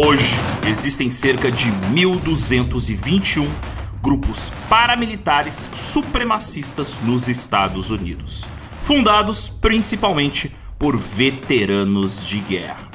Hoje, existem cerca de 1.221 grupos paramilitares supremacistas nos Estados Unidos, fundados principalmente por veteranos de guerra.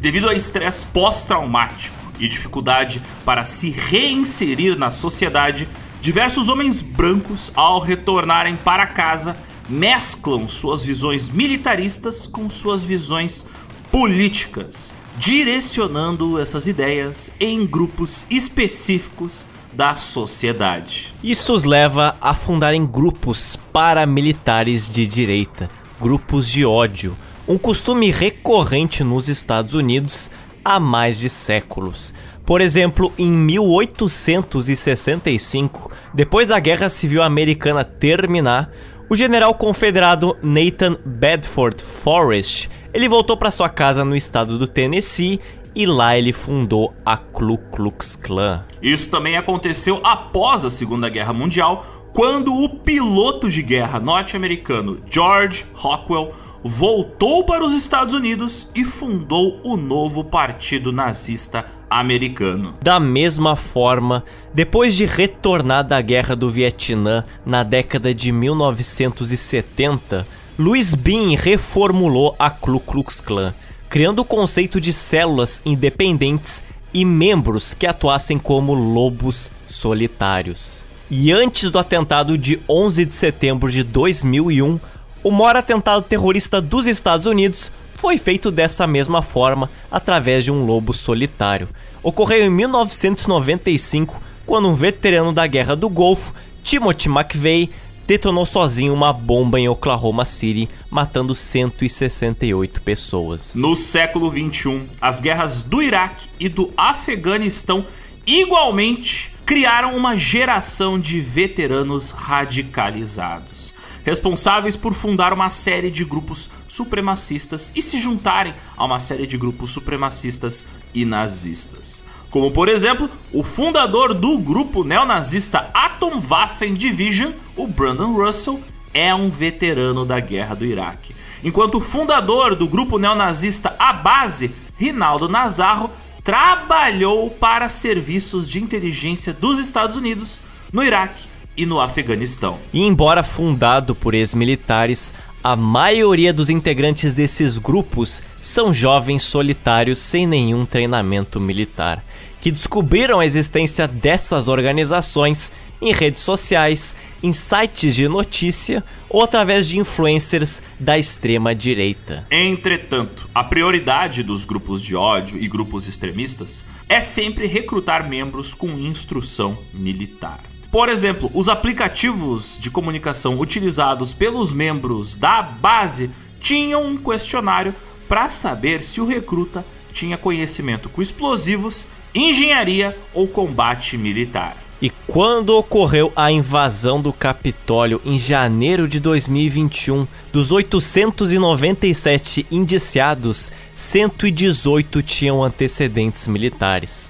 Devido a estresse pós-traumático e dificuldade para se reinserir na sociedade, diversos homens brancos, ao retornarem para casa, mesclam suas visões militaristas com suas visões políticas, direcionando essas ideias em grupos específicos da sociedade. Isso os leva a fundarem grupos paramilitares de direita, grupos de ódio, um costume recorrente nos Estados Unidos há mais de séculos. Por exemplo, em 1865, depois da Guerra Civil Americana terminar, o general confederado Nathan Bedford Forrest, ele voltou para sua casa no estado do Tennessee e lá ele fundou a Ku Klux Klan. Isso também aconteceu após a Segunda Guerra Mundial, quando o piloto de guerra norte-americano George Rockwell voltou para os Estados Unidos e fundou o novo Partido Nazista Americano. Da mesma forma, depois de retornar da Guerra do Vietnã na década de 1970, Louis Bean reformulou a Ku Klux Klan criando o conceito de células independentes e membros que atuassem como lobos solitários. E antes do atentado de 11 de setembro de 2001, o maior atentado terrorista dos Estados Unidos foi feito dessa mesma forma, através de um lobo solitário. Ocorreu em 1995, quando um veterano da Guerra do Golfo, Timothy McVeigh, detonou sozinho uma bomba em Oklahoma City, matando 168 pessoas. No século 21, as guerras do Iraque e do Afeganistão igualmente criaram uma geração de veteranos radicalizados, responsáveis por fundar uma série de grupos supremacistas e se juntarem a uma série de grupos supremacistas e nazistas. Como, por exemplo, o fundador do grupo neonazista Atomwaffen Division, o Brandon Russell, é um veterano da guerra do Iraque. Enquanto o fundador do grupo neonazista A Base, Rinaldo Nazarro, trabalhou para serviços de inteligência dos Estados Unidos no Iraque e no Afeganistão. E embora fundado por ex-militares, a maioria dos integrantes desses grupos são jovens solitários sem nenhum treinamento militar, que descobriram a existência dessas organizações em redes sociais, em sites de notícia ou através de influencers da extrema direita. Entretanto, a prioridade dos grupos de ódio e grupos extremistas é sempre recrutar membros com instrução militar. Por exemplo, os aplicativos de comunicação utilizados pelos membros da base tinham um questionário para saber se o recruta tinha conhecimento com explosivos, engenharia ou combate militar. E quando ocorreu a invasão do Capitólio em janeiro de 2021, dos 897 indiciados, 118 tinham antecedentes militares.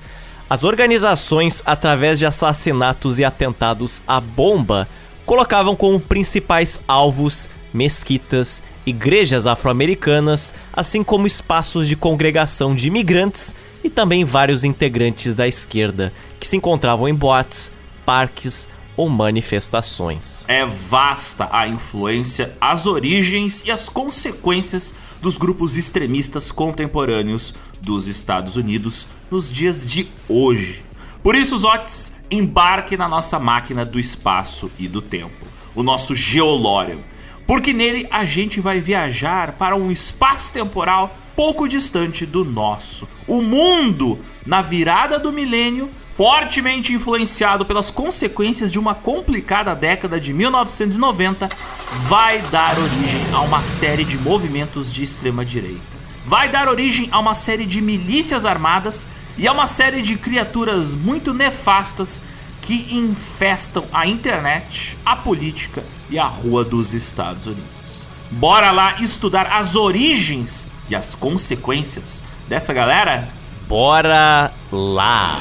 As organizações, através de assassinatos e atentados à bomba, colocavam como principais alvos mesquitas, igrejas afro-americanas, assim como espaços de congregação de imigrantes e também vários integrantes da esquerda que se encontravam em boates, parques ou manifestações. É vasta a influência, as origens e as consequências dos grupos extremistas contemporâneos dos Estados Unidos nos dias de hoje. Por isso, Zotes, embarque na nossa máquina do espaço e do tempo, o nosso Geolório, porque nele a gente vai viajar para um espaço temporal pouco distante do nosso. O mundo, na virada do milênio, fortemente influenciado pelas consequências de uma complicada década de 1990, vai dar origem a uma série de movimentos de extrema direita. Vai dar origem a uma série de milícias armadas e a uma série de criaturas muito nefastas que infestam a internet, a política e a rua dos Estados Unidos. Bora lá estudar as origens e as consequências dessa galera? Bora lá!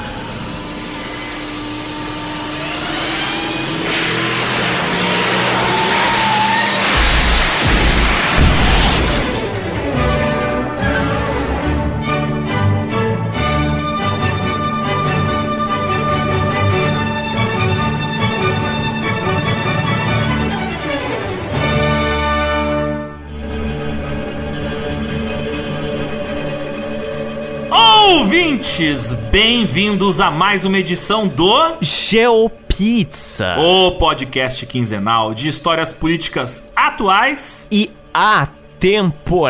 Ouvintes, bem-vindos a mais uma edição do Geopizza O podcast quinzenal de histórias políticas atuais e atemporais.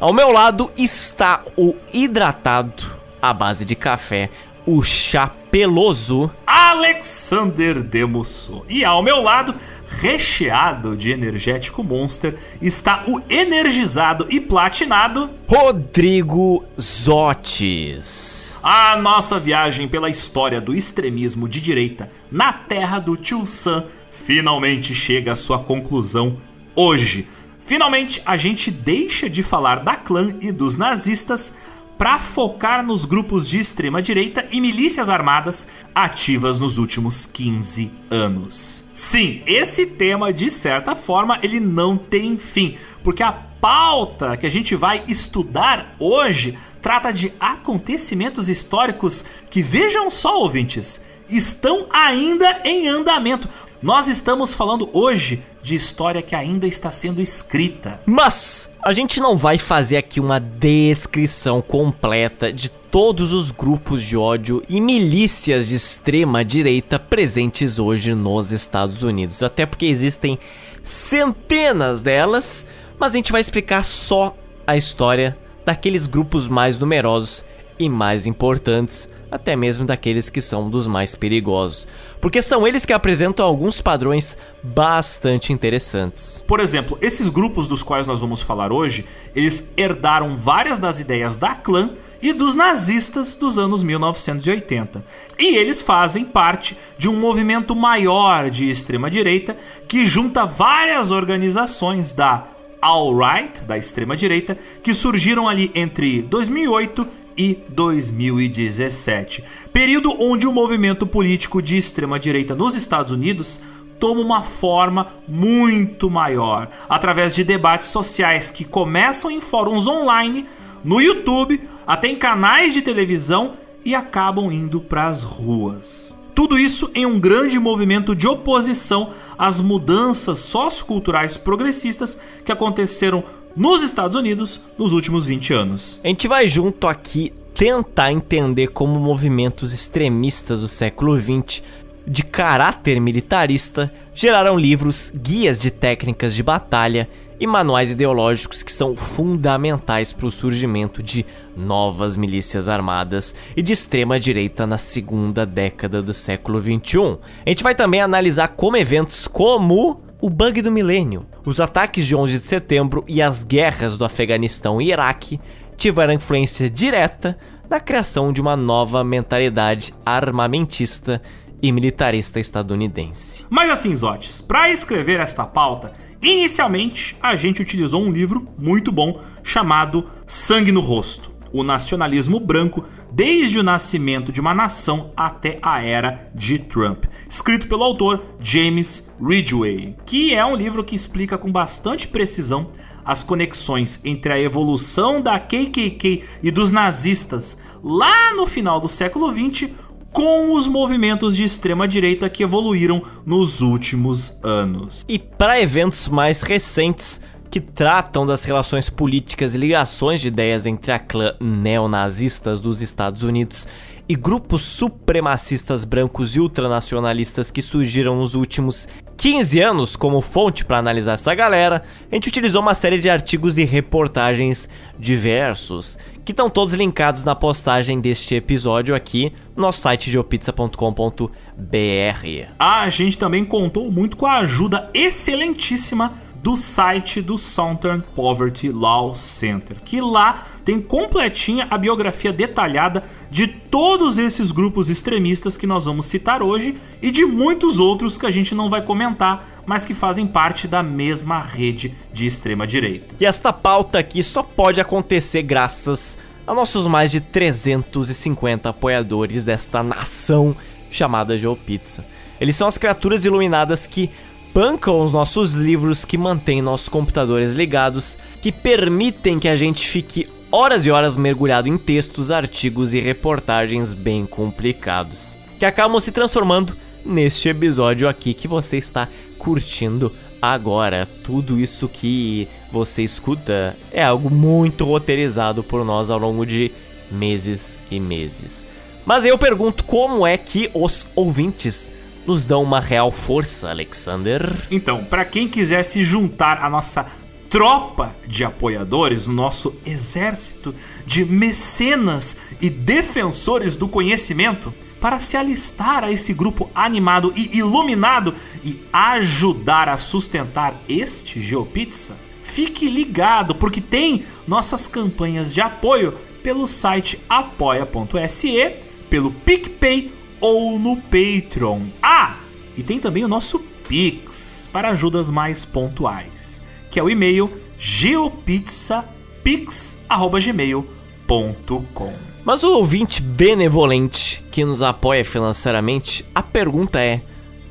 Ao meu lado está o hidratado à base de café, o chapeloso Alexander Demusso. E ao meu lado, recheado de energético Monster, está o energizado e platinado Rodrigo Zotes. A nossa viagem pela história do extremismo de direita na terra do Tio Sam finalmente chega à sua conclusão hoje. Finalmente, a gente deixa de falar da clã e dos nazistas para focar nos grupos de extrema direita e milícias armadas ativas nos últimos 15 anos. Sim, esse tema de certa forma ele não tem fim, porque a pauta que a gente vai estudar hoje trata de acontecimentos históricos que vejam só, ouvintes, estão ainda em andamento. Nós estamos falando hoje de história que ainda está sendo escrita. Mas a gente não vai fazer aqui uma descrição completa de todos os grupos de ódio e milícias de extrema direita presentes hoje nos Estados Unidos, até porque existem centenas delas, mas a gente vai explicar só a história daqueles grupos mais numerosos e mais importantes até mesmo daqueles que são dos mais perigosos, porque são eles que apresentam alguns padrões bastante interessantes. Por exemplo, esses grupos dos quais nós vamos falar hoje, eles herdaram várias das ideias da clã e dos nazistas dos anos 1980. E eles fazem parte de um movimento maior de extrema direita que junta várias organizações da alt-right, da extrema direita, que surgiram ali entre 2008 e 2017. Período onde o movimento político de extrema direita nos Estados Unidos toma uma forma muito maior, através de debates sociais que começam em fóruns online, no YouTube, até em canais de televisão e acabam indo para as ruas. Tudo isso em um grande movimento de oposição às mudanças socioculturais progressistas que aconteceram nos Estados Unidos nos últimos 20 anos. A gente vai junto aqui tentar entender como movimentos extremistas do século XX de caráter militarista geraram livros, guias de técnicas de batalha e manuais ideológicos que são fundamentais para o surgimento de novas milícias armadas e de extrema direita na segunda década do século 21. A gente vai também analisar como eventos como o bug do milênio, os ataques de 11 de setembro e as guerras do Afeganistão e Iraque tiveram influência direta na criação de uma nova mentalidade armamentista e militarista estadunidense. Mas assim, Zotes, para escrever esta pauta, inicialmente a gente utilizou um livro muito bom chamado Sangue no Rosto o nacionalismo branco desde o nascimento de uma nação até a era de Trump, escrito pelo autor James Ridgway, que é um livro que explica com bastante precisão as conexões entre a evolução da KKK e dos nazistas lá no final do século XX com os movimentos de extrema direita que evoluíram nos últimos anos. E para eventos mais recentes, que tratam das relações políticas e ligações de ideias entre a clã neonazistas dos Estados Unidos e grupos supremacistas brancos e ultranacionalistas que surgiram nos últimos 15 anos como fonte para analisar essa galera, a gente utilizou uma série de artigos e reportagens diversos, que estão todos linkados na postagem deste episódio aqui no nosso site geopizza.com.br. A gente também contou muito com a ajuda excelentíssima do site do Southern Poverty Law Center, que lá tem completinha a biografia detalhada de todos esses grupos extremistas que nós vamos citar hoje e de muitos outros que a gente não vai comentar, mas que fazem parte da mesma rede de extrema direita. E esta pauta aqui só pode acontecer graças a nossos mais de 350 apoiadores desta nação chamada Joe Pizza. Eles são as criaturas iluminadas que bancam os nossos livros, que mantêm nossos computadores ligados, que permitem que a gente fique horas e horas mergulhado em textos, artigos e reportagens bem complicados, que acabam se transformando neste episódio aqui que você está curtindo agora. Tudo isso que você escuta é algo muito roteirizado por nós ao longo de meses e meses. Mas eu pergunto como é que os ouvintes nos dão uma real força, Alexander? Então, para quem quiser se juntar à nossa tropa de apoiadores, o nosso exército de mecenas e defensores do conhecimento, para se alistar a esse grupo animado e iluminado e ajudar a sustentar este GeoPizza, fique ligado porque tem nossas campanhas de apoio pelo site apoia.se, pelo PicPay ou no Patreon. Ah, e tem também o nosso Pix para ajudas mais pontuais, que é o e-mail geopizzapix@gmail.com. Mas o ouvinte benevolente que nos apoia financeiramente, a pergunta é: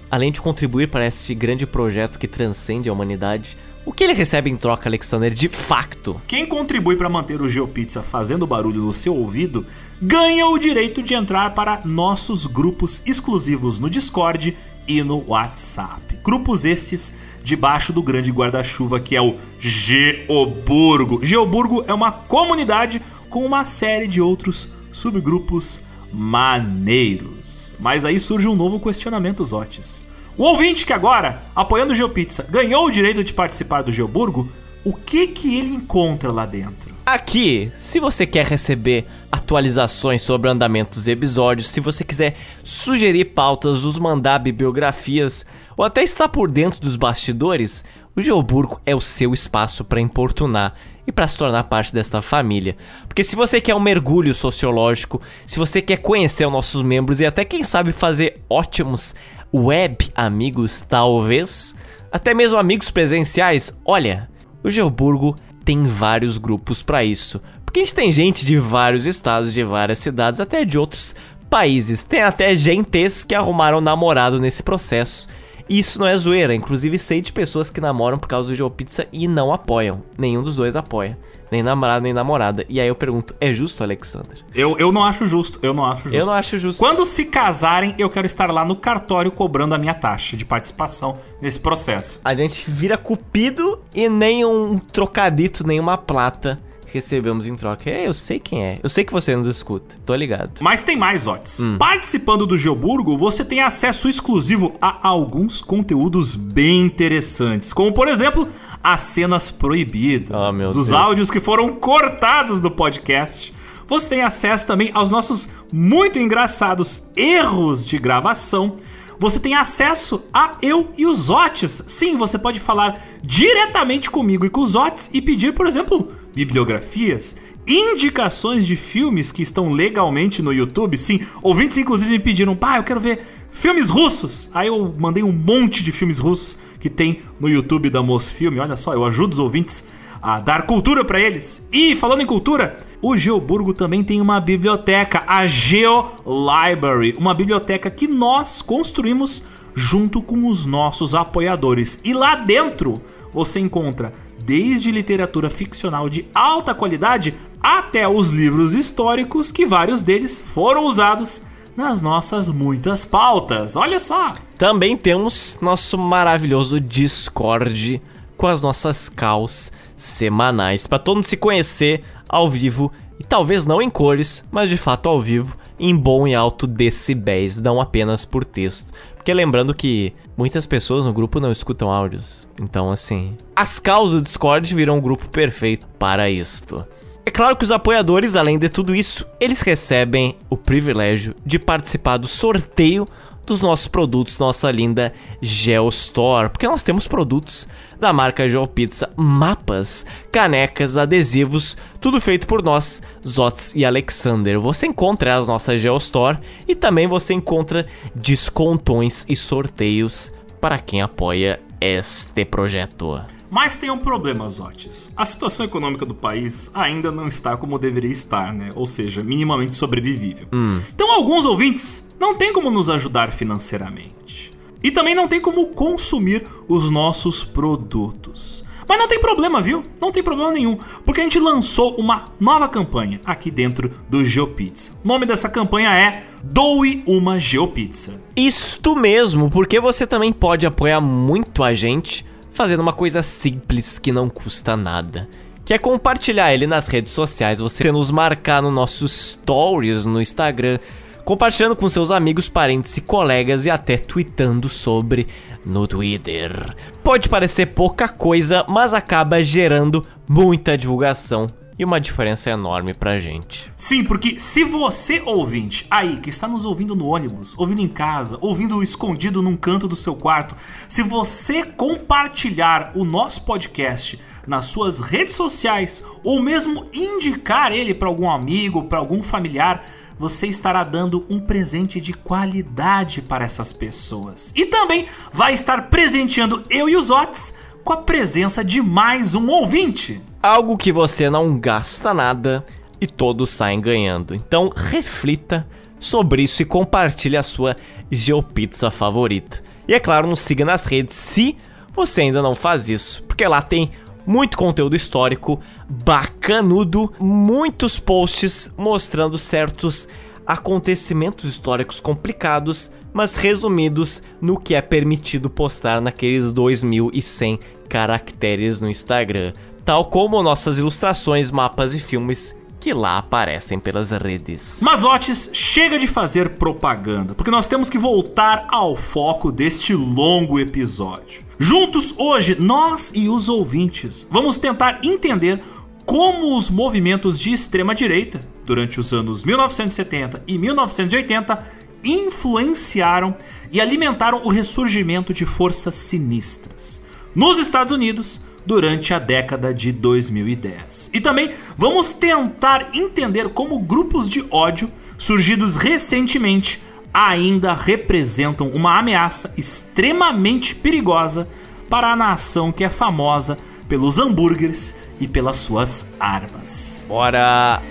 além de contribuir para este grande projeto que transcende a humanidade, o que ele recebe em troca, Alexander, de facto? Quem contribui para manter o GeoPizza fazendo barulho no seu ouvido ganha o direito de entrar para nossos grupos exclusivos no Discord e no WhatsApp. Grupos estes debaixo do grande guarda-chuva que é o Geoburgo. Geoburgo é uma comunidade com uma série de outros subgrupos maneiros. Mas aí surge um novo questionamento, Zotes. O ouvinte que agora, apoiando o GeoPizza, ganhou o direito de participar do Geoburgo, o que que ele encontra lá dentro? Aqui, se você quer receber atualizações sobre o andamento dos episódios, se você quiser sugerir pautas, nos mandar bibliografias ou até estar por dentro dos bastidores, o Geoburgo é o seu espaço para importunar e para se tornar parte desta família. Porque se você quer um mergulho sociológico, se você quer conhecer os nossos membros e até quem sabe fazer ótimos web amigos, talvez, até mesmo amigos presenciais, olha, o Geoburgo tem vários grupos para isso. Porque a gente tem gente de vários estados, de várias cidades, até de outros países. Tem até gentes que arrumaram namorado nesse processo. E isso não é zoeira, inclusive sei de pessoas que namoram por causa do GeoPizza e não apoiam. Nenhum dos dois apoia. Nem namorado, nem namorada. E aí eu pergunto, é justo, Alexander? Eu, eu não acho justo, eu não acho justo. Eu não acho justo. Quando se casarem, eu quero estar lá no cartório cobrando a minha taxa de participação nesse processo. A gente vira cupido e nem um trocadito, nem uma plata recebemos em troca. É, eu sei quem é. Eu sei que você nos escuta. Tô ligado. Mas tem mais, Otis. Hum. Participando do Geoburgo, você tem acesso exclusivo a alguns conteúdos bem interessantes. Como, por exemplo, as cenas proibidas. Oh, meu os Deus. áudios que foram cortados do podcast. Você tem acesso também aos nossos muito engraçados erros de gravação. Você tem acesso a eu e os Otis. Sim, você pode falar diretamente comigo e com os Otis e pedir, por exemplo, bibliografias, indicações de filmes que estão legalmente no YouTube. Sim, ouvintes inclusive me pediram, pá, eu quero ver filmes russos. Aí eu mandei um monte de filmes russos que tem no YouTube da Mosfilme. Olha só, eu ajudo os ouvintes a dar cultura para eles. E falando em cultura, o Geoburgo também tem uma biblioteca, a Geo Library, uma biblioteca que nós construímos junto com os nossos apoiadores. E lá dentro você encontra desde literatura ficcional de alta qualidade até os livros históricos que vários deles foram usados nas nossas muitas pautas. Olha só! Também temos nosso maravilhoso Discord com as nossas calls semanais para todo mundo se conhecer ao vivo e talvez não em cores, mas de fato ao vivo, em bom e alto decibéis, não apenas por texto. Porque lembrando que muitas pessoas no grupo não escutam áudios. Então, assim, as calls do Discord viram um grupo perfeito para isto. É claro que os apoiadores, além de tudo isso, eles recebem o privilégio de participar do sorteio dos nossos produtos, nossa linda Geostore, porque nós temos produtos da marca GeoPizza, mapas, canecas, adesivos, tudo feito por nós, Zots e Alexander. Você encontra as nossas Geostore e também você encontra descontões e sorteios para quem apoia este projeto. Mas tem um problema, Zotes. A situação econômica do país ainda não está como deveria estar, né? Ou seja, minimamente sobrevivível. Hum. Então, alguns ouvintes não têm como nos ajudar financeiramente. E também não tem como consumir os nossos produtos. Mas não tem problema, viu? Não tem problema nenhum, porque a gente lançou uma nova campanha aqui dentro do GeoPizza. O nome dessa campanha é Doe uma GeoPizza. Isto mesmo, porque você também pode apoiar muito a gente fazendo uma coisa simples que não custa nada. que é compartilhar ele nas redes sociais, você nos marcar no nossos stories no Instagram, compartilhando com seus amigos, parentes e colegas e até tweetando sobre no Twitter. Pode parecer pouca coisa, mas acaba gerando muita divulgação e uma diferença enorme pra gente. Sim, porque se você, ouvinte, aí que está nos ouvindo no ônibus, ouvindo em casa, ouvindo escondido num canto do seu quarto, se você compartilhar o nosso podcast nas suas redes sociais ou mesmo indicar ele para algum amigo, para algum familiar, você estará dando um presente de qualidade para essas pessoas. E também vai estar presenteando eu e os Otis com a presença de mais um ouvinte. Algo que você não gasta nada e todos saem ganhando. Então reflita sobre isso e compartilhe a sua GeoPizza favorita. E é claro, nos siga nas redes se você ainda não faz isso, porque lá tem muito conteúdo histórico bacanudo, muitos posts mostrando certos acontecimentos históricos complicados, mas resumidos no que é permitido postar naqueles 2100 caracteres no Instagram, tal como nossas ilustrações, mapas e filmes que lá aparecem pelas redes. Mazotes, chega de fazer propaganda, porque nós temos que voltar ao foco deste longo episódio. Juntos hoje, nós e os ouvintes vamos tentar entender como os movimentos de extrema direita durante os anos 1970 e 1980 influenciaram e alimentaram o ressurgimento de forças sinistras nos Estados Unidos durante a década de 2010. E também vamos tentar entender como grupos de ódio surgidos recentemente ainda representam uma ameaça extremamente perigosa para a nação que é famosa pelos hambúrgueres e pelas suas armas. Bora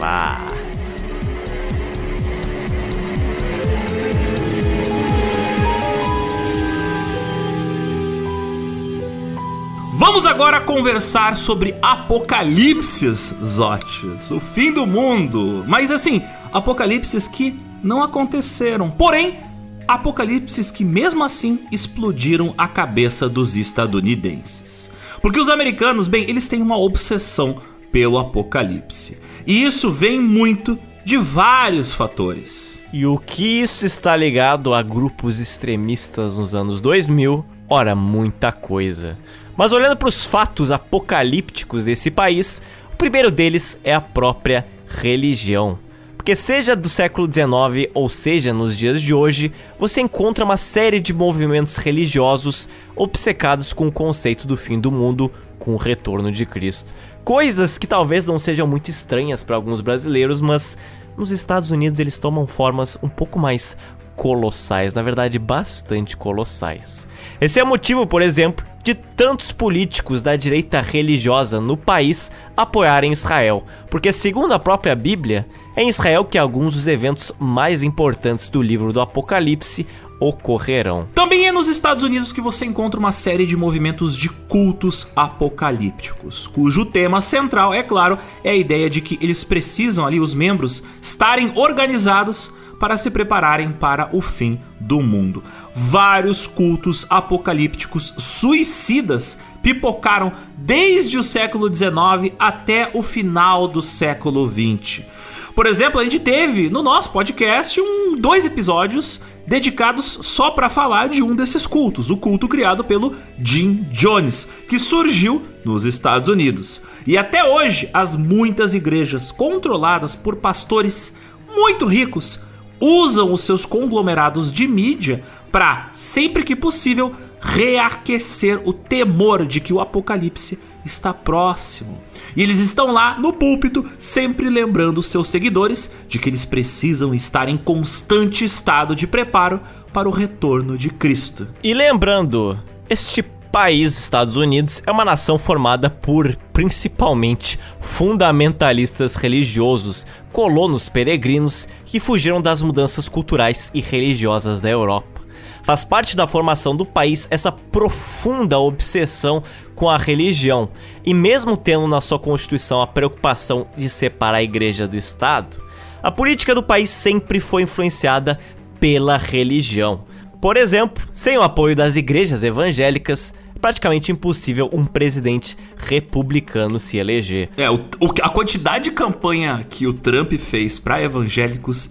lá! Vamos agora conversar sobre apocalipses, Zotes, o fim do mundo. Mas assim, apocalipses que não aconteceram. Porém, apocalipses que mesmo assim explodiram a cabeça dos estadunidenses. Porque os americanos, bem, eles têm uma obsessão pelo apocalipse. E isso vem muito de vários fatores. E o que isso está ligado a grupos extremistas nos anos 2000? Ora, muita coisa. Mas olhando para os fatos apocalípticos desse país, o primeiro deles é a própria religião. Porque seja do século XIX ou seja nos dias de hoje, você encontra uma série de movimentos religiosos obcecados com o conceito do fim do mundo com o retorno de Cristo. Coisas que talvez não sejam muito estranhas para alguns brasileiros, mas nos Estados Unidos eles tomam formas um pouco mais colossais, na verdade bastante colossais. Esse é o motivo, por exemplo, de tantos políticos da direita religiosa no país apoiarem Israel, porque segundo a própria Bíblia, é em Israel que alguns dos eventos mais importantes do livro do Apocalipse ocorrerão. Também é nos Estados Unidos que você encontra uma série de movimentos de cultos apocalípticos, cujo tema central, é claro, é a ideia de que eles precisam ali os membros estarem organizados para se prepararem para o fim do mundo. Vários cultos apocalípticos suicidas pipocaram desde o século XIX até o final do século XX. Por exemplo, a gente teve no nosso podcast um, dois episódios dedicados só para falar de um desses cultos, o culto criado pelo Jim Jones, que surgiu nos Estados Unidos. E até hoje, as muitas igrejas controladas por pastores muito ricos usam os seus conglomerados de mídia para, sempre que possível, reaquecer o temor de que o apocalipse está próximo. E eles estão lá no púlpito, sempre lembrando os seus seguidores de que eles precisam estar em constante estado de preparo para o retorno de Cristo. E lembrando, este país, Estados Unidos, é uma nação formada por principalmente fundamentalistas religiosos, colonos peregrinos que fugiram das mudanças culturais e religiosas da Europa. Faz parte da formação do país essa profunda obsessão com a religião, e mesmo tendo na sua constituição a preocupação de separar a igreja do Estado, a política do país sempre foi influenciada pela religião. Por exemplo, sem o apoio das igrejas evangélicas, praticamente impossível um presidente republicano se eleger. É, o, o, a quantidade de campanha que o Trump fez para evangélicos,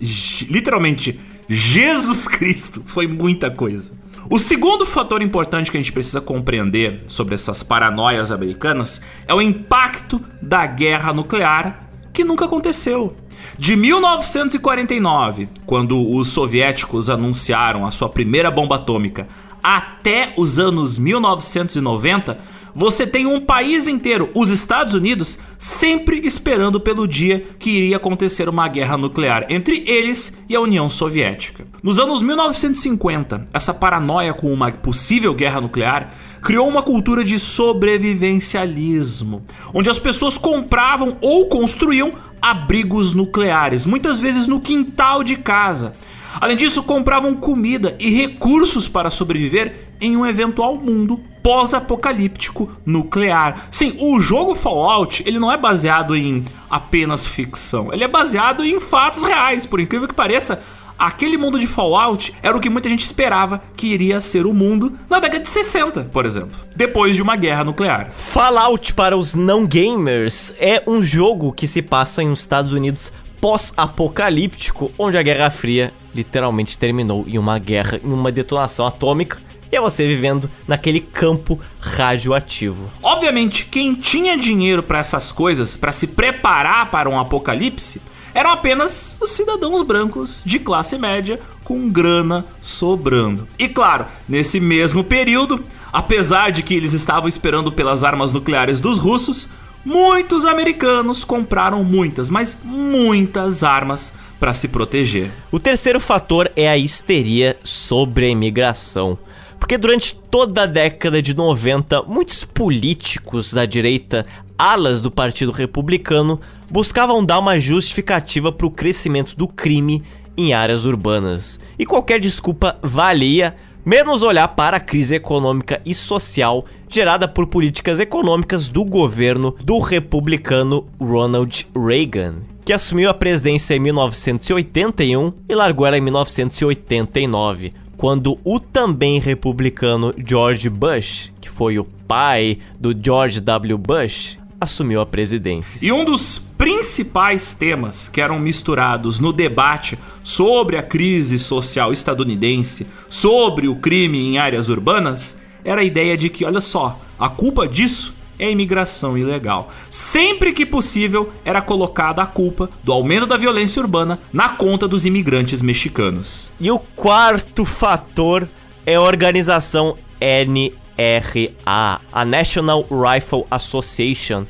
literalmente, Jesus Cristo, foi muita coisa. O segundo fator importante que a gente precisa compreender sobre essas paranoias americanas é o impacto da guerra nuclear que nunca aconteceu. De 1949, quando os soviéticos anunciaram a sua primeira bomba atômica, até os anos 1990, você tem um país inteiro, os Estados Unidos, sempre esperando pelo dia que iria acontecer uma guerra nuclear entre eles e a União Soviética. Nos anos 1950, essa paranoia com uma possível guerra nuclear criou uma cultura de sobrevivencialismo, onde as pessoas compravam ou construíam abrigos nucleares, muitas vezes no quintal de casa. Além disso, compravam comida e recursos para sobreviver em um eventual mundo pós-apocalíptico nuclear. Sim, o jogo Fallout, ele não é baseado em apenas ficção. Ele é baseado em fatos reais, por incrível que pareça. Aquele mundo de Fallout era o que muita gente esperava que iria ser o mundo na década de 60, por exemplo, depois de uma guerra nuclear. Fallout para os não gamers é um jogo que se passa em Estados Unidos pós-apocalíptico, onde a Guerra Fria literalmente terminou em uma guerra, em uma detonação atômica. E é você vivendo naquele campo radioativo. Obviamente, quem tinha dinheiro para essas coisas, para se preparar para um apocalipse, eram apenas os cidadãos brancos de classe média com grana sobrando. E claro, nesse mesmo período, apesar de que eles estavam esperando pelas armas nucleares dos russos, muitos americanos compraram muitas, mas muitas armas para se proteger. O terceiro fator é a histeria sobre a imigração. Porque durante toda a década de 90, muitos políticos da direita, alas do Partido Republicano, buscavam dar uma justificativa para o crescimento do crime em áreas urbanas. E qualquer desculpa valia, menos olhar para a crise econômica e social gerada por políticas econômicas do governo do republicano Ronald Reagan, que assumiu a presidência em 1981 e largou ela em 1989, quando o também republicano George Bush, que foi o pai do George W. Bush, assumiu a presidência. E um dos principais temas que eram misturados no debate sobre a crise social estadunidense, sobre o crime em áreas urbanas, era a ideia de que, olha só, a culpa disso é a imigração ilegal. Sempre que possível, era colocada a culpa do aumento da violência urbana na conta dos imigrantes mexicanos. E o quarto fator é a organização NRA, a National Rifle Association,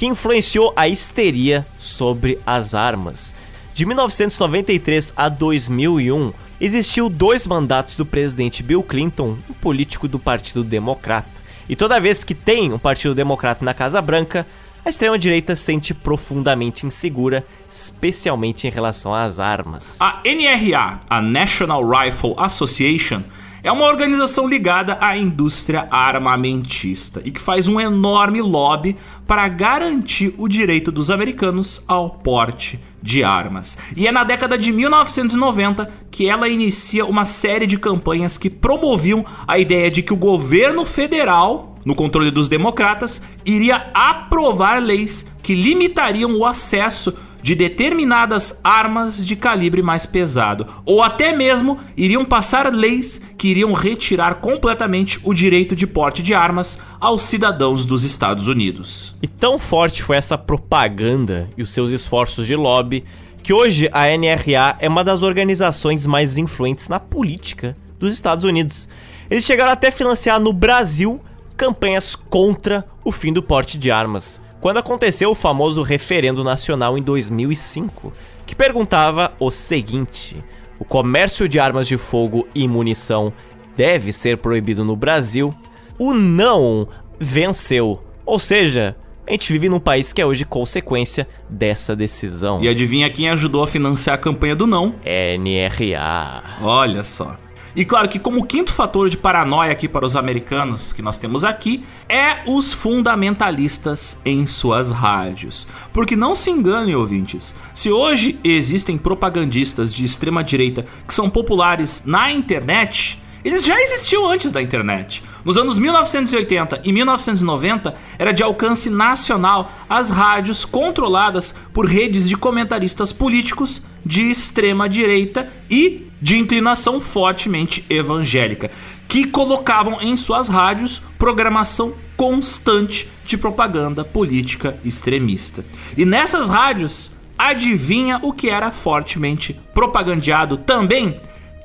que influenciou a histeria sobre as armas. De 1993 a 2001, existiu dois mandatos do presidente Bill Clinton, um político do Partido Democrata. E toda vez que tem um Partido Democrata na Casa Branca, a extrema-direita sente profundamente insegura, especialmente em relação às armas. A NRA, a National Rifle Association, é uma organização ligada à indústria armamentista e que faz um enorme lobby para garantir o direito dos americanos ao porte de armas. E é na década de 1990 que ela inicia uma série de campanhas que promoviam a ideia de que o governo federal, no controle dos democratas, iria aprovar leis que limitariam o acesso de determinadas armas de calibre mais pesado, ou até mesmo iriam passar leis que iriam retirar completamente o direito de porte de armas aos cidadãos dos Estados Unidos. E tão forte foi essa propaganda e os seus esforços de lobby que hoje a NRA é uma das organizações mais influentes na política dos Estados Unidos. Eles chegaram até a financiar no Brasil campanhas contra o fim do porte de armas quando aconteceu o famoso referendo nacional em 2005, que perguntava o seguinte: o comércio de armas de fogo e munição deve ser proibido no Brasil? O não venceu. Ou seja, a gente vive num país que é hoje consequência dessa decisão. E adivinha quem ajudou a financiar a campanha do não? NRA. Olha só. E claro que como quinto fator de paranoia aqui para os americanos que nós temos aqui é os fundamentalistas em suas rádios. Porque não se enganem, ouvintes, se hoje existem propagandistas de extrema direita que são populares na internet, eles já existiam antes da internet. Nos anos 1980 e 1990, era de alcance nacional as rádios controladas por redes de comentaristas políticos de extrema direita e de inclinação fortemente evangélica, que colocavam em suas rádios programação constante de propaganda política extremista. E nessas rádios, adivinha o que era fortemente propagandeado também?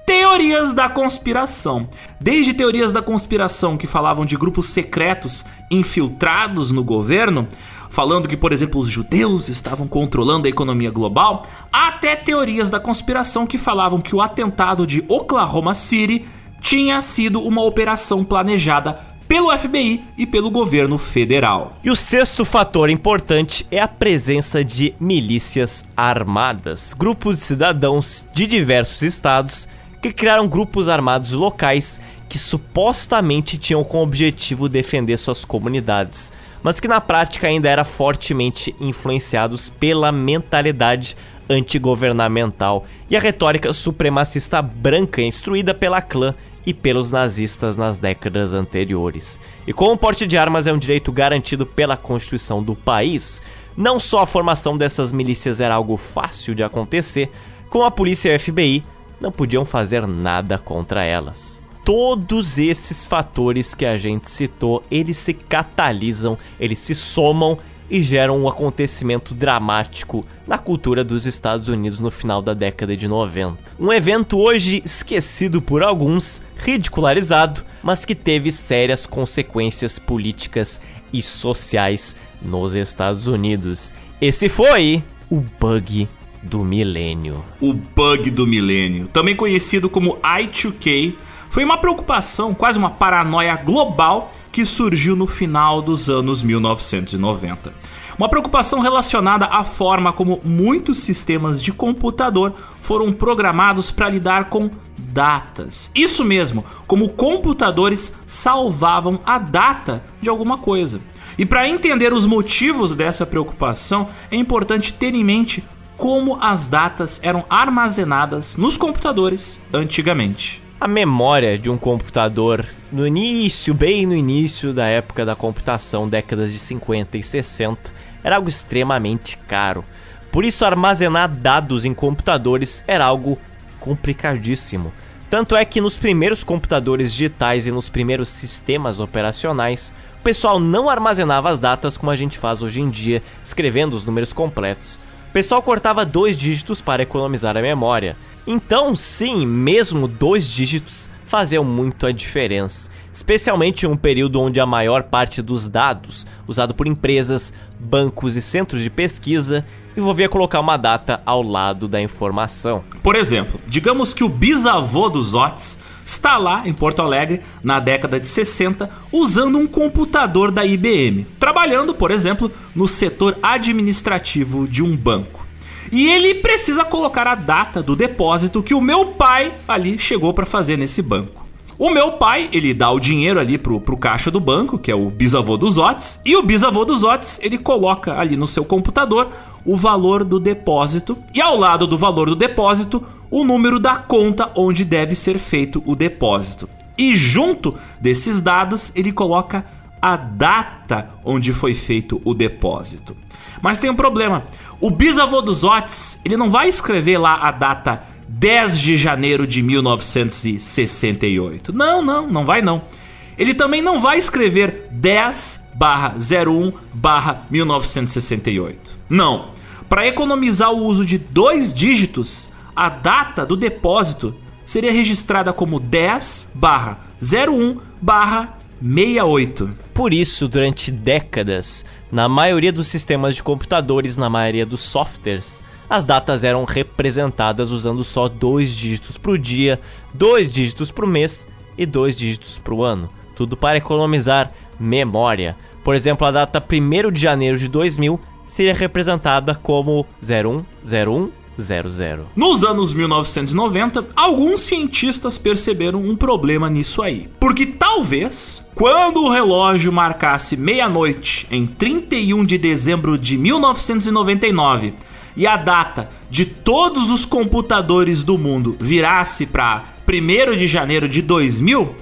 teorias da conspiração. Desde teorias da conspiração que falavam de grupos secretos infiltrados no governo, falando que, por exemplo, os judeus estavam controlando a economia global, até teorias da conspiração que falavam que o atentado de Oklahoma City tinha sido uma operação planejada pelo FBI e pelo governo federal. E o sexto fator importante é a presença de milícias armadas, grupos de cidadãos de diversos estados que criaram grupos armados locais que supostamente tinham como objetivo defender suas comunidades, mas que na prática ainda eram fortemente influenciados pela mentalidade antigovernamental e a retórica supremacista branca instruída pela clã e pelos nazistas nas décadas anteriores. E como o porte de armas é um direito garantido pela Constituição do país, não só a formação dessas milícias era algo fácil de acontecer, como a polícia e o FBI não podiam fazer nada contra elas. Todos esses fatores que a gente citou, eles se catalisam, eles se somam e geram um acontecimento dramático na cultura dos Estados Unidos no final da década de 90. Um evento hoje esquecido por alguns, ridicularizado, mas que teve sérias consequências políticas e sociais nos Estados Unidos. Esse foi o bug do milênio. O bug do milênio, também conhecido como I2K, foi uma preocupação, quase uma paranoia global que surgiu no final dos anos 1990. Uma preocupação relacionada à forma como muitos sistemas de computador foram programados para lidar com datas. Isso mesmo, como computadores salvavam a data de alguma coisa. E para entender os motivos dessa preocupação, é importante ter em mente como as datas eram armazenadas nos computadores antigamente. A memória de um computador no início, bem no início da época da computação, décadas de 50 e 60, era algo extremamente caro. Por isso, armazenar dados em computadores era algo complicadíssimo. Tanto é que nos primeiros computadores digitais e nos primeiros sistemas operacionais, o pessoal não armazenava as datas como a gente faz hoje em dia, escrevendo os números completos pessoal cortava dois dígitos para economizar a memória. Então, sim, mesmo dois dígitos faziam muito a diferença, especialmente em um período onde a maior parte dos dados usado por empresas, bancos e centros de pesquisa envolvia colocar uma data ao lado da informação. Por exemplo, digamos que o bisavô dos Otis está lá em Porto Alegre na década de 60 usando um computador da IBM, trabalhando, por exemplo, no setor administrativo de um banco. E ele precisa colocar a data do depósito que o meu pai ali chegou para fazer nesse banco. O meu pai, ele dá o dinheiro ali pro, pro caixa do banco, que é o bisavô dos Otis, e o bisavô dos Otis, ele coloca ali no seu computador o valor do depósito e ao lado do valor do depósito, o número da conta onde deve ser feito o depósito. E junto desses dados, ele coloca a data onde foi feito o depósito. Mas tem um problema. O bisavô dos Otis, ele não vai escrever lá a data 10 de janeiro de 1968. Não, não, não vai não. Ele também não vai escrever 10 barra 01 barra 1968. Não. Para economizar o uso de dois dígitos, a data do depósito seria registrada como 10 barra 01 barra 68. Por isso, durante décadas, na maioria dos sistemas de computadores, na maioria dos softwares, as datas eram representadas usando só dois dígitos para o dia, dois dígitos para o mês e dois dígitos para o ano. Tudo para economizar memória. Por exemplo, a data 1 de janeiro de 2000 seria representada como 010100. Nos anos 1990, alguns cientistas perceberam um problema nisso aí. Porque talvez, quando o relógio marcasse meia-noite em 31 de dezembro de 1999 e a data de todos os computadores do mundo virasse para 1 de janeiro de 2000,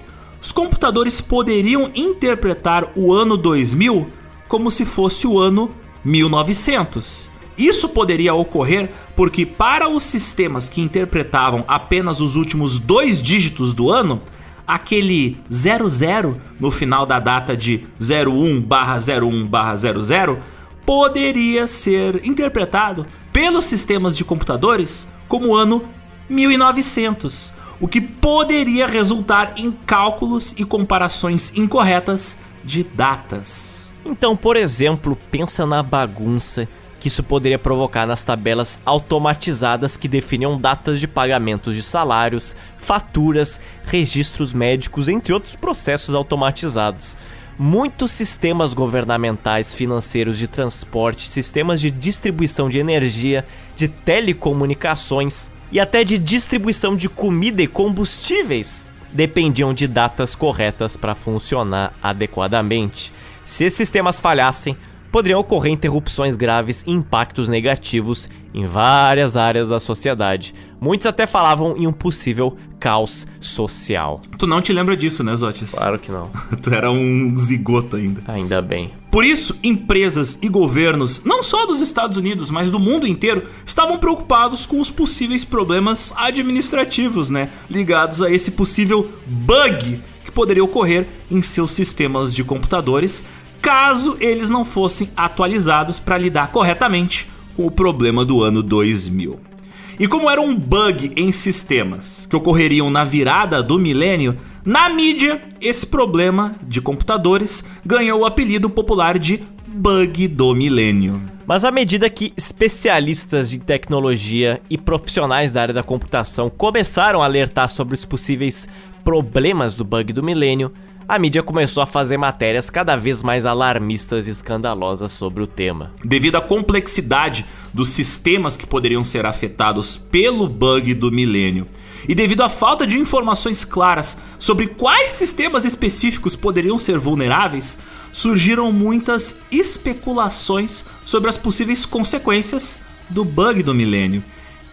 os computadores poderiam interpretar o ano 2000 como se fosse o ano 1900. Isso poderia ocorrer porque, para os sistemas que interpretavam apenas os últimos dois dígitos do ano, aquele 00 no final da data de 01/01/00 poderia ser interpretado pelos sistemas de computadores como o ano 1900, o que poderia resultar em cálculos e comparações incorretas de datas. Então, por exemplo, pensa na bagunça que isso poderia provocar nas tabelas automatizadas que definiam datas de pagamentos de salários, faturas, registros médicos, entre outros processos automatizados. Muitos sistemas governamentais, financeiros, de transporte, sistemas de distribuição de energia, de telecomunicações e até de distribuição de comida e combustíveis dependiam de datas corretas para funcionar adequadamente. Se esses sistemas falhassem, poderiam ocorrer interrupções graves e impactos negativos em várias áreas da sociedade. Muitos até falavam em um possível caos social. Tu não te lembra disso, né, Zotis? Claro que não. tu era um zigoto ainda. Ainda bem. Por isso, empresas e governos, não só dos Estados Unidos, mas do mundo inteiro, estavam preocupados com os possíveis problemas administrativos, né, ligados a esse possível bug que poderia ocorrer em seus sistemas de computadores, caso eles não fossem atualizados para lidar corretamente com o problema do ano 2000. E como era um bug em sistemas que ocorreriam na virada do milênio, na mídia esse problema de computadores ganhou o apelido popular de bug do milênio. Mas à medida que especialistas de tecnologia e profissionais da área da computação começaram a alertar sobre os possíveis problemas do bug do milênio, a mídia começou a fazer matérias cada vez mais alarmistas e escandalosas sobre o tema. Devido à complexidade dos sistemas que poderiam ser afetados pelo bug do milênio, e devido à falta de informações claras sobre quais sistemas específicos poderiam ser vulneráveis, surgiram muitas especulações sobre as possíveis consequências do bug do milênio.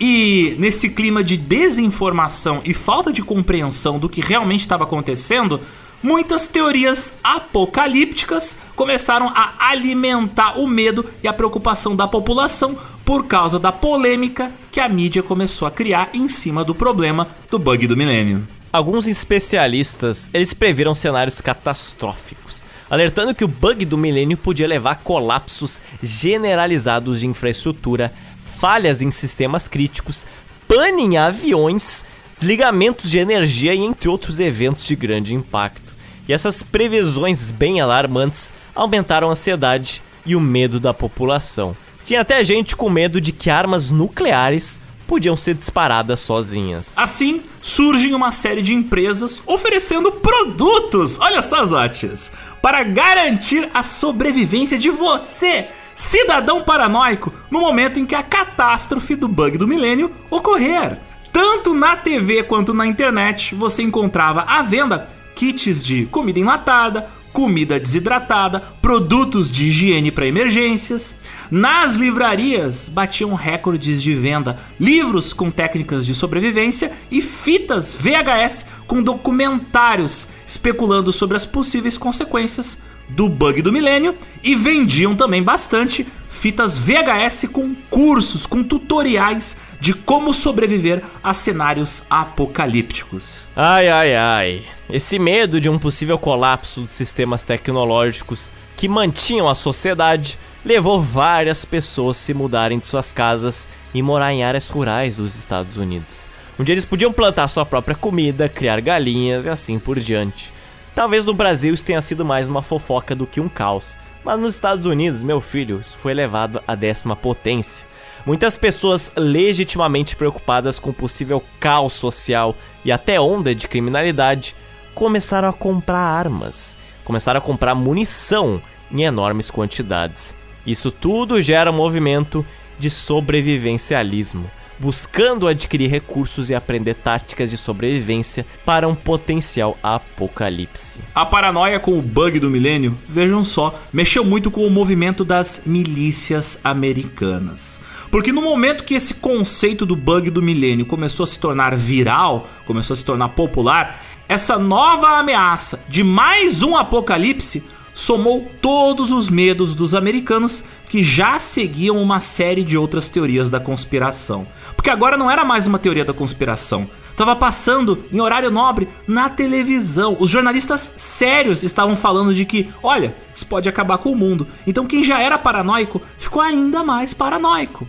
E nesse clima de desinformação e falta de compreensão do que realmente estava acontecendo, muitas teorias apocalípticas começaram a alimentar o medo e a preocupação da população por causa da polêmica que a mídia começou a criar em cima do problema do bug do milênio. Alguns especialistas, eles previram cenários catastróficos, alertando que o bug do milênio podia levar a colapsos generalizados de infraestrutura, falhas em sistemas críticos, pane em aviões, desligamentos de energia e entre outros eventos de grande impacto. E essas previsões bem alarmantes aumentaram a ansiedade e o medo da população. Tinha até gente com medo de que armas nucleares podiam ser disparadas sozinhas. Assim, surgem uma série de empresas oferecendo produtos, olha só, Zotes, para garantir a sobrevivência de você, cidadão paranoico, no momento em que a catástrofe do bug do milênio ocorrer. Tanto na TV quanto na internet você encontrava à venda kits de comida enlatada, comida desidratada, produtos de higiene para emergências. Nas livrarias batiam recordes de venda livros com técnicas de sobrevivência e fitas VHS com documentários especulando sobre as possíveis consequências do bug do milênio e vendiam também bastante fitas VHS com cursos, com tutoriais de como sobreviver a cenários apocalípticos. Ai, ai, ai. Esse medo de um possível colapso dos sistemas tecnológicos que mantinham a sociedade levou várias pessoas a se mudarem de suas casas e morar em áreas rurais dos Estados Unidos, onde eles podiam plantar sua própria comida, criar galinhas e assim por diante. Talvez no Brasil isso tenha sido mais uma fofoca do que um caos, mas nos Estados Unidos, meu filho, isso foi elevado à décima potência. Muitas pessoas legitimamente preocupadas com possível caos social e até onda de criminalidade começaram a comprar armas, começaram a comprar munição em enormes quantidades. Isso tudo gera um movimento de sobrevivencialismo. Buscando adquirir recursos e aprender táticas de sobrevivência para um potencial apocalipse. A paranoia com o bug do milênio, vejam só, mexeu muito com o movimento das milícias americanas. Porque no momento que esse conceito do bug do milênio começou a se tornar viral, começou a se tornar popular, essa nova ameaça de mais um apocalipse somou todos os medos dos americanos que já seguiam uma série de outras teorias da conspiração. Porque agora não era mais uma teoria da conspiração. Estava passando em horário nobre na televisão. Os jornalistas sérios estavam falando de que, olha, isso pode acabar com o mundo. Então quem já era paranoico ficou ainda mais paranoico.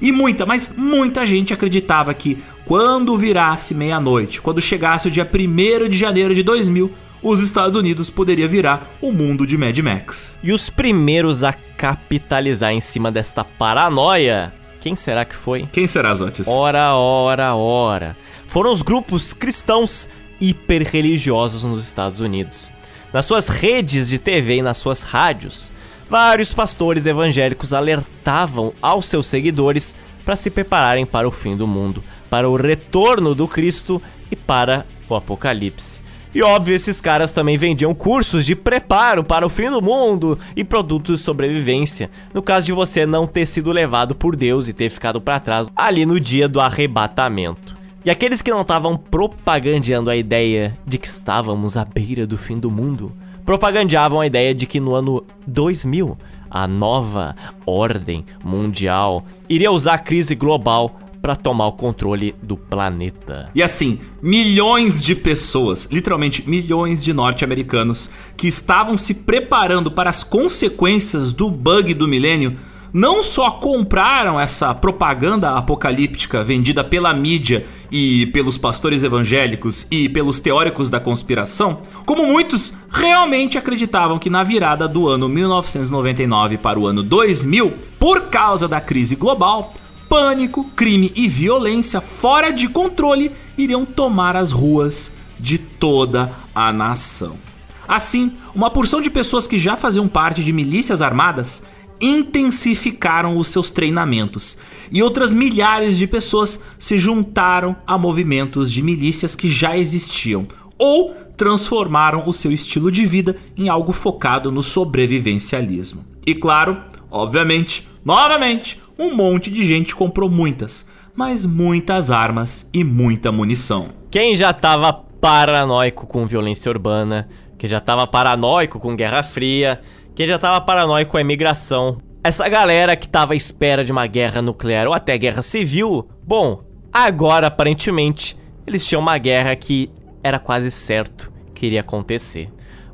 E muita, mas muita gente acreditava que quando virasse meia-noite, quando chegasse o dia 1 de janeiro de 2000, os Estados Unidos poderia virar o mundo de Mad Max. E os primeiros a capitalizar em cima desta paranoia, quem será que foi? Quem será, Zotis? Ora, ora, ora. Foram os grupos cristãos hiperreligiosos nos Estados Unidos. Nas suas redes de TV e nas suas rádios, vários pastores evangélicos alertavam aos seus seguidores para se prepararem para o fim do mundo, para o retorno do Cristo e para o Apocalipse. E óbvio, esses caras também vendiam cursos de preparo para o fim do mundo e produtos de sobrevivência, no caso de você não ter sido levado por Deus e ter ficado para trás ali no dia do arrebatamento. E aqueles que não estavam propagandeando a ideia de que estávamos à beira do fim do mundo, propagandeavam a ideia de que no ano 2000 a nova ordem mundial iria usar a crise global para tomar o controle do planeta. E assim, milhões de pessoas, literalmente milhões de norte-americanos, que estavam se preparando para as consequências do bug do milênio, não só compraram essa propaganda apocalíptica vendida pela mídia e pelos pastores evangélicos e pelos teóricos da conspiração, como muitos realmente acreditavam que na virada do ano 1999 para o ano 2000, por causa da crise global, pânico, crime e violência fora de controle iriam tomar as ruas de toda a nação. Assim, uma porção de pessoas que já faziam parte de milícias armadas intensificaram os seus treinamentos e outras milhares de pessoas se juntaram a movimentos de milícias que já existiam ou transformaram o seu estilo de vida em algo focado no sobrevivencialismo. E claro, obviamente, novamente, um monte de gente comprou muitas, mas muitas armas e muita munição. Quem já tava paranoico com violência urbana, que já tava paranoico com Guerra Fria, que já tava paranoico com a imigração. Essa galera que tava à espera de uma guerra nuclear ou até guerra civil, bom, agora aparentemente eles tinham uma guerra que era quase certo que iria acontecer.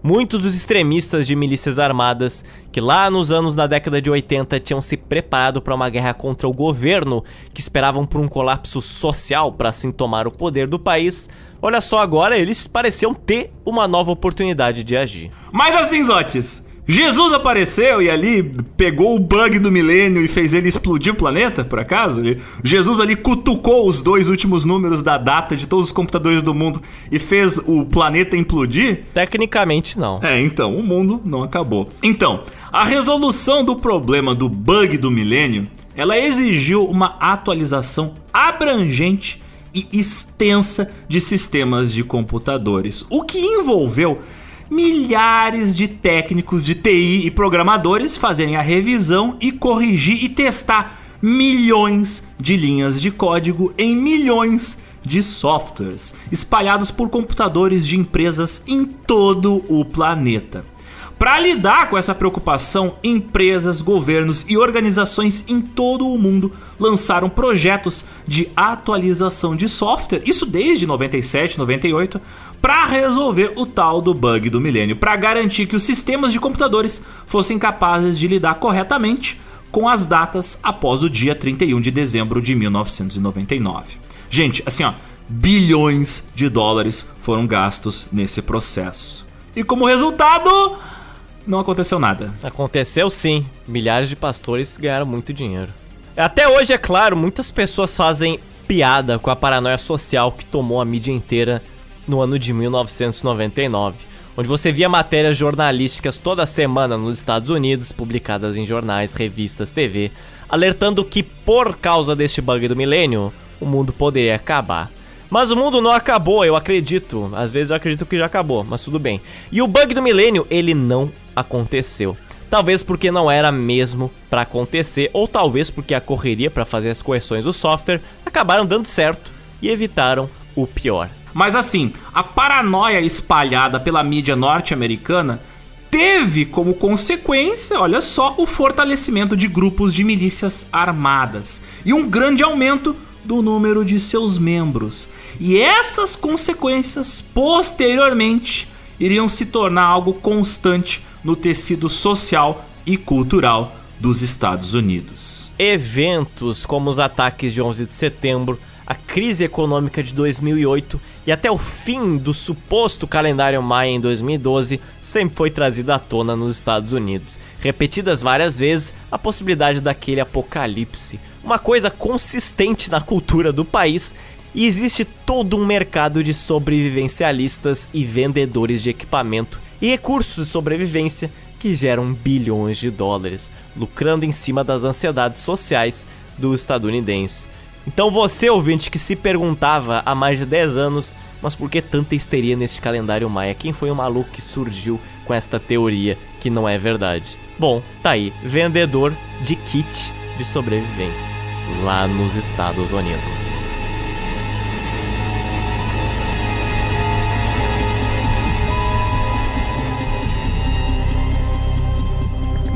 Muitos dos extremistas de milícias armadas que lá nos anos da década de 80 tinham se preparado para uma guerra contra o governo, que esperavam por um colapso social para assim tomar o poder do país, olha só agora eles pareciam ter uma nova oportunidade de agir. Mas assim, Zotes, Jesus apareceu e ali pegou o bug do milênio e fez ele explodir o planeta, por acaso? Jesus ali cutucou os dois últimos números da data de todos os computadores do mundo e fez o planeta implodir? Tecnicamente não. É, então, o mundo não acabou. Então, a resolução do problema do bug do milênio, ela exigiu uma atualização abrangente e extensa de sistemas de computadores, o que envolveu milhares de técnicos de TI e programadores fazerem a revisão e corrigir e testar milhões de linhas de código em milhões de softwares espalhados por computadores de empresas em todo o planeta. Para lidar com essa preocupação, empresas, governos e organizações em todo o mundo lançaram projetos de atualização de software, isso desde 97, 98, para resolver o tal do bug do milênio, para garantir que os sistemas de computadores fossem capazes de lidar corretamente com as datas após o dia 31 de dezembro de 1999. Gente, assim ó, bilhões de dólares foram gastos nesse processo. E como resultado, não aconteceu nada. Aconteceu sim. Milhares de pastores ganharam muito dinheiro. Até hoje, é claro, muitas pessoas fazem piada com a paranoia social que tomou a mídia inteira no ano de 1999, onde você via matérias jornalísticas toda semana nos Estados Unidos, publicadas em jornais, revistas, TV, alertando que por causa deste bug do milênio, o mundo poderia acabar. Mas o mundo não acabou, eu acredito. Às vezes eu acredito que já acabou, mas tudo bem. E o bug do milênio, ele não aconteceu. Talvez porque não era mesmo para acontecer, ou talvez porque a correria para fazer as correções do software acabaram dando certo e evitaram o pior. Mas assim, a paranoia espalhada pela mídia norte-americana teve como consequência, olha só, o fortalecimento de grupos de milícias armadas e um grande aumento do número de seus membros. E essas consequências, posteriormente, iriam se tornar algo constante no tecido social e cultural dos Estados Unidos. Eventos como os ataques de 11 de setembro, a crise econômica de 2008 e até o fim do suposto calendário Maia em 2012 sempre foi trazida à tona nos Estados Unidos. Repetidas várias vezes, a possibilidade daquele apocalipse, uma coisa consistente na cultura do país e existe todo um mercado de sobrevivencialistas e vendedores de equipamento e recursos de sobrevivência que geram bilhões de dólares, lucrando em cima das ansiedades sociais do estadunidense. Então você, ouvinte, que se perguntava há mais de 10 anos, mas por que tanta histeria neste calendário maia? Quem foi o maluco que surgiu com esta teoria que não é verdade? Bom, tá aí, vendedor de kit de sobrevivência lá nos Estados Unidos.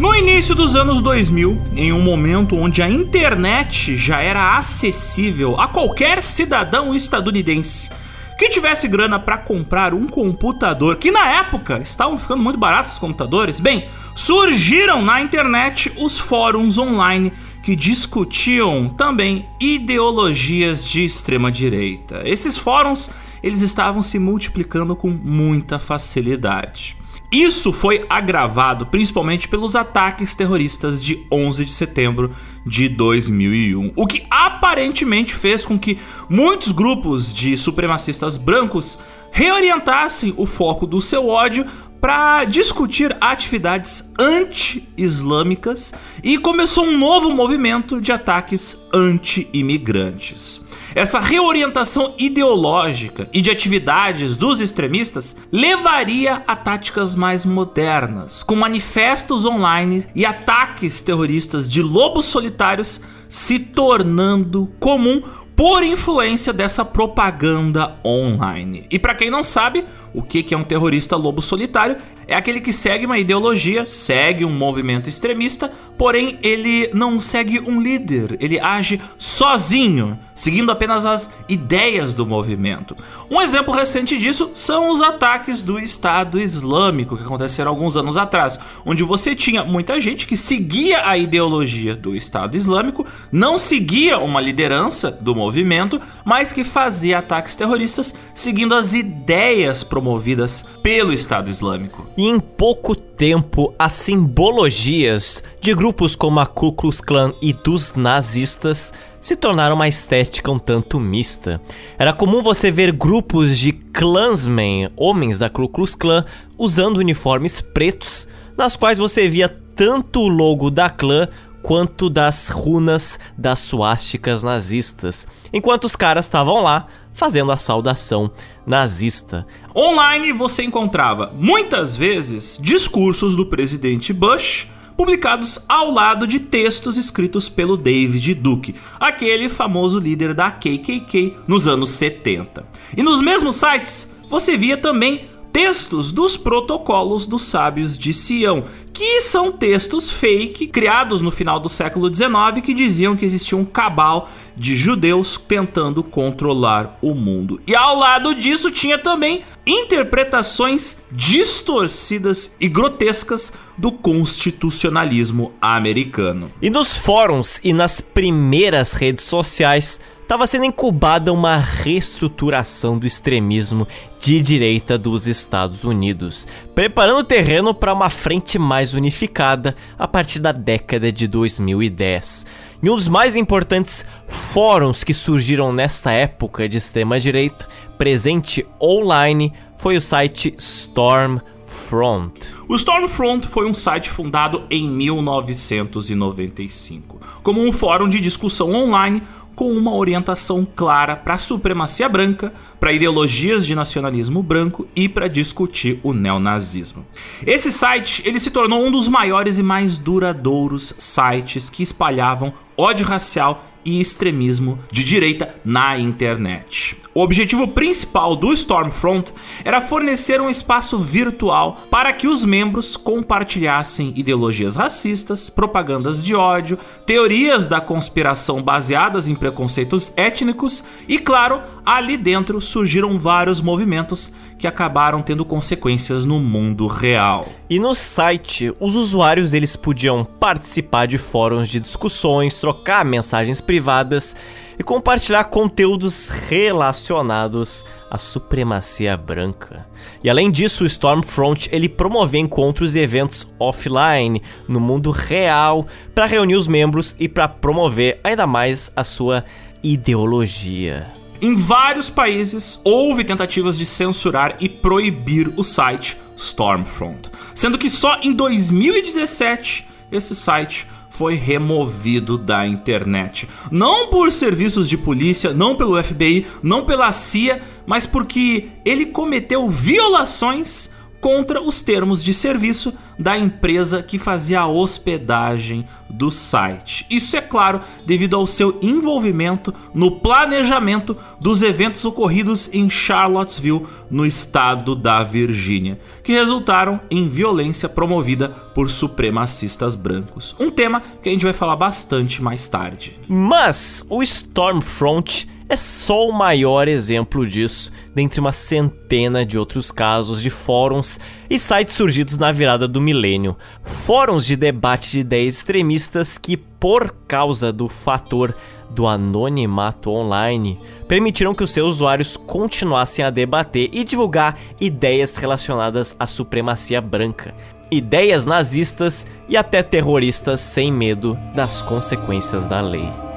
No início dos anos 2000, em um momento onde a internet já era acessível a qualquer cidadão estadunidense que tivesse grana para comprar um computador, que na época estavam ficando muito baratos os computadores, bem, surgiram na internet os fóruns online que discutiam também ideologias de extrema direita. Esses fóruns, eles estavam se multiplicando com muita facilidade. Isso foi agravado principalmente pelos ataques terroristas de 11 de setembro de 2001, o que aparentemente fez com que muitos grupos de supremacistas brancos reorientassem o foco do seu ódio para discutir atividades anti-islâmicas e começou um novo movimento de ataques anti-imigrantes. Essa reorientação ideológica e de atividades dos extremistas levaria a táticas mais modernas, com manifestos online e ataques terroristas de lobos solitários se tornando comum por influência dessa propaganda online. E para quem não sabe, o que é um terrorista lobo solitário? É aquele que segue uma ideologia, segue um movimento extremista, porém ele não segue um líder, ele age sozinho, seguindo apenas as ideias do movimento. Um exemplo recente disso são os ataques do Estado Islâmico que aconteceram alguns anos atrás, onde você tinha muita gente que seguia a ideologia do Estado Islâmico, não seguia uma liderança do movimento, mas que fazia ataques terroristas seguindo as ideias promovidas pelo Estado Islâmico. E em pouco tempo, as simbologias de grupos como a Ku Klux Klan e dos nazistas se tornaram uma estética um tanto mista. Era comum você ver grupos de Klansmen, homens da Ku Klux Klan, usando uniformes pretos, nas quais você via tanto o logo da clã quanto das runas das suásticas nazistas, enquanto os caras estavam lá fazendo a saudação nazista. Online você encontrava muitas vezes discursos do presidente Bush publicados ao lado de textos escritos pelo David Duke, aquele famoso líder da KKK nos anos 70. E nos mesmos sites você via também textos dos protocolos dos sábios de Sião, que são textos fake criados no final do século XIX que diziam que existia um cabal de judeus tentando controlar o mundo. E ao lado disso tinha também interpretações distorcidas e grotescas do constitucionalismo americano. E nos fóruns e nas primeiras redes sociais estava sendo incubada uma reestruturação do extremismo de direita dos Estados Unidos, preparando o terreno para uma frente mais unificada a partir da década de 2010. E um dos mais importantes fóruns que surgiram nesta época de extrema-direita, presente online, foi o site Stormfront. O Stormfront foi um site fundado em 1995 como um fórum de discussão online com uma orientação clara para a supremacia branca, para ideologias de nacionalismo branco e para discutir o neonazismo. Esse site ele se tornou um dos maiores e mais duradouros sites que espalhavam ódio racial e extremismo de direita na internet. O objetivo principal do Stormfront era fornecer um espaço virtual para que os membros compartilhassem ideologias racistas, propagandas de ódio, teorias da conspiração baseadas em preconceitos étnicos e, claro, ali dentro surgiram vários movimentos que acabaram tendo consequências no mundo real. E no site, os usuários eles podiam participar de fóruns de discussões, trocar mensagens privadas e compartilhar conteúdos relacionados à supremacia branca. E além disso, o Stormfront ele promovia encontros e eventos offline no mundo real para reunir os membros e para promover ainda mais a sua ideologia. Em vários países houve tentativas de censurar e proibir o site Stormfront, sendo que só em 2017 esse site foi removido da internet. Não por serviços de polícia, não pelo FBI, não pela CIA, mas porque ele cometeu violações contra os termos de serviço da empresa que fazia a hospedagem do site. Isso é claro devido ao seu envolvimento no planejamento dos eventos ocorridos em Charlottesville, no estado da Virgínia, que resultaram em violência promovida por supremacistas brancos. Um tema que a gente vai falar bastante mais tarde. Mas o Stormfront é só o maior exemplo disso, dentre uma centena de outros casos de fóruns e sites surgidos na virada do milênio. Fóruns de debate de ideias extremistas que, por causa do fator do anonimato online, permitiram que os seus usuários continuassem a debater e divulgar ideias relacionadas à supremacia branca. Ideias nazistas e até terroristas sem medo das consequências da lei.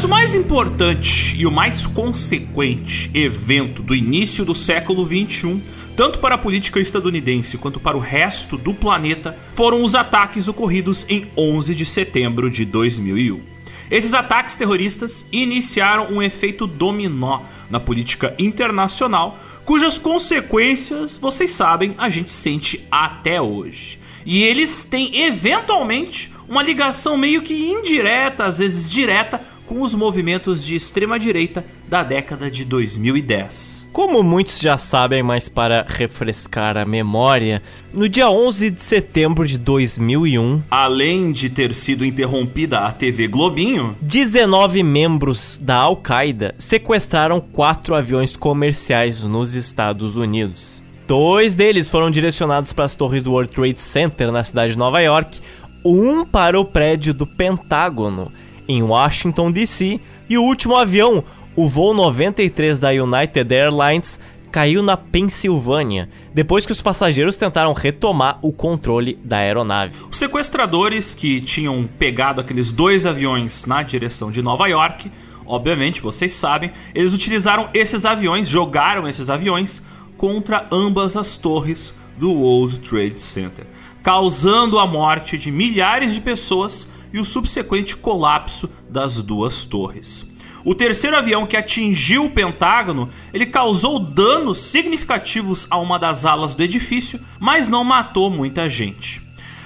Mas o mais importante e o mais consequente evento do início do século XXI, tanto para a política estadunidense quanto para o resto do planeta, foram os ataques ocorridos em 11 de setembro de 2001. Esses ataques terroristas iniciaram um efeito dominó na política internacional, cujas consequências, vocês sabem, a gente sente até hoje. E eles têm eventualmente uma ligação meio que indireta, às vezes direta, com os movimentos de extrema direita da década de 2010. Como muitos já sabem, mas para refrescar a memória, no dia 11 de setembro de 2001, além de ter sido interrompida a TV Globinho, 19 membros da Al-Qaeda sequestraram quatro aviões comerciais nos Estados Unidos. Dois deles foram direcionados para as torres do World Trade Center na cidade de Nova York, um para o prédio do Pentágono em Washington DC e o último avião, o voo 93 da United Airlines, caiu na Pensilvânia, depois que os passageiros tentaram retomar o controle da aeronave. Os sequestradores que tinham pegado aqueles dois aviões na direção de Nova York, obviamente, vocês sabem, eles utilizaram esses aviões, jogaram esses aviões contra ambas as torres do World Trade Center, causando a morte de milhares de pessoas e o subsequente colapso das duas torres. O terceiro avião que atingiu o Pentágono, ele causou danos significativos a uma das alas do edifício, mas não matou muita gente.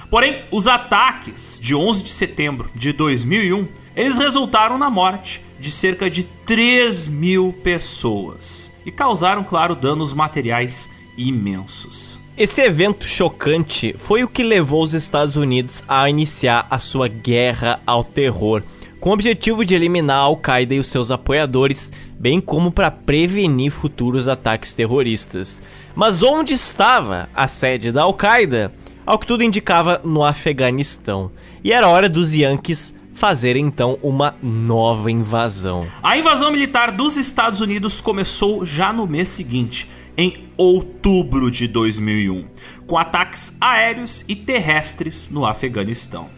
Porém, os ataques de 11 de setembro de 2001, eles resultaram na morte de cerca de 3 mil pessoas e causaram, claro, danos materiais imensos. Esse evento chocante foi o que levou os Estados Unidos a iniciar a sua guerra ao terror, com o objetivo de eliminar a Al-Qaeda e os seus apoiadores, bem como para prevenir futuros ataques terroristas. Mas onde estava a sede da Al-Qaeda? Ao que tudo indicava, no Afeganistão. E era hora dos Yankees fazer então uma nova invasão. A invasão militar dos Estados Unidos começou já no mês seguinte em outubro de 2001, com ataques aéreos e terrestres no Afeganistão.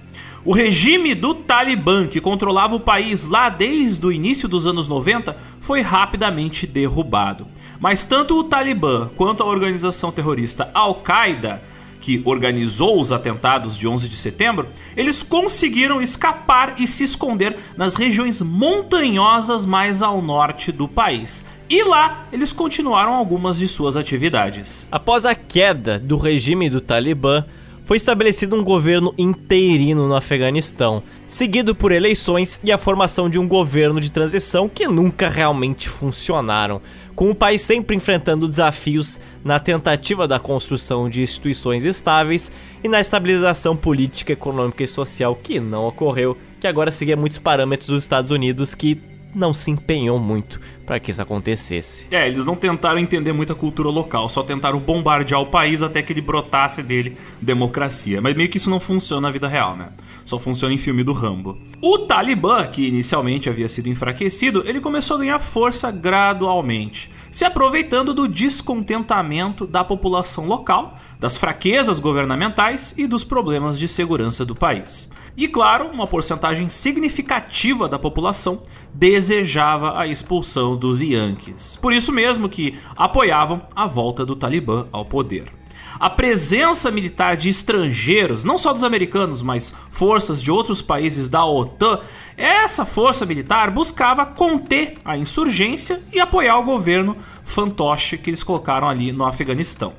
O regime do Talibã, que controlava o país lá desde o início dos anos 90, foi rapidamente derrubado. Mas tanto o Talibã quanto a organização terrorista Al-Qaeda que organizou os atentados de 11 de setembro, eles conseguiram escapar e se esconder nas regiões montanhosas mais ao norte do país. E lá eles continuaram algumas de suas atividades. Após a queda do regime do Talibã, foi estabelecido um governo interino no Afeganistão, seguido por eleições e a formação de um governo de transição que nunca realmente funcionaram, com o país sempre enfrentando desafios na tentativa da construção de instituições estáveis e na estabilização política, econômica e social que não ocorreu, que agora seguia muitos parâmetros dos Estados Unidos que não se empenhou muito para que isso acontecesse. É, eles não tentaram entender muita cultura local, só tentaram bombardear o país até que ele brotasse dele democracia. Mas meio que isso não funciona na vida real, né? Só funciona em filme do Rambo. O Talibã, que inicialmente havia sido enfraquecido, ele começou a ganhar força gradualmente, se aproveitando do descontentamento da população local, das fraquezas governamentais e dos problemas de segurança do país. E claro, uma porcentagem significativa da população desejava a expulsão dos Yankees. Por isso mesmo que apoiavam a volta do Talibã ao poder. A presença militar de estrangeiros, não só dos americanos, mas forças de outros países da OTAN, essa força militar buscava conter a insurgência e apoiar o governo fantoche que eles colocaram ali no Afeganistão.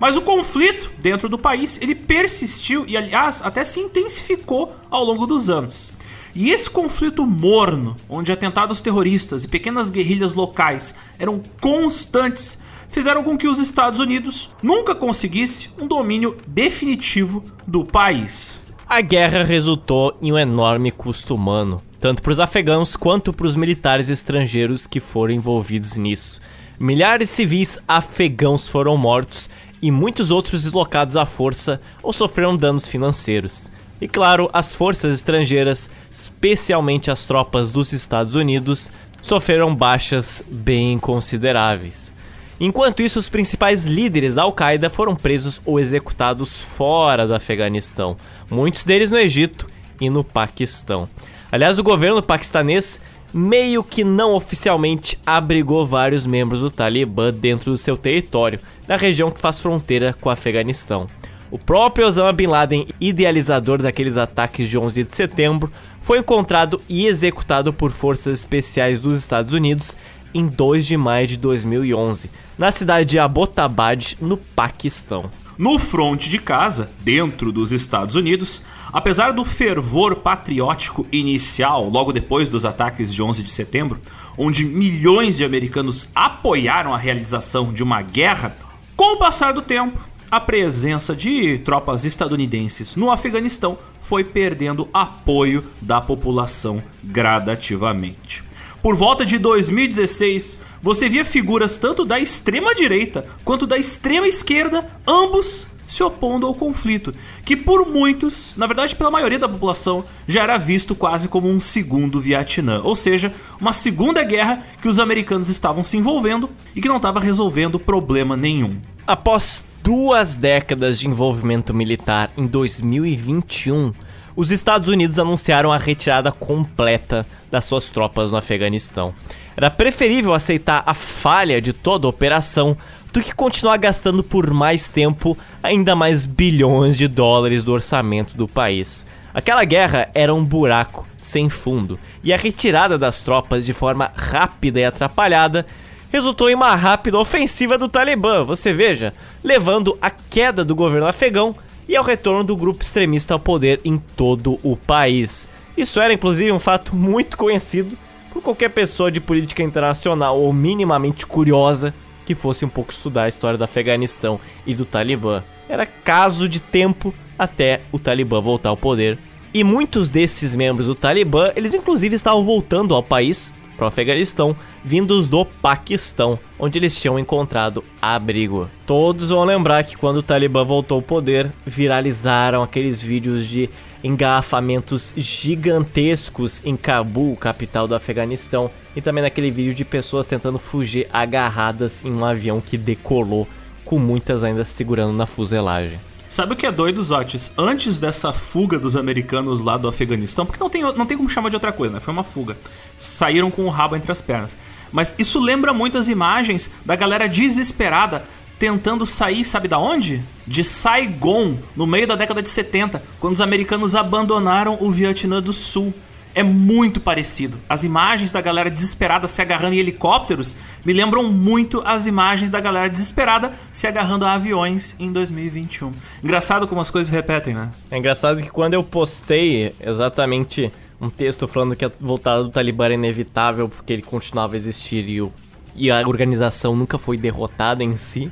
Mas o conflito dentro do país ele persistiu e, aliás, até se intensificou ao longo dos anos. E esse conflito morno, onde atentados terroristas e pequenas guerrilhas locais eram constantes, fizeram com que os Estados Unidos nunca conseguisse um domínio definitivo do país. A guerra resultou em um enorme custo humano, tanto para os afegãos quanto para os militares estrangeiros que foram envolvidos nisso. Milhares de civis afegãos foram mortos e muitos outros deslocados à força ou sofreram danos financeiros. E claro, as forças estrangeiras, especialmente as tropas dos Estados Unidos, sofreram baixas bem consideráveis. Enquanto isso, os principais líderes da Al-Qaeda foram presos ou executados fora do Afeganistão, muitos deles no Egito e no Paquistão. Aliás, o governo paquistanês meio que não oficialmente abrigou vários membros do Talibã dentro do seu território, na região que faz fronteira com o Afeganistão. O próprio Osama Bin Laden, idealizador daqueles ataques de 11 de setembro, foi encontrado e executado por forças especiais dos Estados Unidos em 2 de maio de 2011, na cidade de Abbottabad, no Paquistão. No fronte de casa, dentro dos Estados Unidos, apesar do fervor patriótico inicial logo depois dos ataques de 11 de setembro, onde milhões de americanos apoiaram a realização de uma guerra, com o passar do tempo, a presença de tropas estadunidenses no Afeganistão foi perdendo apoio da população gradativamente. Por volta de 2016, você via figuras tanto da extrema direita quanto da extrema esquerda, ambos se opondo ao conflito, que por muitos, na verdade pela maioria da população, já era visto quase como um segundo Vietnã, ou seja, uma segunda guerra que os americanos estavam se envolvendo e que não estava resolvendo problema nenhum. Após duas décadas de envolvimento militar em 2021, os Estados Unidos anunciaram a retirada completa das suas tropas no Afeganistão. Era preferível aceitar a falha de toda a operação do que continuar gastando por mais tempo ainda mais bilhões de dólares do orçamento do país. Aquela guerra era um buraco sem fundo, e a retirada das tropas de forma rápida e atrapalhada resultou em uma rápida ofensiva do Talibã, você veja, levando à queda do governo afegão e ao retorno do grupo extremista ao poder em todo o país. Isso era inclusive um fato muito conhecido por qualquer pessoa de política internacional ou minimamente curiosa que fosse um pouco estudar a história do Afeganistão e do Talibã. Era caso de tempo até o Talibã voltar ao poder. E muitos desses membros do Talibã, eles inclusive estavam voltando ao país, para o Afeganistão, vindos do Paquistão, onde eles tinham encontrado abrigo. Todos vão lembrar que quando o Talibã voltou ao poder, viralizaram aqueles vídeos de engarrafamentos gigantescos em Cabul, capital do Afeganistão, e também naquele vídeo de pessoas tentando fugir agarradas em um avião que decolou, com muitas ainda segurando na fuselagem. Sabe o que é doido, Zotes? Antes dessa fuga dos americanos lá do Afeganistão, porque não tem, não tem como chamar de outra coisa, né? Foi uma fuga. Saíram com o rabo entre as pernas. Mas isso lembra muito as imagens da galera desesperada tentando sair, sabe da onde? De Saigon, no meio da década de 70, quando os americanos abandonaram o Vietnã do Sul é muito parecido. As imagens da galera desesperada se agarrando em helicópteros me lembram muito as imagens da galera desesperada se agarrando a aviões em 2021. Engraçado como as coisas repetem, né? É engraçado que quando eu postei exatamente um texto falando que a voltada do Talibã era inevitável porque ele continuava a existir e, o, e a organização nunca foi derrotada em si,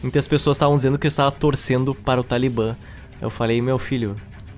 muitas pessoas estavam dizendo que eu estava torcendo para o Talibã. Eu falei, meu filho,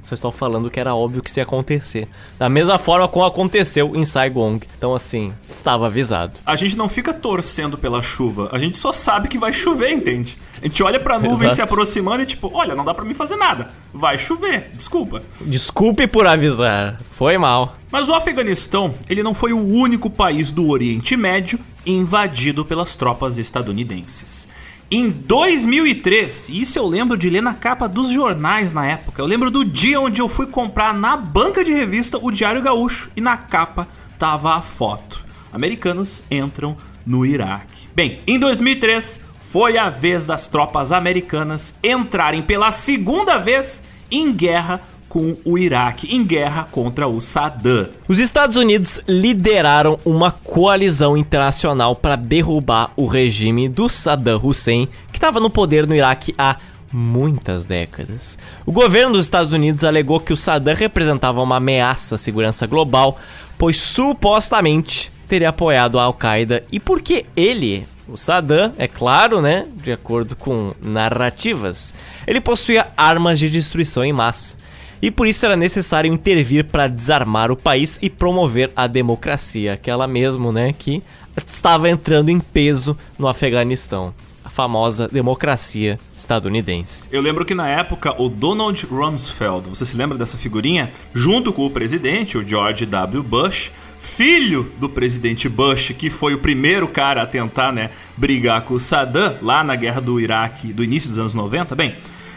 só estou falando que era óbvio que isso ia acontecer. Da mesma forma como aconteceu em Saigon. Então, assim, estava avisado. A gente não fica torcendo pela chuva, a gente só sabe que vai chover, entende? A gente olha pra nuvem Exato. se aproximando e tipo, olha, não dá para mim fazer nada. Vai chover, desculpa. Desculpe por avisar, foi mal. Mas o Afeganistão, ele não foi o único país do Oriente Médio invadido pelas tropas estadunidenses. Em 2003, isso eu lembro de ler na capa dos jornais na época. Eu lembro do dia onde eu fui comprar na banca de revista o Diário Gaúcho e na capa tava a foto. Americanos entram no Iraque. Bem, em 2003 foi a vez das tropas americanas entrarem pela segunda vez em guerra com o Iraque em guerra contra o Saddam. Os Estados Unidos lideraram uma coalizão internacional para derrubar o regime do Saddam Hussein, que estava no poder no Iraque há muitas décadas. O governo dos Estados Unidos alegou que o Saddam representava uma ameaça à segurança global, pois supostamente teria apoiado a Al-Qaeda e porque ele, o Saddam, é claro, né, de acordo com narrativas, ele possuía armas de destruição em massa e por isso era necessário intervir para desarmar o país e promover a democracia, aquela mesmo, né, que estava entrando em peso no Afeganistão. A famosa democracia estadunidense. Eu lembro que na época o Donald Rumsfeld, você se lembra dessa figurinha? Junto com o presidente, o George W. Bush, filho do presidente Bush, que foi o primeiro cara a tentar, né, brigar com o Saddam lá na guerra do Iraque do início dos anos 90. Bem,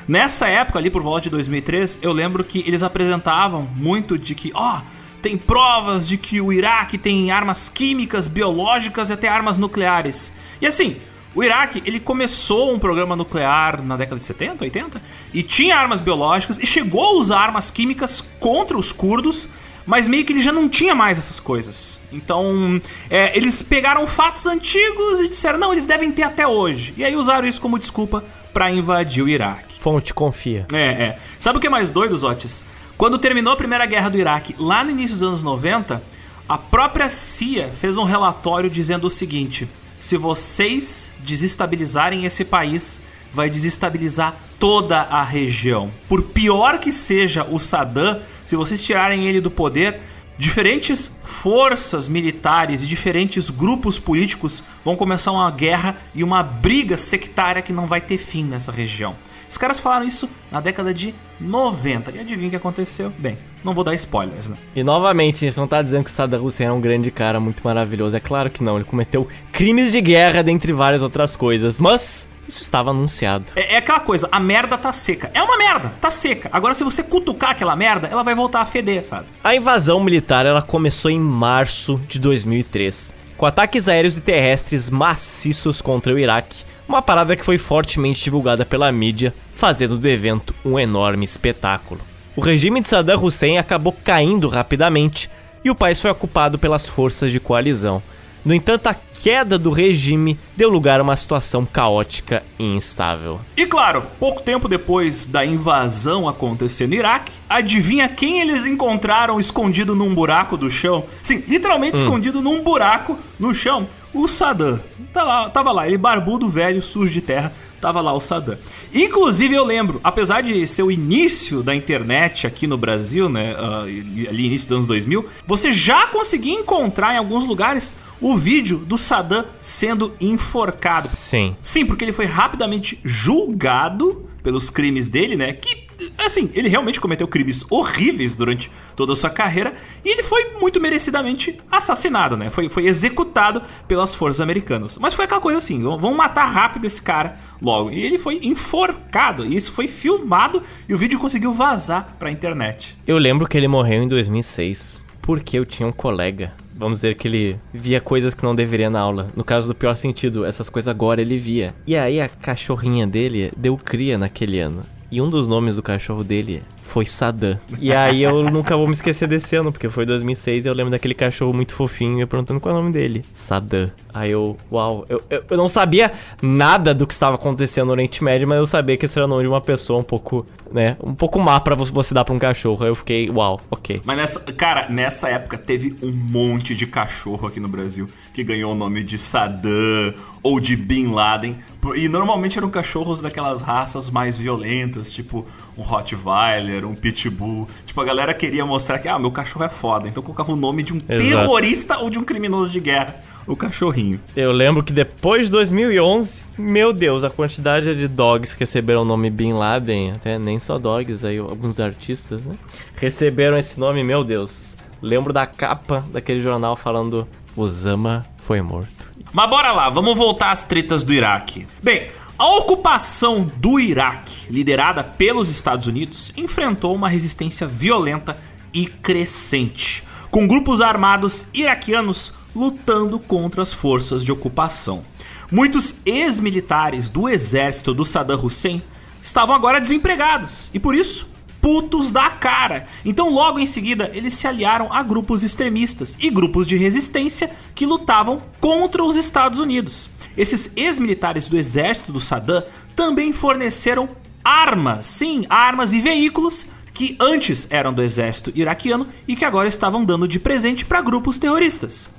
Nessa época, ali por volta de 2003, eu lembro que eles apresentavam muito de que, ó, oh, tem provas de que o Iraque tem armas químicas, biológicas e até armas nucleares. E assim, o Iraque, ele começou um programa nuclear na década de 70, 80, e tinha armas biológicas e chegou a usar armas químicas contra os curdos, mas meio que ele já não tinha mais essas coisas. Então, é, eles pegaram fatos antigos e disseram, não, eles devem ter até hoje. E aí usaram isso como desculpa para invadir o Iraque. Fonte, confia. É, é. Sabe o que é mais doido, Zotis? Quando terminou a Primeira Guerra do Iraque, lá no início dos anos 90, a própria CIA fez um relatório dizendo o seguinte: se vocês desestabilizarem esse país, vai desestabilizar toda a região. Por pior que seja o Saddam, se vocês tirarem ele do poder, diferentes forças militares e diferentes grupos políticos vão começar uma guerra e uma briga sectária que não vai ter fim nessa região. Os caras falaram isso na década de 90. E adivinha o que aconteceu? Bem, não vou dar spoilers, né? E novamente, a gente não tá dizendo que o Saddam Hussein é um grande cara muito maravilhoso. É claro que não. Ele cometeu crimes de guerra, dentre várias outras coisas. Mas isso estava anunciado. É, é, aquela coisa, a merda tá seca. É uma merda, tá seca. Agora, se você cutucar aquela merda, ela vai voltar a feder, sabe? A invasão militar ela começou em março de 2003, com ataques aéreos e terrestres maciços contra o Iraque uma parada que foi fortemente divulgada pela mídia, fazendo do evento um enorme espetáculo. O regime de Saddam Hussein acabou caindo rapidamente e o país foi ocupado pelas forças de coalizão. No entanto, a queda do regime deu lugar a uma situação caótica e instável. E claro, pouco tempo depois da invasão acontecer no Iraque, adivinha quem eles encontraram escondido num buraco do chão? Sim, literalmente hum. escondido num buraco no chão o Saddam. Tá lá, tava lá, ele barbudo, velho, sujo de terra, tava lá o Saddam. Inclusive eu lembro, apesar de ser o início da internet aqui no Brasil, né, uh, ali início dos anos 2000, você já conseguia encontrar em alguns lugares o vídeo do Saddam sendo enforcado. Sim. Sim, porque ele foi rapidamente julgado pelos crimes dele, né? Que assim, ele realmente cometeu crimes horríveis durante toda a sua carreira e ele foi muito merecidamente assassinado, né? Foi, foi executado pelas forças americanas. Mas foi aquela coisa assim: vamos matar rápido esse cara logo. E ele foi enforcado, e isso foi filmado e o vídeo conseguiu vazar pra internet. Eu lembro que ele morreu em 2006 porque eu tinha um colega vamos dizer que ele via coisas que não deveria na aula. No caso do pior sentido, essas coisas agora ele via. E aí a cachorrinha dele deu cria naquele ano. E um dos nomes do cachorro dele foi Saddam. E aí eu nunca vou me esquecer desse ano, porque foi 2006 e eu lembro daquele cachorro muito fofinho e perguntando qual é o nome dele. Saddam. Aí eu, uau, eu, eu, eu, não sabia nada do que estava acontecendo no Oriente Médio, mas eu sabia que esse era o nome de uma pessoa um pouco, né, um pouco má pra você dar pra um cachorro. Aí eu fiquei, uau, ok. Mas nessa, cara, nessa época teve um monte de cachorro aqui no Brasil que ganhou o nome de Saddam ou de Bin Laden. E normalmente eram cachorros daquelas raças mais violentas, tipo um Rottweiler, um Pitbull. Tipo, a galera queria mostrar que, ah, meu cachorro é foda. Então colocava o nome de um Exato. terrorista ou de um criminoso de guerra. O cachorrinho. Eu lembro que depois de 2011, meu Deus, a quantidade de dogs que receberam o nome Bin Laden, até nem só dogs, aí alguns artistas, né? Receberam esse nome, meu Deus. Lembro da capa daquele jornal falando Osama foi morto. Mas bora lá, vamos voltar às tretas do Iraque. Bem, a ocupação do Iraque, liderada pelos Estados Unidos, enfrentou uma resistência violenta e crescente, com grupos armados iraquianos lutando contra as forças de ocupação. Muitos ex-militares do exército do Saddam Hussein estavam agora desempregados e por isso putos da cara. Então, logo em seguida, eles se aliaram a grupos extremistas e grupos de resistência que lutavam contra os Estados Unidos. Esses ex-militares do exército do Saddam também forneceram armas, sim, armas e veículos que antes eram do exército iraquiano e que agora estavam dando de presente para grupos terroristas.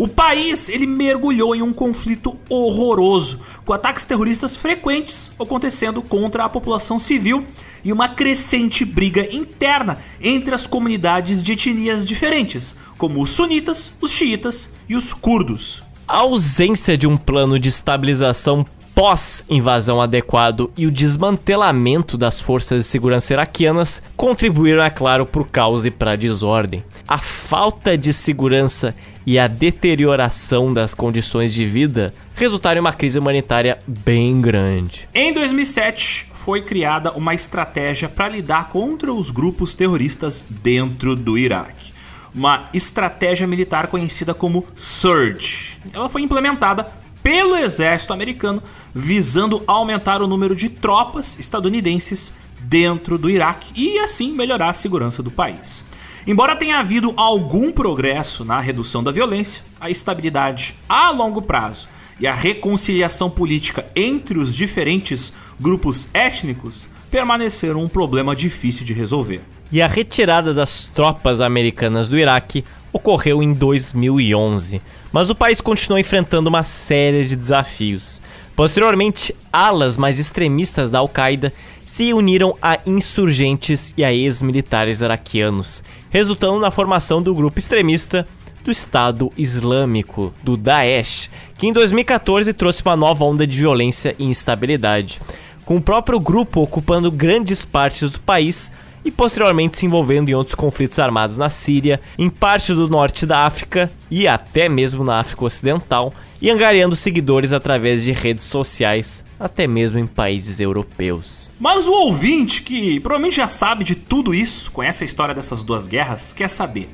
O país ele mergulhou em um conflito horroroso, com ataques terroristas frequentes acontecendo contra a população civil e uma crescente briga interna entre as comunidades de etnias diferentes, como os sunitas, os xiitas e os curdos. A ausência de um plano de estabilização pós-invasão adequado e o desmantelamento das forças de segurança iraquianas contribuíram, é claro, para o caos e para a desordem. A falta de segurança e a deterioração das condições de vida resultaram em uma crise humanitária bem grande. Em 2007, foi criada uma estratégia para lidar contra os grupos terroristas dentro do Iraque. Uma estratégia militar conhecida como Surge. Ela foi implementada pelo exército americano, visando aumentar o número de tropas estadunidenses dentro do Iraque e assim melhorar a segurança do país. Embora tenha havido algum progresso na redução da violência, a estabilidade a longo prazo e a reconciliação política entre os diferentes grupos étnicos permaneceram um problema difícil de resolver. E a retirada das tropas americanas do Iraque ocorreu em 2011, mas o país continuou enfrentando uma série de desafios. Posteriormente, alas mais extremistas da Al-Qaeda se uniram a insurgentes e a ex-militares iraquianos, resultando na formação do grupo extremista do Estado Islâmico, do Daesh, que em 2014 trouxe uma nova onda de violência e instabilidade, com o próprio grupo ocupando grandes partes do país e posteriormente se envolvendo em outros conflitos armados na Síria, em parte do norte da África e até mesmo na África Ocidental, e angariando seguidores através de redes sociais, até mesmo em países europeus. Mas o ouvinte, que provavelmente já sabe de tudo isso, conhece a história dessas duas guerras, quer saber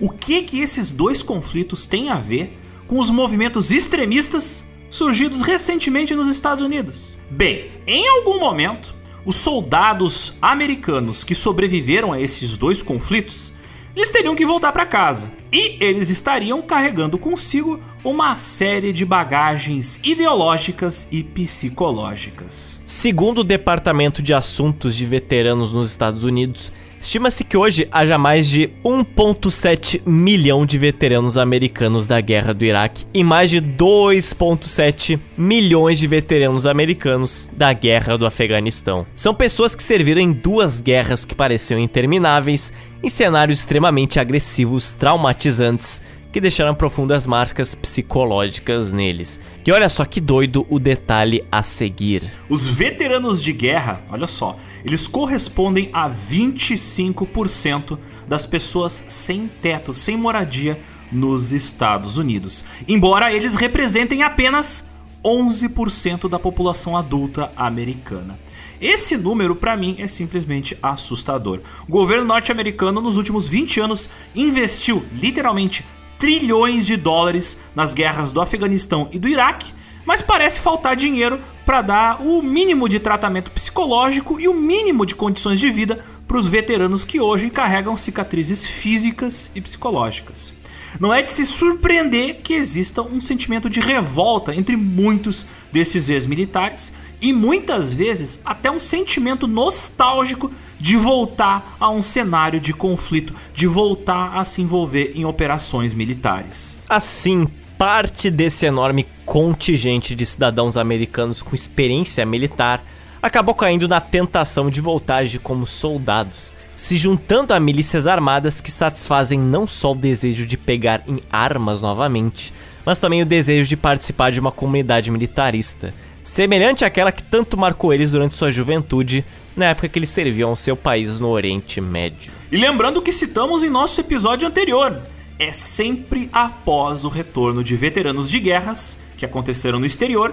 o que que esses dois conflitos têm a ver com os movimentos extremistas surgidos recentemente nos Estados Unidos? Bem, em algum momento, os soldados americanos que sobreviveram a esses dois conflitos, eles teriam que voltar para casa. E eles estariam carregando consigo uma série de bagagens ideológicas e psicológicas. Segundo o Departamento de Assuntos de Veteranos nos Estados Unidos, Estima-se que hoje haja mais de 1,7 milhão de veteranos americanos da guerra do Iraque e mais de 2,7 milhões de veteranos americanos da guerra do Afeganistão. São pessoas que serviram em duas guerras que pareciam intermináveis, em cenários extremamente agressivos, traumatizantes que deixaram profundas marcas psicológicas neles. E olha só que doido o detalhe a seguir. Os veteranos de guerra, olha só, eles correspondem a 25% das pessoas sem teto, sem moradia nos Estados Unidos. Embora eles representem apenas 11% da população adulta americana. Esse número, para mim, é simplesmente assustador. O governo norte-americano, nos últimos 20 anos, investiu literalmente trilhões de dólares nas guerras do Afeganistão e do Iraque, mas parece faltar dinheiro para dar o mínimo de tratamento psicológico e o mínimo de condições de vida para os veteranos que hoje carregam cicatrizes físicas e psicológicas. Não é de se surpreender que exista um sentimento de revolta entre muitos desses ex-militares e muitas vezes até um sentimento nostálgico de voltar a um cenário de conflito, de voltar a se envolver em operações militares. Assim, parte desse enorme contingente de cidadãos americanos com experiência militar acabou caindo na tentação de voltar agir como soldados, se juntando a milícias armadas que satisfazem não só o desejo de pegar em armas novamente, mas também o desejo de participar de uma comunidade militarista, semelhante àquela que tanto marcou eles durante sua juventude, na época que eles serviam ao seu país no Oriente Médio. E lembrando que citamos em nosso episódio anterior, é sempre após o retorno de veteranos de guerras que aconteceram no exterior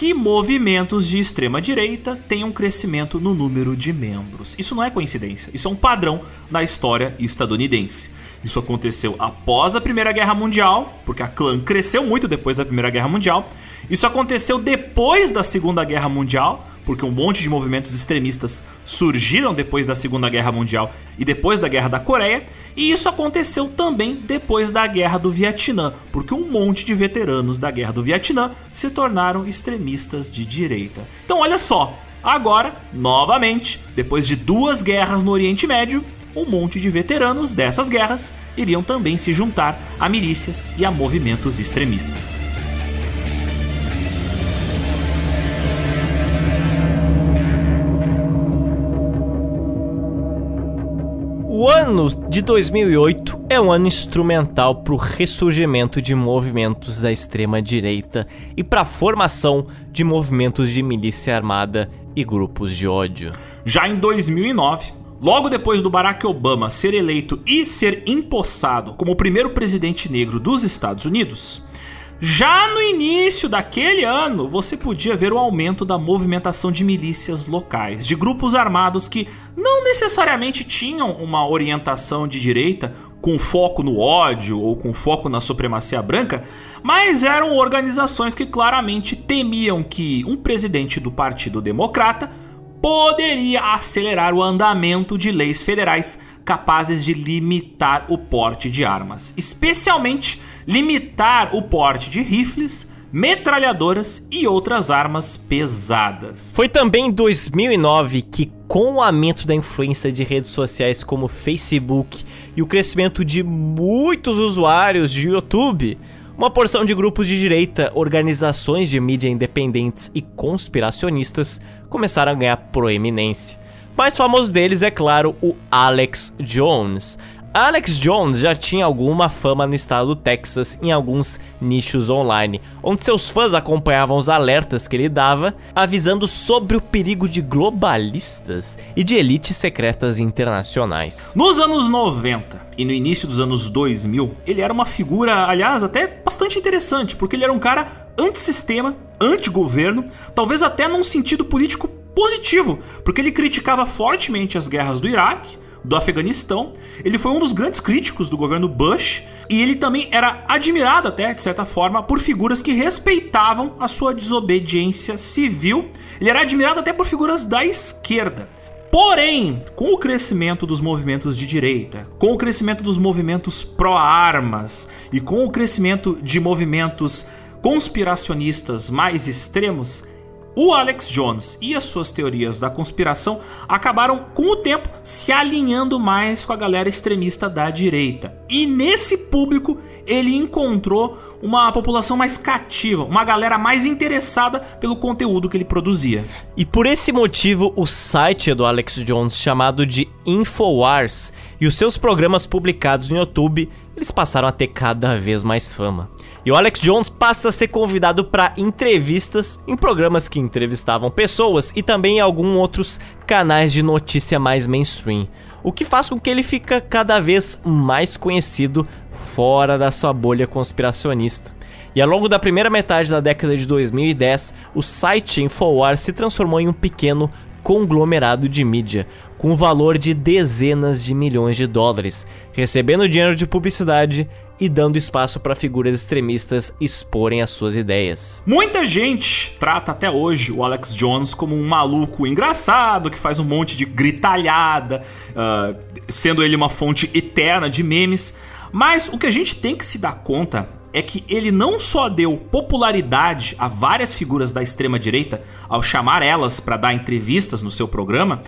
que movimentos de extrema direita têm um crescimento no número de membros. Isso não é coincidência, isso é um padrão na história estadunidense. Isso aconteceu após a Primeira Guerra Mundial, porque a clã cresceu muito depois da Primeira Guerra Mundial. Isso aconteceu depois da Segunda Guerra Mundial, porque um monte de movimentos extremistas surgiram depois da Segunda Guerra Mundial e depois da Guerra da Coreia, e isso aconteceu também depois da Guerra do Vietnã, porque um monte de veteranos da Guerra do Vietnã se tornaram extremistas de direita. Então, olha só, agora, novamente, depois de duas guerras no Oriente Médio, um monte de veteranos dessas guerras iriam também se juntar a milícias e a movimentos extremistas. O ano de 2008 é um ano instrumental para o ressurgimento de movimentos da extrema-direita e para a formação de movimentos de milícia armada e grupos de ódio. Já em 2009, logo depois do Barack Obama ser eleito e ser empossado como o primeiro presidente negro dos Estados Unidos, já no início daquele ano, você podia ver o aumento da movimentação de milícias locais, de grupos armados que não necessariamente tinham uma orientação de direita com foco no ódio ou com foco na supremacia branca, mas eram organizações que claramente temiam que um presidente do Partido Democrata poderia acelerar o andamento de leis federais capazes de limitar o porte de armas, especialmente limitar o porte de rifles, metralhadoras e outras armas pesadas. Foi também em 2009 que, com o aumento da influência de redes sociais como Facebook e o crescimento de muitos usuários de YouTube, uma porção de grupos de direita, organizações de mídia independentes e conspiracionistas começaram a ganhar proeminência. Mais famoso deles é, claro, o Alex Jones. Alex Jones já tinha alguma fama no estado do Texas em alguns nichos online, onde seus fãs acompanhavam os alertas que ele dava, avisando sobre o perigo de globalistas e de elites secretas internacionais. Nos anos 90 e no início dos anos 2000, ele era uma figura, aliás, até bastante interessante, porque ele era um cara antissistema, anti-governo, talvez até num sentido político positivo, porque ele criticava fortemente as guerras do Iraque do Afeganistão. Ele foi um dos grandes críticos do governo Bush e ele também era admirado até, de certa forma, por figuras que respeitavam a sua desobediência civil. Ele era admirado até por figuras da esquerda. Porém, com o crescimento dos movimentos de direita, com o crescimento dos movimentos pró-armas e com o crescimento de movimentos conspiracionistas mais extremos, o Alex Jones e as suas teorias da conspiração acabaram com o tempo se alinhando mais com a galera extremista da direita. E nesse público ele encontrou uma população mais cativa, uma galera mais interessada pelo conteúdo que ele produzia. E por esse motivo, o site do Alex Jones, chamado de Infowars, e os seus programas publicados no YouTube, eles passaram a ter cada vez mais fama. E o Alex Jones passa a ser convidado para entrevistas em programas que entrevistavam pessoas e também em alguns outros canais de notícia mais mainstream o que faz com que ele fica cada vez mais conhecido fora da sua bolha conspiracionista. E ao longo da primeira metade da década de 2010, o site Infowars se transformou em um pequeno conglomerado de mídia, com valor de dezenas de milhões de dólares, recebendo dinheiro de publicidade e dando espaço para figuras extremistas exporem as suas ideias. Muita gente trata até hoje o Alex Jones como um maluco engraçado que faz um monte de gritalhada, uh, sendo ele uma fonte eterna de memes. Mas o que a gente tem que se dar conta é que ele não só deu popularidade a várias figuras da extrema direita ao chamar elas para dar entrevistas no seu programa,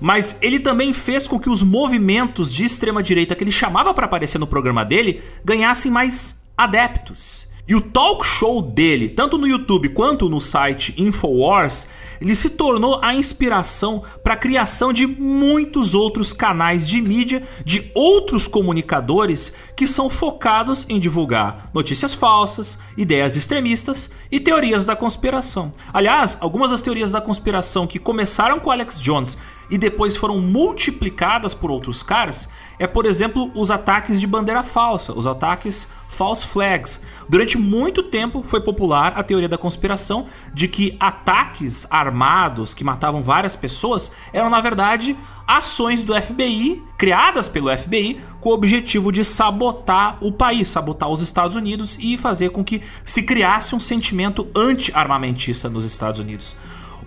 mas ele também fez com que os movimentos de extrema direita que ele chamava para aparecer no programa dele ganhassem mais adeptos. E o talk show dele, tanto no YouTube quanto no site Infowars, ele se tornou a inspiração para a criação de muitos outros canais de mídia de outros comunicadores que são focados em divulgar notícias falsas, ideias extremistas e teorias da conspiração. Aliás, algumas das teorias da conspiração que começaram com Alex Jones e depois foram multiplicadas por outros caras é, por exemplo, os ataques de bandeira falsa, os ataques false flags. Durante muito tempo foi popular a teoria da conspiração de que ataques armados que matavam várias pessoas eram na verdade ações do FBI, criadas pelo FBI, com o objetivo de sabotar o país, sabotar os Estados Unidos e fazer com que se criasse um sentimento anti-armamentista nos Estados Unidos.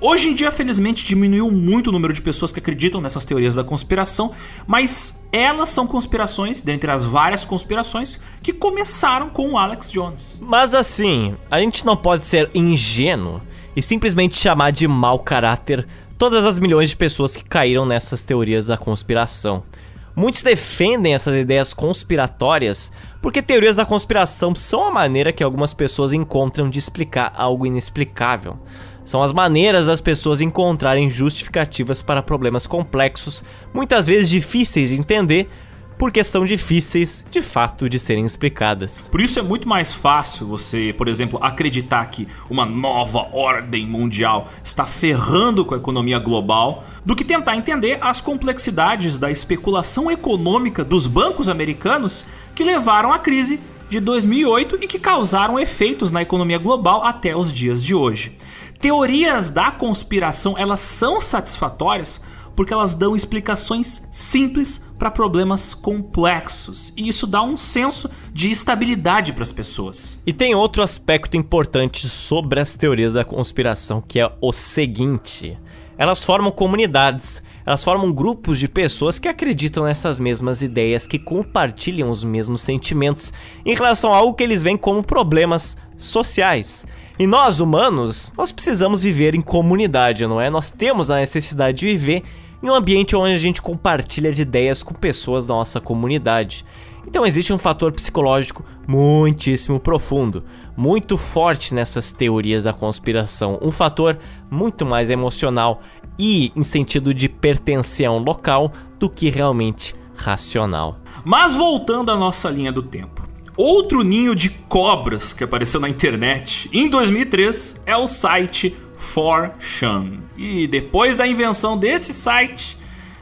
Hoje em dia, felizmente, diminuiu muito o número de pessoas que acreditam nessas teorias da conspiração, mas elas são conspirações, dentre as várias conspirações, que começaram com o Alex Jones. Mas assim, a gente não pode ser ingênuo e simplesmente chamar de mau caráter todas as milhões de pessoas que caíram nessas teorias da conspiração. Muitos defendem essas ideias conspiratórias porque teorias da conspiração são a maneira que algumas pessoas encontram de explicar algo inexplicável. São as maneiras das pessoas encontrarem justificativas para problemas complexos, muitas vezes difíceis de entender, porque são difíceis de fato de serem explicadas. Por isso é muito mais fácil você, por exemplo, acreditar que uma nova ordem mundial está ferrando com a economia global do que tentar entender as complexidades da especulação econômica dos bancos americanos que levaram à crise de 2008 e que causaram efeitos na economia global até os dias de hoje. Teorias da conspiração, elas são satisfatórias porque elas dão explicações simples para problemas complexos. E isso dá um senso de estabilidade para as pessoas. E tem outro aspecto importante sobre as teorias da conspiração, que é o seguinte: elas formam comunidades, elas formam grupos de pessoas que acreditam nessas mesmas ideias, que compartilham os mesmos sentimentos em relação a algo que eles veem como problemas sociais. E nós, humanos, nós precisamos viver em comunidade, não é? Nós temos a necessidade de viver em um ambiente onde a gente compartilha de ideias com pessoas da nossa comunidade. Então existe um fator psicológico muitíssimo profundo, muito forte nessas teorias da conspiração, um fator muito mais emocional e em sentido de pertencer a um local do que realmente racional. Mas voltando à nossa linha do tempo. Outro ninho de cobras que apareceu na internet em 2003 é o site 4chan. E depois da invenção desse site,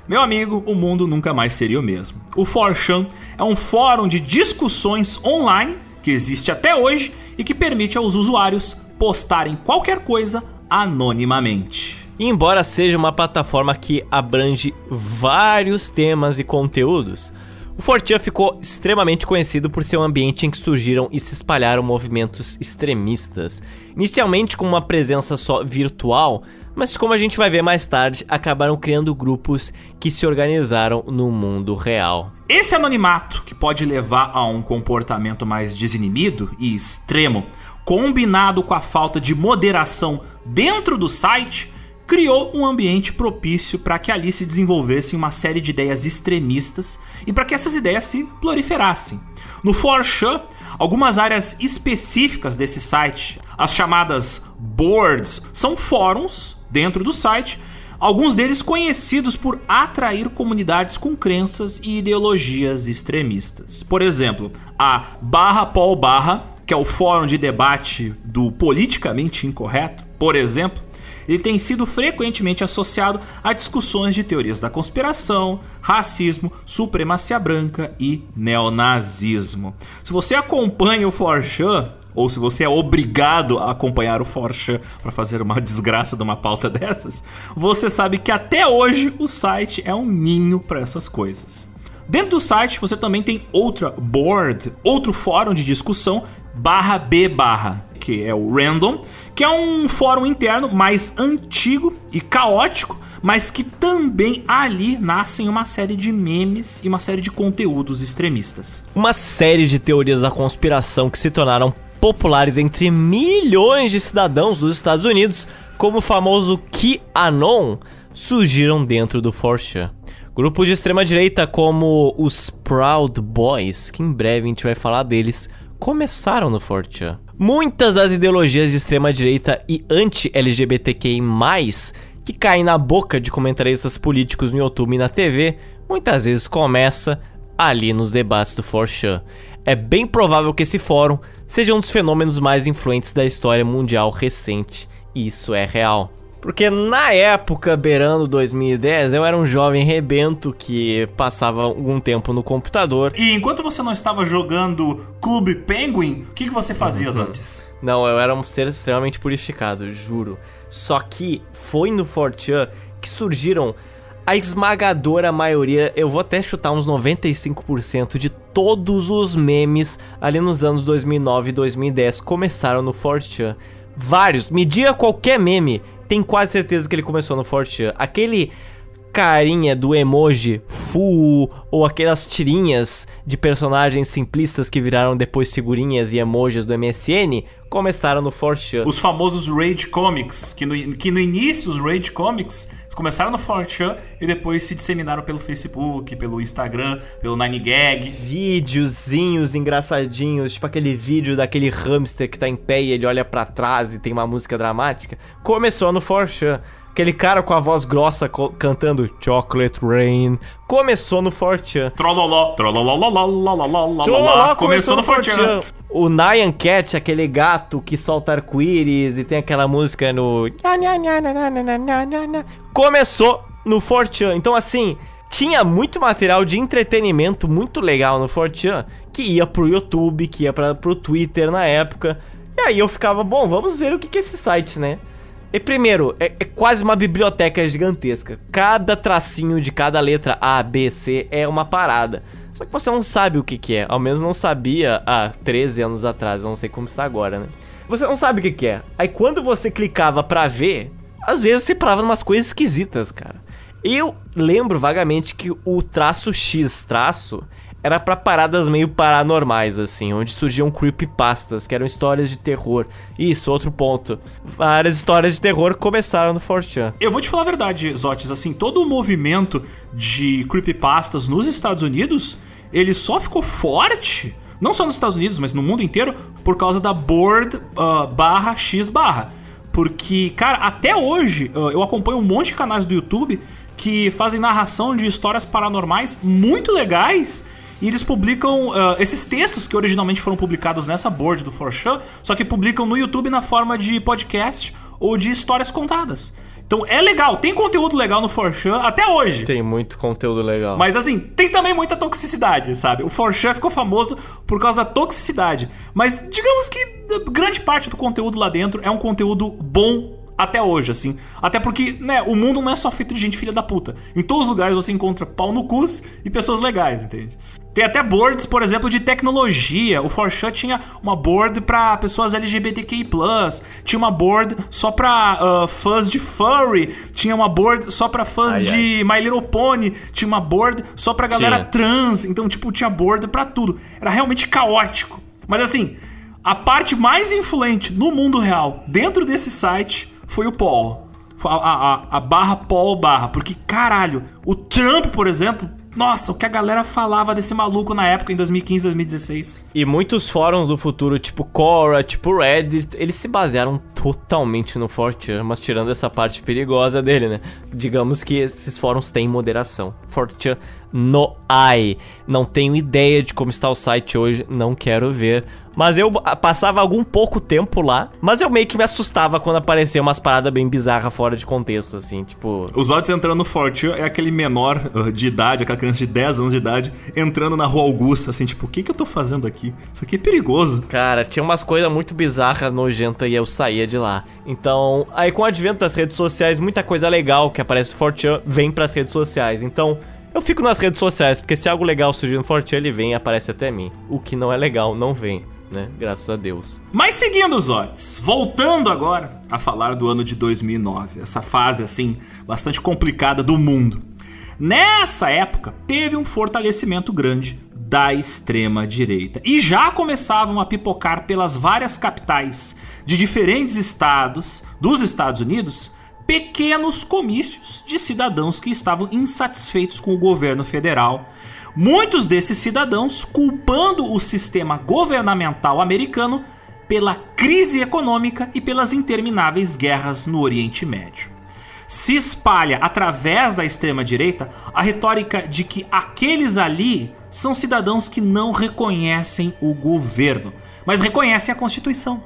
meu amigo, o mundo nunca mais seria o mesmo. O 4chan é um fórum de discussões online que existe até hoje e que permite aos usuários postarem qualquer coisa anonimamente. Embora seja uma plataforma que abrange vários temas e conteúdos, o Fortean ficou extremamente conhecido por ser um ambiente em que surgiram e se espalharam movimentos extremistas, inicialmente com uma presença só virtual, mas como a gente vai ver mais tarde, acabaram criando grupos que se organizaram no mundo real. Esse anonimato, que pode levar a um comportamento mais desinimido e extremo, combinado com a falta de moderação dentro do site, criou um ambiente propício para que ali se desenvolvessem uma série de ideias extremistas e para que essas ideias se proliferassem. No 4chan, algumas áreas específicas desse site, as chamadas boards, são fóruns dentro do site, alguns deles conhecidos por atrair comunidades com crenças e ideologias extremistas. Por exemplo, a barra Paul barra, que é o fórum de debate do politicamente incorreto, por exemplo, ele tem sido frequentemente associado a discussões de teorias da conspiração, racismo, supremacia branca e neonazismo. Se você acompanha o Forchan, ou se você é obrigado a acompanhar o Forchan para fazer uma desgraça de uma pauta dessas, você sabe que até hoje o site é um ninho para essas coisas. Dentro do site você também tem outra board, outro fórum de discussão barra B barra, que é o Random, que é um fórum interno mais antigo e caótico, mas que também ali nascem uma série de memes e uma série de conteúdos extremistas. Uma série de teorias da conspiração que se tornaram populares entre milhões de cidadãos dos Estados Unidos, como o famoso QAnon, surgiram dentro do 4chan. Grupos de extrema direita como os Proud Boys, que em breve a gente vai falar deles, começaram no 4chan. Muitas das ideologias de extrema direita e anti-LGBTQI+, que caem na boca de comentaristas políticos no YouTube e na TV, muitas vezes começa ali nos debates do 4chan. É bem provável que esse fórum seja um dos fenômenos mais influentes da história mundial recente, e isso é real. Porque na época, beirando 2010, eu era um jovem rebento que passava algum tempo no computador. E enquanto você não estava jogando Clube Penguin, o que, que você fazia uhum. antes? Não, eu era um ser extremamente purificado, juro. Só que foi no 4chan que surgiram a esmagadora maioria, eu vou até chutar uns 95% de todos os memes ali nos anos 2009 e 2010 começaram no 4chan. Vários, me diga qualquer meme tem quase certeza que ele começou no 4chan. Aquele carinha do emoji full ou aquelas tirinhas de personagens simplistas que viraram depois figurinhas e emojis do MSN começaram no 4chan. Os famosos Rage Comics, que no, que no início os Rage Comics começaram no 4chan e depois se disseminaram pelo Facebook, pelo Instagram, pelo 9gag. Videozinhos engraçadinhos, tipo aquele vídeo daquele hamster que tá em pé e ele olha para trás e tem uma música dramática. Começou no 4chan. Aquele cara com a voz grossa cantando Chocolate Rain começou no 4chan. Trololó, trololó, começou no 4chan. O Nyan Cat, aquele gato que solta arco-íris e tem aquela música no. Começou no 4chan. Então, assim, tinha muito material de entretenimento muito legal no 4chan que ia pro YouTube, que ia pra, pro Twitter na época. E aí eu ficava, bom, vamos ver o que, que é esse site, né? E primeiro, é, é, quase uma biblioteca gigantesca. Cada tracinho de cada letra A, B, C é uma parada. Só que você não sabe o que, que é. Ao menos não sabia há 13 anos atrás. Eu não sei como está agora, né? Você não sabe o que, que é. Aí quando você clicava pra ver, às vezes você parava umas coisas esquisitas, cara. Eu lembro vagamente que o traço X traço era para paradas meio paranormais, assim, onde surgiam creepypastas, que eram histórias de terror. Isso, outro ponto. Várias histórias de terror começaram no 4chan. Eu vou te falar a verdade, Zotes, assim, todo o movimento de creepypastas nos Estados Unidos, ele só ficou forte, não só nos Estados Unidos, mas no mundo inteiro, por causa da board uh, barra X barra. Porque, cara, até hoje uh, eu acompanho um monte de canais do YouTube que fazem narração de histórias paranormais muito legais e eles publicam uh, esses textos que originalmente foram publicados nessa board do 4chan, só que publicam no YouTube na forma de podcast ou de histórias contadas. Então é legal, tem conteúdo legal no 4chan até hoje. Tem muito conteúdo legal. Mas assim, tem também muita toxicidade, sabe? O 4chan ficou famoso por causa da toxicidade. Mas digamos que grande parte do conteúdo lá dentro é um conteúdo bom até hoje, assim. Até porque, né, o mundo não é só feito de gente filha da puta. Em todos os lugares você encontra pau no cus e pessoas legais, entende? Tem até boards, por exemplo, de tecnologia. O 4chan tinha uma board para pessoas LGBTQI+, tinha uma board só pra uh, fãs de furry, tinha uma board só pra fãs ai, de ai. My Little Pony, tinha uma board só pra galera tinha. trans. Então, tipo, tinha board para tudo. Era realmente caótico. Mas assim, a parte mais influente no mundo real dentro desse site foi o Paul. a, a, a barra Paul barra. Porque, caralho, o Trump, por exemplo, nossa, o que a galera falava desse maluco na época, em 2015, 2016. E muitos fóruns do futuro, tipo Quora, tipo Reddit, eles se basearam totalmente no 4chan, mas tirando essa parte perigosa dele, né? Digamos que esses fóruns têm moderação. 4chan no AI. Não tenho ideia de como está o site hoje, não quero ver. Mas eu passava algum pouco tempo lá, mas eu meio que me assustava quando aparecia umas paradas bem bizarras fora de contexto, assim, tipo... Os odds entrando no Fortune é aquele menor uh, de idade, aquela criança de 10 anos de idade, entrando na Rua Augusta, assim, tipo, o que que eu tô fazendo aqui? Isso aqui é perigoso. Cara, tinha umas coisas muito bizarras, nojentas, e eu saía de lá. Então, aí com o advento das redes sociais, muita coisa legal que aparece no Fortune vem pras redes sociais. Então... Eu fico nas redes sociais, porque se algo legal surgir no Fortune, ele vem e aparece até mim. O que não é legal, não vem né? Graças a Deus. Mas seguindo os odds, voltando agora a falar do ano de 2009, essa fase assim bastante complicada do mundo. Nessa época teve um fortalecimento grande da extrema direita e já começavam a pipocar pelas várias capitais de diferentes estados dos Estados Unidos pequenos comícios de cidadãos que estavam insatisfeitos com o governo federal Muitos desses cidadãos culpando o sistema governamental americano pela crise econômica e pelas intermináveis guerras no Oriente Médio. Se espalha através da extrema-direita a retórica de que aqueles ali são cidadãos que não reconhecem o governo, mas reconhecem a Constituição.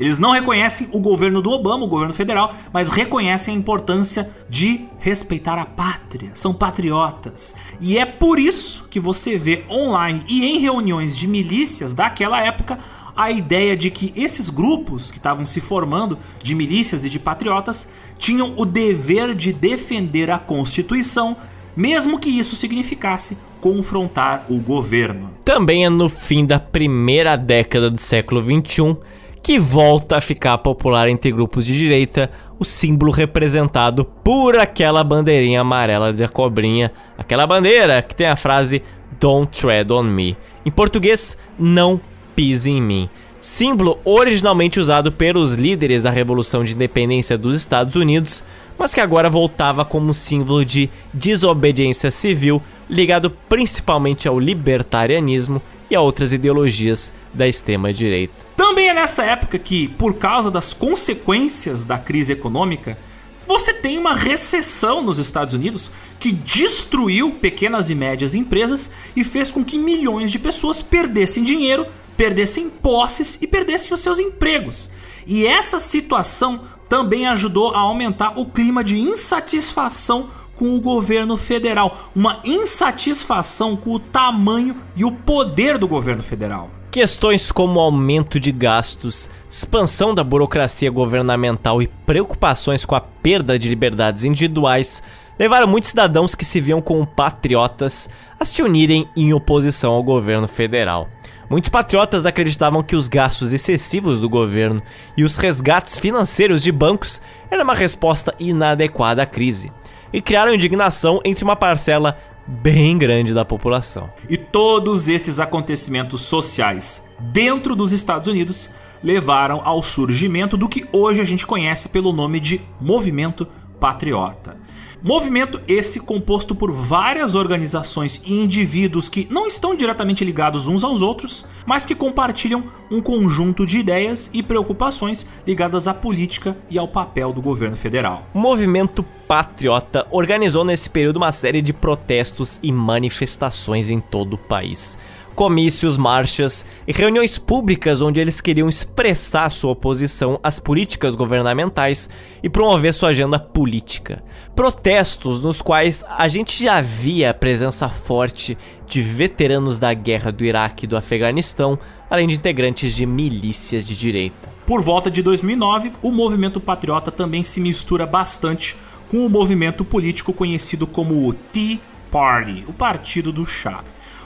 Eles não reconhecem o governo do Obama, o governo federal, mas reconhecem a importância de respeitar a pátria. São patriotas. E é por isso que você vê online e em reuniões de milícias daquela época a ideia de que esses grupos que estavam se formando de milícias e de patriotas tinham o dever de defender a Constituição, mesmo que isso significasse confrontar o governo. Também é no fim da primeira década do século XXI que volta a ficar popular entre grupos de direita, o símbolo representado por aquela bandeirinha amarela da cobrinha, aquela bandeira que tem a frase Don't tread on me. Em português, não pise em mim. Símbolo originalmente usado pelos líderes da Revolução de Independência dos Estados Unidos, mas que agora voltava como símbolo de desobediência civil, ligado principalmente ao libertarianismo e a outras ideologias da extrema-direita. Também é nessa época que, por causa das consequências da crise econômica, você tem uma recessão nos Estados Unidos que destruiu pequenas e médias empresas e fez com que milhões de pessoas perdessem dinheiro, perdessem posses e perdessem os seus empregos. E essa situação também ajudou a aumentar o clima de insatisfação com o governo federal, uma insatisfação com o tamanho e o poder do governo federal. Questões como aumento de gastos, expansão da burocracia governamental e preocupações com a perda de liberdades individuais levaram muitos cidadãos que se viam como patriotas a se unirem em oposição ao governo federal. Muitos patriotas acreditavam que os gastos excessivos do governo e os resgates financeiros de bancos eram uma resposta inadequada à crise e criaram indignação entre uma parcela bem grande da população. E todos esses acontecimentos sociais dentro dos Estados Unidos levaram ao surgimento do que hoje a gente conhece pelo nome de Movimento Patriota. Movimento esse composto por várias organizações e indivíduos que não estão diretamente ligados uns aos outros, mas que compartilham um conjunto de ideias e preocupações ligadas à política e ao papel do governo federal. Movimento Patriota organizou nesse período uma série de protestos e manifestações em todo o país comícios, marchas e reuniões públicas onde eles queriam expressar sua oposição às políticas governamentais e promover sua agenda política. Protestos nos quais a gente já via a presença forte de veteranos da guerra do Iraque e do Afeganistão, além de integrantes de milícias de direita. Por volta de 2009, o movimento patriota também se mistura bastante com o movimento político conhecido como o Tea Party, o Partido do Chá.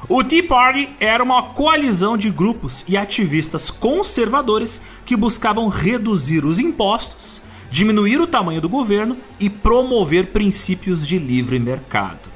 O Tea Party era uma coalizão de grupos e ativistas conservadores que buscavam reduzir os impostos, diminuir o tamanho do governo e promover princípios de livre mercado.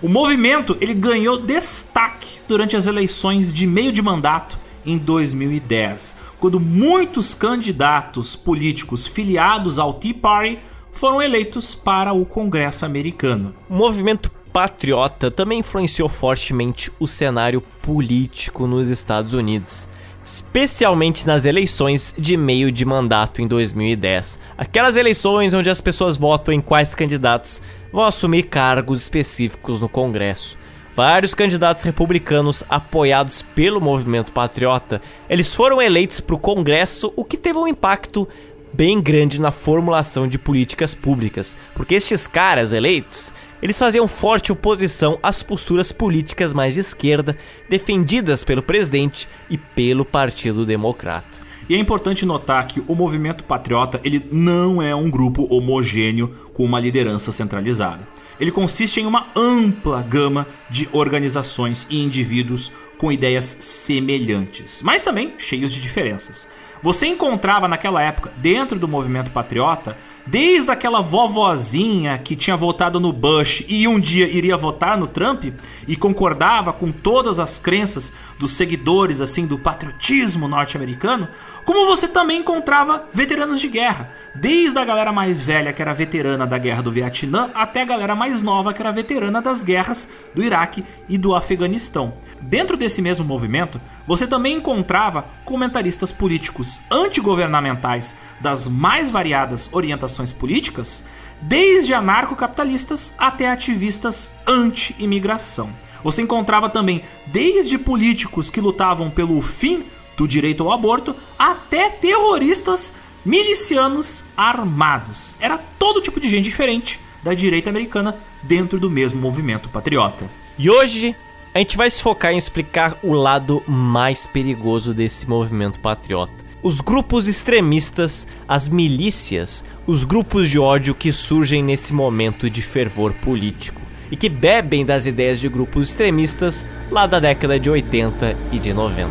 O movimento ele ganhou destaque durante as eleições de meio de mandato em 2010, quando muitos candidatos políticos filiados ao Tea Party foram eleitos para o Congresso americano. Movimento patriota também influenciou fortemente o cenário político nos Estados Unidos, especialmente nas eleições de meio de mandato em 2010. Aquelas eleições onde as pessoas votam em quais candidatos vão assumir cargos específicos no Congresso. Vários candidatos republicanos apoiados pelo movimento patriota, eles foram eleitos para o Congresso, o que teve um impacto bem grande na formulação de políticas públicas, porque estes caras eleitos, eles faziam forte oposição às posturas políticas mais de esquerda defendidas pelo presidente e pelo Partido Democrata. E é importante notar que o movimento patriota ele não é um grupo homogêneo com uma liderança centralizada. Ele consiste em uma ampla gama de organizações e indivíduos com ideias semelhantes, mas também cheios de diferenças. Você encontrava naquela época, dentro do movimento patriota, desde aquela vovozinha que tinha votado no Bush e um dia iria votar no Trump e concordava com todas as crenças dos seguidores assim do patriotismo norte-americano, como você também encontrava veteranos de guerra, desde a galera mais velha que era veterana da guerra do Vietnã até a galera mais nova que era veterana das guerras do Iraque e do Afeganistão. Dentro desse mesmo movimento, você também encontrava comentaristas políticos antigovernamentais das mais variadas orientações políticas, desde anarcocapitalistas até ativistas anti-imigração. Você encontrava também desde políticos que lutavam pelo fim do direito ao aborto até terroristas milicianos armados. Era todo tipo de gente diferente da direita americana dentro do mesmo movimento patriota. E hoje a gente vai se focar em explicar o lado mais perigoso desse movimento patriota. Os grupos extremistas, as milícias, os grupos de ódio que surgem nesse momento de fervor político e que bebem das ideias de grupos extremistas lá da década de 80 e de 90.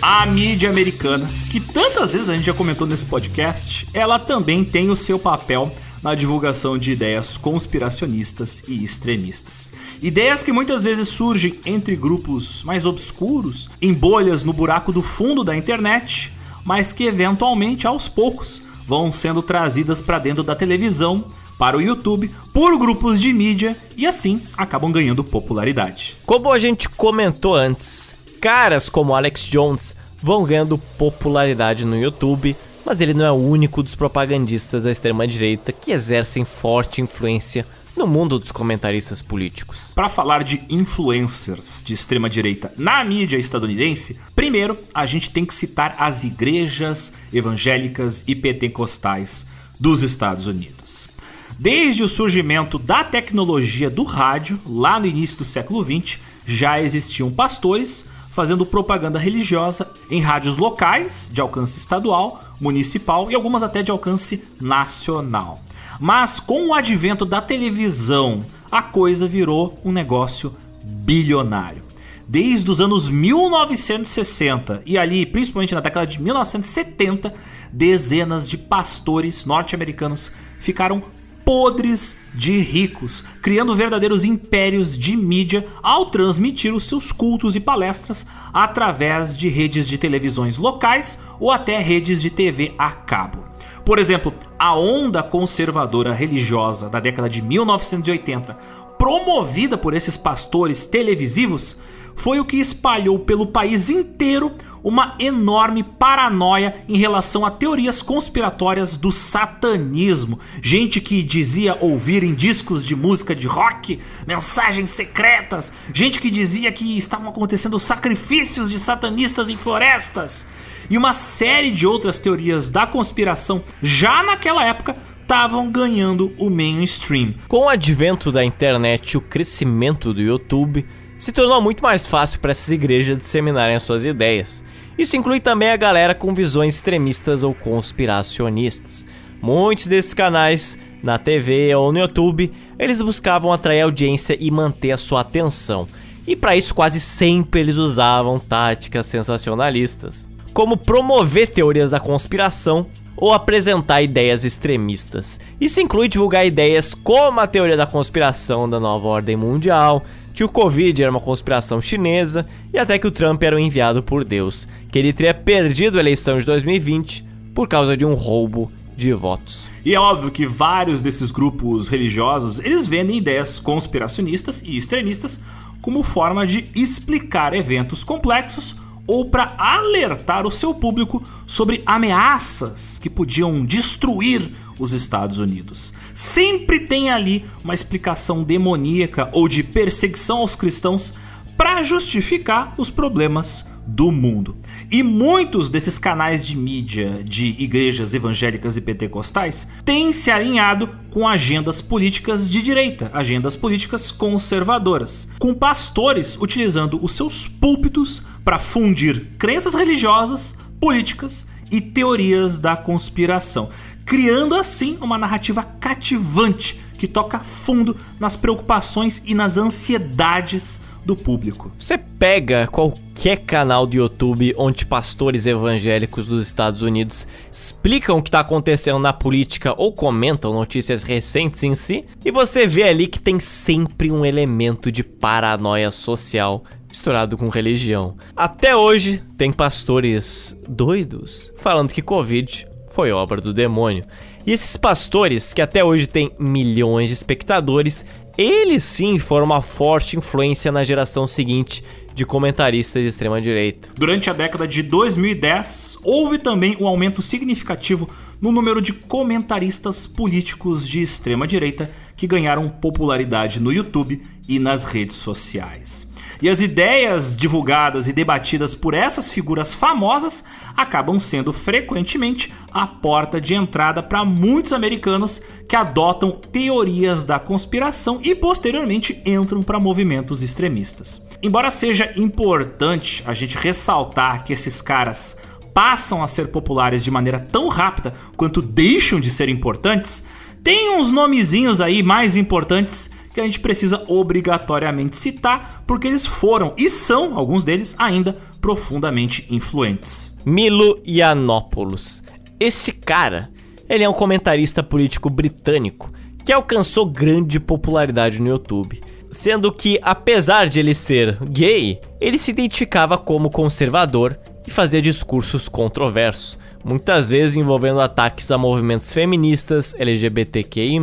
A mídia americana, que tantas vezes a gente já comentou nesse podcast, ela também tem o seu papel na divulgação de ideias conspiracionistas e extremistas. Ideias que muitas vezes surgem entre grupos mais obscuros, em bolhas no buraco do fundo da internet, mas que eventualmente, aos poucos, vão sendo trazidas para dentro da televisão, para o YouTube, por grupos de mídia e assim acabam ganhando popularidade. Como a gente comentou antes, caras como Alex Jones vão ganhando popularidade no YouTube, mas ele não é o único dos propagandistas da extrema-direita que exercem forte influência no mundo dos comentaristas políticos. Para falar de influencers de extrema direita na mídia estadunidense, primeiro a gente tem que citar as igrejas evangélicas e pentecostais dos Estados Unidos. Desde o surgimento da tecnologia do rádio, lá no início do século XX, já existiam pastores fazendo propaganda religiosa em rádios locais, de alcance estadual, municipal e algumas até de alcance nacional. Mas com o advento da televisão, a coisa virou um negócio bilionário. Desde os anos 1960 e ali, principalmente na década de 1970, dezenas de pastores norte-americanos ficaram podres de ricos, criando verdadeiros impérios de mídia ao transmitir os seus cultos e palestras através de redes de televisões locais ou até redes de TV a cabo. Por exemplo, a onda conservadora religiosa da década de 1980, promovida por esses pastores televisivos, foi o que espalhou pelo país inteiro uma enorme paranoia em relação a teorias conspiratórias do satanismo. Gente que dizia ouvir em discos de música de rock mensagens secretas, gente que dizia que estavam acontecendo sacrifícios de satanistas em florestas. E uma série de outras teorias da conspiração já naquela época estavam ganhando o mainstream. Com o advento da internet e o crescimento do YouTube, se tornou muito mais fácil para essas igrejas disseminarem as suas ideias. Isso inclui também a galera com visões extremistas ou conspiracionistas. Muitos desses canais, na TV ou no YouTube, eles buscavam atrair audiência e manter a sua atenção. E para isso quase sempre eles usavam táticas sensacionalistas, como promover teorias da conspiração ou apresentar ideias extremistas. Isso inclui divulgar ideias como a teoria da conspiração da nova ordem mundial, que o Covid era uma conspiração chinesa e até que o Trump era o enviado por Deus, que ele teria perdido a eleição de 2020 por causa de um roubo de votos. E é óbvio que vários desses grupos religiosos, eles vendem ideias conspiracionistas e extremistas como forma de explicar eventos complexos ou para alertar o seu público sobre ameaças que podiam destruir os Estados Unidos. Sempre tem ali uma explicação demoníaca ou de perseguição aos cristãos para justificar os problemas do mundo. E muitos desses canais de mídia de igrejas evangélicas e pentecostais têm se alinhado com agendas políticas de direita, agendas políticas conservadoras, com pastores utilizando os seus púlpitos para fundir crenças religiosas, políticas e teorias da conspiração, criando assim uma narrativa cativante que toca fundo nas preocupações e nas ansiedades do público. Você pega qualquer canal do YouTube onde pastores evangélicos dos Estados Unidos explicam o que está acontecendo na política ou comentam notícias recentes em si, e você vê ali que tem sempre um elemento de paranoia social misturado com religião. Até hoje, tem pastores doidos falando que Covid foi obra do demônio. E esses pastores, que até hoje têm milhões de espectadores, eles sim foram uma forte influência na geração seguinte de comentaristas de extrema direita. Durante a década de 2010, houve também um aumento significativo no número de comentaristas políticos de extrema direita que ganharam popularidade no YouTube e nas redes sociais. E as ideias divulgadas e debatidas por essas figuras famosas acabam sendo frequentemente a porta de entrada para muitos americanos que adotam teorias da conspiração e posteriormente entram para movimentos extremistas. Embora seja importante a gente ressaltar que esses caras passam a ser populares de maneira tão rápida quanto deixam de ser importantes, tem uns nomezinhos aí mais importantes que a gente precisa obrigatoriamente citar, porque eles foram e são, alguns deles, ainda profundamente influentes. Milo Yiannopoulos. Este cara, ele é um comentarista político britânico que alcançou grande popularidade no YouTube. Sendo que, apesar de ele ser gay, ele se identificava como conservador e fazia discursos controversos, muitas vezes envolvendo ataques a movimentos feministas, LGBTQI,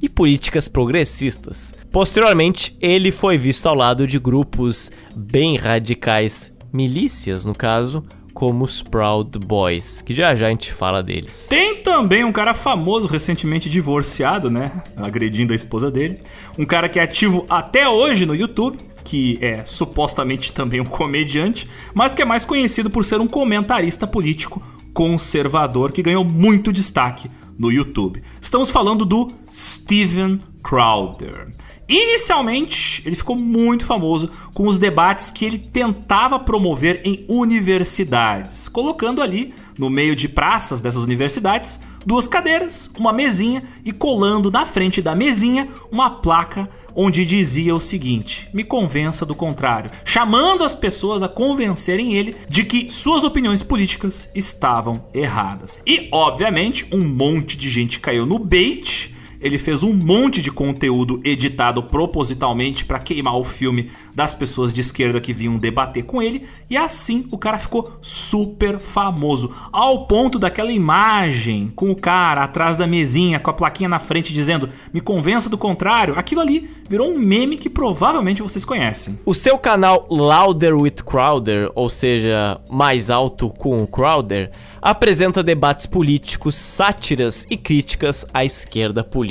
e políticas progressistas. Posteriormente, ele foi visto ao lado de grupos bem radicais, milícias no caso, como os Proud Boys, que já já a gente fala deles. Tem também um cara famoso recentemente divorciado, né? Agredindo a esposa dele. Um cara que é ativo até hoje no YouTube, que é supostamente também um comediante, mas que é mais conhecido por ser um comentarista político conservador que ganhou muito destaque no YouTube. Estamos falando do Steven Crowder. Inicialmente, ele ficou muito famoso com os debates que ele tentava promover em universidades, colocando ali, no meio de praças dessas universidades, duas cadeiras, uma mesinha e colando na frente da mesinha uma placa onde dizia o seguinte: me convença do contrário, chamando as pessoas a convencerem ele de que suas opiniões políticas estavam erradas. E, obviamente, um monte de gente caiu no bait ele fez um monte de conteúdo editado propositalmente para queimar o filme das pessoas de esquerda que vinham debater com ele, e assim o cara ficou super famoso, ao ponto daquela imagem com o cara atrás da mesinha com a plaquinha na frente dizendo: "Me convença do contrário". Aquilo ali virou um meme que provavelmente vocês conhecem. O seu canal Louder with Crowder, ou seja, mais alto com o Crowder, apresenta debates políticos, sátiras e críticas à esquerda política.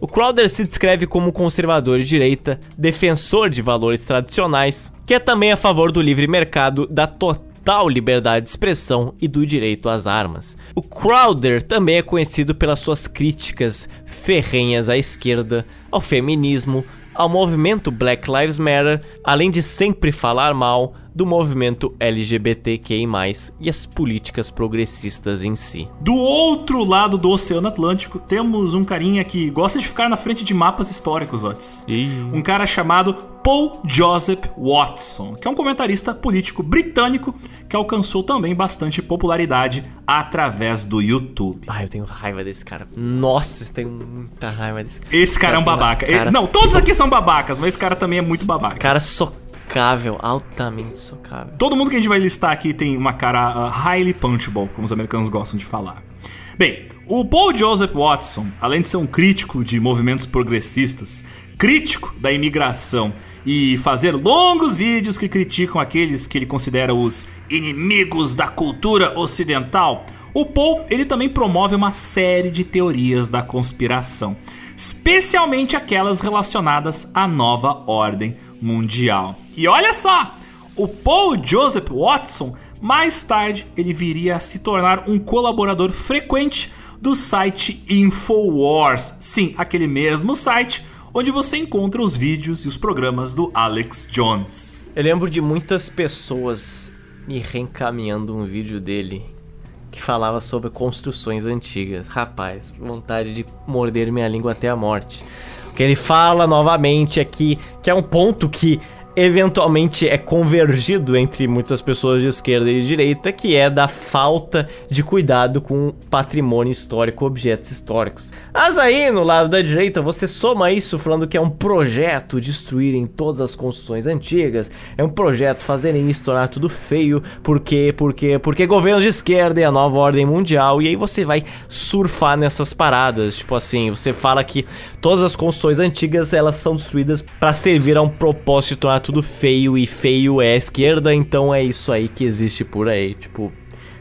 O Crowder se descreve como conservador de direita, defensor de valores tradicionais, que é também a favor do livre mercado, da total liberdade de expressão e do direito às armas. O Crowder também é conhecido pelas suas críticas ferrenhas à esquerda, ao feminismo, ao movimento Black Lives Matter, além de sempre falar mal do movimento LGBTQI+, e as políticas progressistas em si. Do outro lado do Oceano Atlântico, temos um carinha que gosta de ficar na frente de mapas históricos, Otis. Um cara chamado Paul Joseph Watson, que é um comentarista político britânico que alcançou também bastante popularidade através do YouTube. Ai, eu tenho raiva desse cara. Nossa, eu tenho muita raiva desse cara. Esse cara é um babaca. Ele- não, todos aqui são babacas, mas esse cara também é muito babaca. Cara socável, altamente socável. Todo mundo que a gente vai listar aqui tem uma cara uh, highly punchable, como os americanos gostam de falar. Bem, o Paul Joseph Watson, além de ser um crítico de movimentos progressistas, crítico da imigração e fazer longos vídeos que criticam aqueles que ele considera os inimigos da cultura ocidental, o Paul ele também promove uma série de teorias da conspiração, especialmente aquelas relacionadas à nova ordem mundial. E olha só, o Paul Joseph Watson mais tarde ele viria a se tornar um colaborador frequente do site Infowars. Sim, aquele mesmo site onde você encontra os vídeos e os programas do Alex Jones. Eu lembro de muitas pessoas me reencaminhando um vídeo dele que falava sobre construções antigas. Rapaz, vontade de morder minha língua até a morte. O que ele fala novamente aqui, que é um ponto que eventualmente é convergido entre muitas pessoas de esquerda e de direita, que é da falta de cuidado com patrimônio histórico, objetos históricos. Mas aí, no lado da direita, você soma isso falando que é um projeto destruírem todas as construções antigas, é um projeto fazerem isso tornar tudo feio, porque, porque, porque governos de esquerda e a nova ordem mundial, e aí você vai surfar nessas paradas, tipo assim, você fala que todas as construções antigas, elas são destruídas para servir a um propósito de tornar tudo feio e feio é a esquerda, então é isso aí que existe por aí, tipo,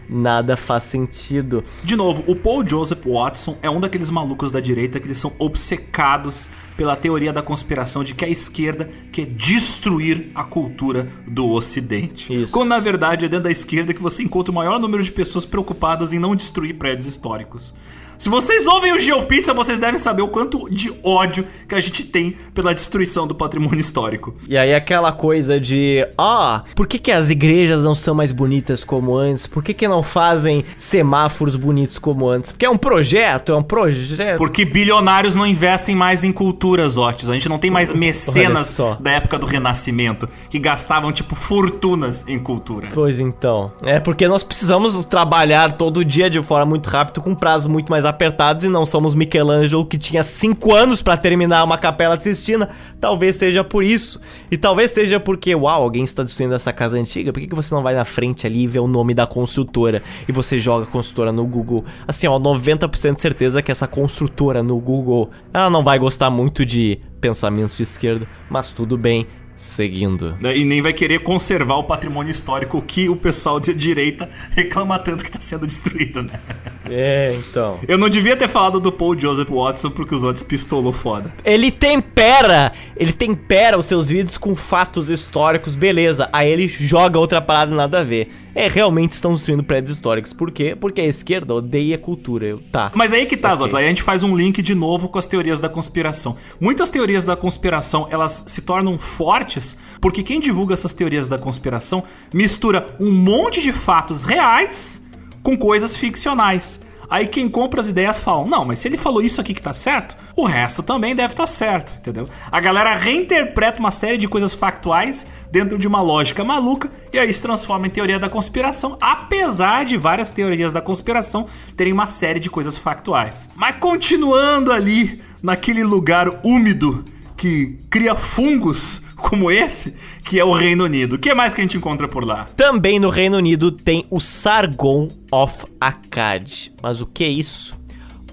nada faz sentido. De novo, o Paul Joseph Watson é um daqueles malucos da direita que eles são obcecados pela teoria da conspiração de que a esquerda quer destruir a cultura do ocidente. Isso. Quando na verdade é dentro da esquerda que você encontra o maior número de pessoas preocupadas em não destruir prédios históricos. Se vocês ouvem o GeoPizza, vocês devem saber o quanto de ódio que a gente tem pela destruição do patrimônio histórico. E aí aquela coisa de, ah, por que, que as igrejas não são mais bonitas como antes? Por que, que não fazem semáforos bonitos como antes? Porque é um projeto, é um projeto. Porque bilionários não investem mais em culturas, Otis. A gente não tem mais mecenas da época do Renascimento que gastavam, tipo, fortunas em cultura. Pois então. É porque nós precisamos trabalhar todo dia de forma muito rápida, com prazos muito mais apertados, e não somos Michelangelo que tinha 5 anos pra terminar uma capela Sistina. Talvez seja por isso. E talvez seja porque, uau, alguém está destruindo essa casa antiga. Por que, que você não vai na frente ali e vê o nome da construtora e você joga a construtora no Google? Assim, ó, 90% de certeza que essa construtora no Google, ela não vai gostar muito de pensamentos de esquerda, mas tudo bem. Seguindo. né? E nem vai querer conservar o patrimônio histórico que o pessoal de direita reclama tanto que está sendo destruído, né? É, então. Eu não devia ter falado do Paul Joseph Watson porque os outros pistolou foda. Ele tempera, ele tempera os seus vídeos com fatos históricos, beleza. Aí ele joga outra parada nada a ver. É, realmente estão destruindo prédios históricos. Por quê? Porque a esquerda odeia cultura. Eu, tá. Mas aí que tá, Ok. Zotes. Aí a gente faz um link de novo com as teorias da conspiração. Muitas teorias da conspiração, elas se tornam fortes porque quem divulga essas teorias da conspiração mistura um monte de fatos reais com coisas ficcionais. Aí quem compra as ideias falam, não, mas se ele falou isso aqui que tá certo, o resto também deve estar certo, entendeu? A galera reinterpreta uma série de coisas factuais dentro de uma lógica maluca e aí se transforma em teoria da conspiração, apesar de várias teorias da conspiração terem uma série de coisas factuais. Mas continuando ali naquele lugar úmido que cria fungos como esse, que é o Reino Unido. O que mais que a gente encontra por lá? Também no Reino Unido tem o Sargon of Akkad. Mas o que é isso?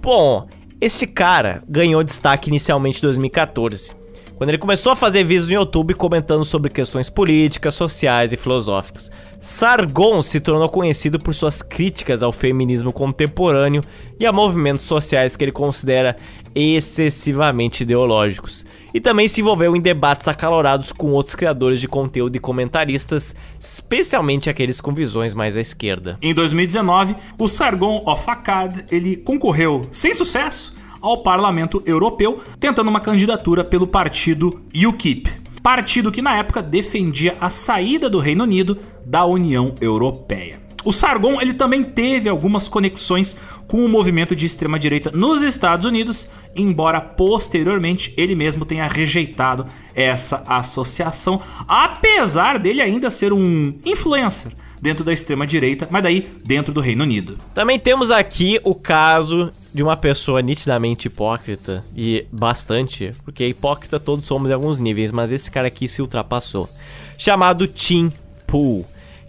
Bom, esse cara ganhou destaque inicialmente em 2014, quando ele começou a fazer vídeos no YouTube comentando sobre questões políticas, sociais e filosóficas. Sargon se tornou conhecido por suas críticas ao feminismo contemporâneo e a movimentos sociais que ele considera excessivamente ideológicos. E também se envolveu em debates acalorados com outros criadores de conteúdo e comentaristas, especialmente aqueles com visões mais à esquerda. Em 2019, o Sargon of Akkad ele concorreu sem sucesso ao Parlamento Europeu, tentando uma candidatura pelo partido UKIP, partido que na época defendia a saída do Reino Unido da União Europeia. O Sargon ele também teve algumas conexões com o movimento de extrema direita nos Estados Unidos, embora posteriormente ele mesmo tenha rejeitado essa associação, apesar dele ainda ser um influencer dentro da extrema direita, mas daí dentro do Reino Unido. Também temos aqui o caso de uma pessoa nitidamente hipócrita e bastante, porque hipócrita todos somos em alguns níveis, mas esse cara aqui se ultrapassou. Chamado Tim Pool,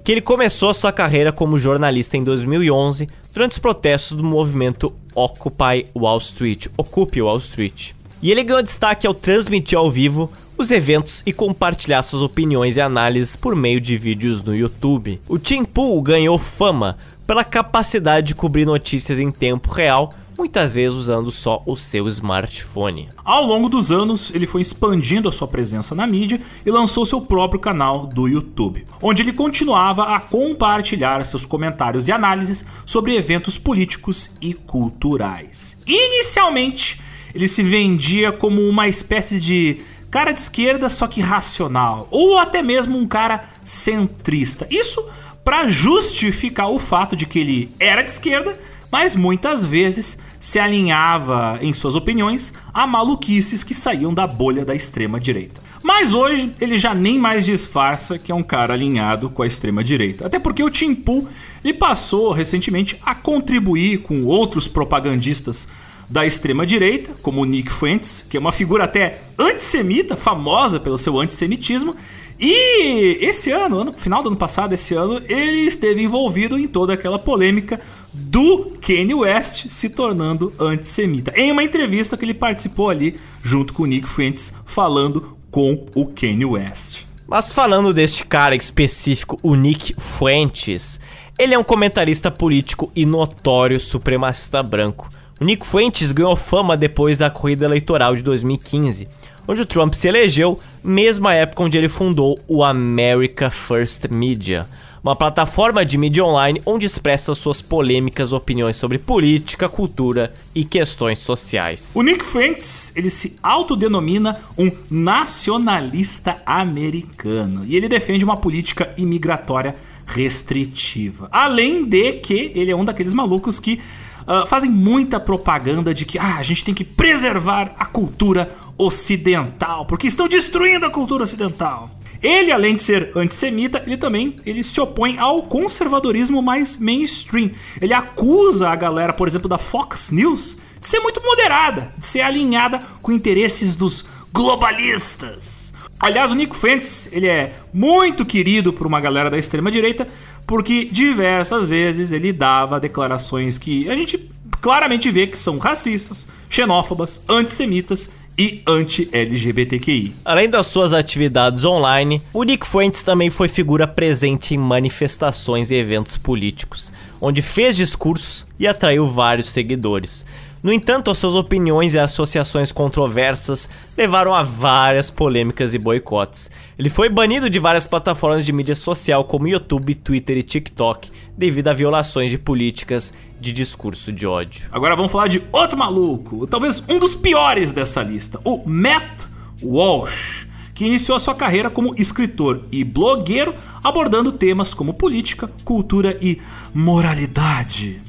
que ele começou sua carreira como jornalista em 2011 durante os protestos do movimento Occupy Wall Street, Ocupe Wall Street. E ele ganhou destaque ao transmitir ao vivo os eventos e compartilhar suas opiniões e análises por meio de vídeos no YouTube. O Tim Pool ganhou fama pela capacidade de cobrir notícias em tempo real muitas vezes usando só o seu smartphone. Ao longo dos anos, ele foi expandindo a sua presença na mídia e lançou seu próprio canal do YouTube, onde ele continuava a compartilhar seus comentários e análises sobre eventos políticos e culturais. Inicialmente, ele se vendia como uma espécie de cara de esquerda, só que racional, ou até mesmo um cara centrista. Isso para justificar o fato de que ele era de esquerda, mas muitas vezes se alinhava em suas opiniões a maluquices que saíam da bolha da extrema direita. Mas hoje ele já nem mais disfarça que é um cara alinhado com a extrema direita. Até porque o Tim Pool ele passou recentemente a contribuir com outros propagandistas da extrema direita, como Nick Fuentes, que é uma figura até antissemita, famosa pelo seu antissemitismo, e esse ano, ano, final do ano passado, esse ano, ele esteve envolvido em toda aquela polêmica do Kanye West se tornando antissemita. Em uma entrevista que ele participou ali junto com o Nick Fuentes, falando com o Kanye West. Mas falando deste cara específico, o Nick Fuentes, ele é um comentarista político e notório supremacista branco. O Nick Fuentes ganhou fama depois da corrida eleitoral de 2015 onde o Trump se elegeu, mesma época onde ele fundou o America First Media, uma plataforma de mídia online onde expressa suas polêmicas opiniões sobre política, cultura e questões sociais. O Nick Fuentes, ele se autodenomina um nacionalista americano e ele defende uma política imigratória restritiva. Além de que ele é um daqueles malucos que uh, fazem muita propaganda de que ah, a gente tem que preservar a cultura ocidental, porque estão destruindo a cultura ocidental. Ele, além de ser antissemita, ele também ele se opõe ao conservadorismo mais mainstream. Ele acusa a galera, por exemplo, da Fox News de ser muito moderada, de ser alinhada com interesses dos globalistas. Aliás, o Nico Fuentes, ele é muito querido por uma galera da extrema direita, porque diversas vezes ele dava declarações que a gente claramente vê que são racistas, xenófobas, antissemitas e anti-LGBTQI. Além das suas atividades online, o Nick Fuentes também foi figura presente em manifestações e eventos políticos, onde fez discursos e atraiu vários seguidores. No entanto, as suas opiniões e associações controversas levaram a várias polêmicas e boicotes. Ele foi banido de várias plataformas de mídia social como YouTube, Twitter e TikTok devido a violações de políticas de discurso de ódio. Agora vamos falar de outro maluco, talvez um dos piores dessa lista, o Matt Walsh, que iniciou a sua carreira como escritor e blogueiro abordando temas como política, cultura e moralidade.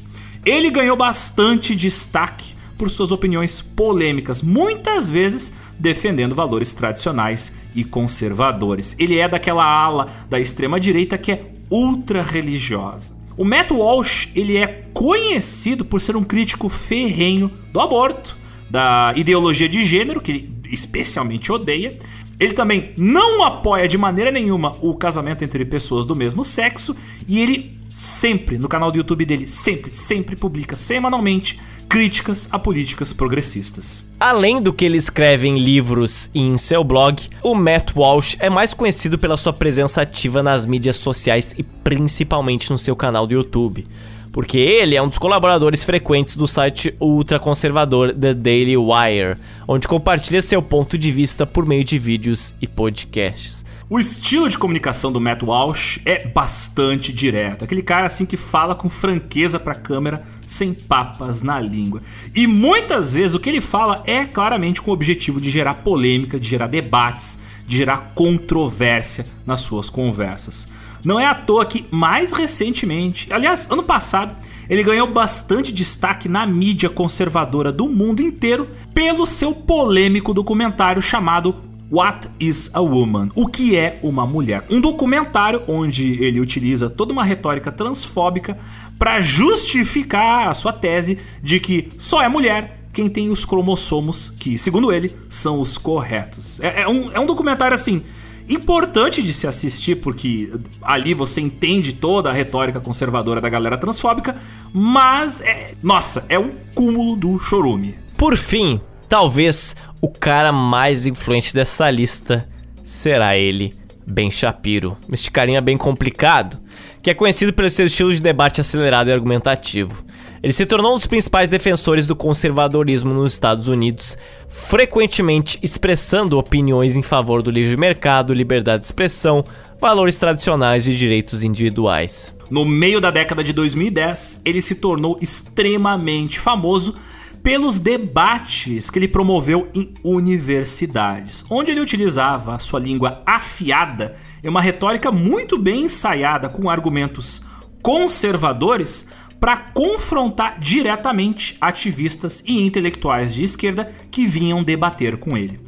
Ele ganhou bastante destaque por suas opiniões polêmicas, muitas vezes defendendo valores tradicionais e conservadores. Ele é daquela ala da extrema direita que é ultra religiosa. O Matt Walsh ele é conhecido por ser um crítico ferrenho do aborto, da ideologia de gênero, que ele especialmente odeia. Ele também não apoia de maneira nenhuma o casamento entre pessoas do mesmo sexo e ele sempre, no canal do YouTube dele, sempre, sempre publica semanalmente críticas a políticas progressistas. Além do que ele escreve em livros e em seu blog, o Matt Walsh é mais conhecido pela sua presença ativa nas mídias sociais e principalmente no seu canal do YouTube. Porque ele é um dos colaboradores frequentes do site ultraconservador The Daily Wire, onde compartilha seu ponto de vista por meio de vídeos e podcasts. O estilo de comunicação do Matt Walsh é bastante direto. Aquele cara assim que fala com franqueza para a câmera, sem papas na língua. E muitas vezes o que ele fala é claramente com o objetivo de gerar polêmica, de gerar debates, de gerar controvérsia nas suas conversas. Não é à toa que, mais recentemente, aliás, ano passado, ele ganhou bastante destaque na mídia conservadora do mundo inteiro pelo seu polêmico documentário chamado What is a Woman? O que é uma mulher? Um documentário onde ele utiliza toda uma retórica transfóbica para justificar a sua tese de que só é mulher quem tem os cromossomos que, segundo ele, são os corretos. É, é, um, é um documentário assim importante de se assistir, porque ali você entende toda a retórica conservadora da galera transfóbica, mas é. Nossa, é o cúmulo do chorume. Por fim, talvez o cara mais influente dessa lista será ele, Ben Shapiro. Este carinha bem complicado, que é conhecido pelo seu estilo de debate acelerado e argumentativo. Ele se tornou um dos principais defensores do conservadorismo nos Estados Unidos, frequentemente expressando opiniões em favor do livre mercado, liberdade de expressão, valores tradicionais e direitos individuais. No meio da década de 2010, ele se tornou extremamente famoso pelos debates que ele promoveu em universidades, onde ele utilizava a sua língua afiada e uma retórica muito bem ensaiada com argumentos conservadores para confrontar diretamente ativistas e intelectuais de esquerda que vinham debater com ele.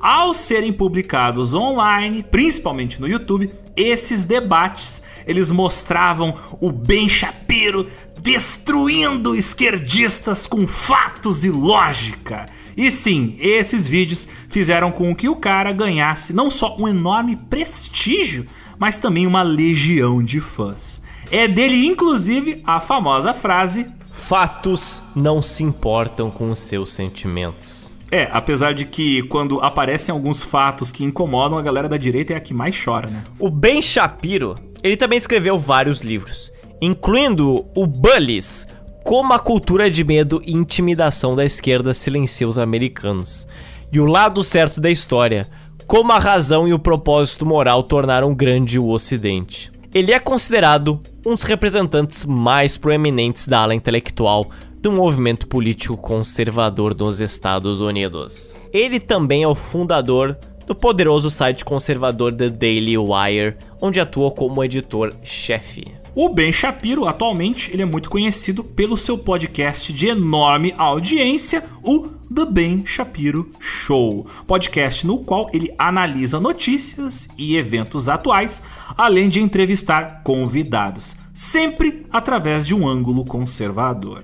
Ao serem publicados online, principalmente no YouTube, esses debates eles mostravam o Ben Shapiro destruindo esquerdistas com fatos e lógica. E sim, esses vídeos fizeram com que o cara ganhasse não só um enorme prestígio, mas também uma legião de fãs. É dele, inclusive, a famosa frase: Fatos não se importam com os seus sentimentos. É, apesar de que quando aparecem alguns fatos que incomodam, a galera da direita é a que mais chora, né? O Ben Shapiro, ele também escreveu vários livros, incluindo o Bullies, como a cultura de medo e intimidação da esquerda silencia os americanos. E o lado certo da história, como a razão e o propósito moral tornaram grande o Ocidente. Ele é considerado um dos representantes mais proeminentes da ala intelectual do movimento político conservador dos Estados Unidos. Ele também é o fundador do poderoso site conservador The Daily Wire, onde atua como editor-chefe. O Ben Shapiro, atualmente, ele é muito conhecido pelo seu podcast de enorme audiência, o The Ben Shapiro Show. Podcast no qual ele analisa notícias e eventos atuais, além de entrevistar convidados, sempre através de um ângulo conservador.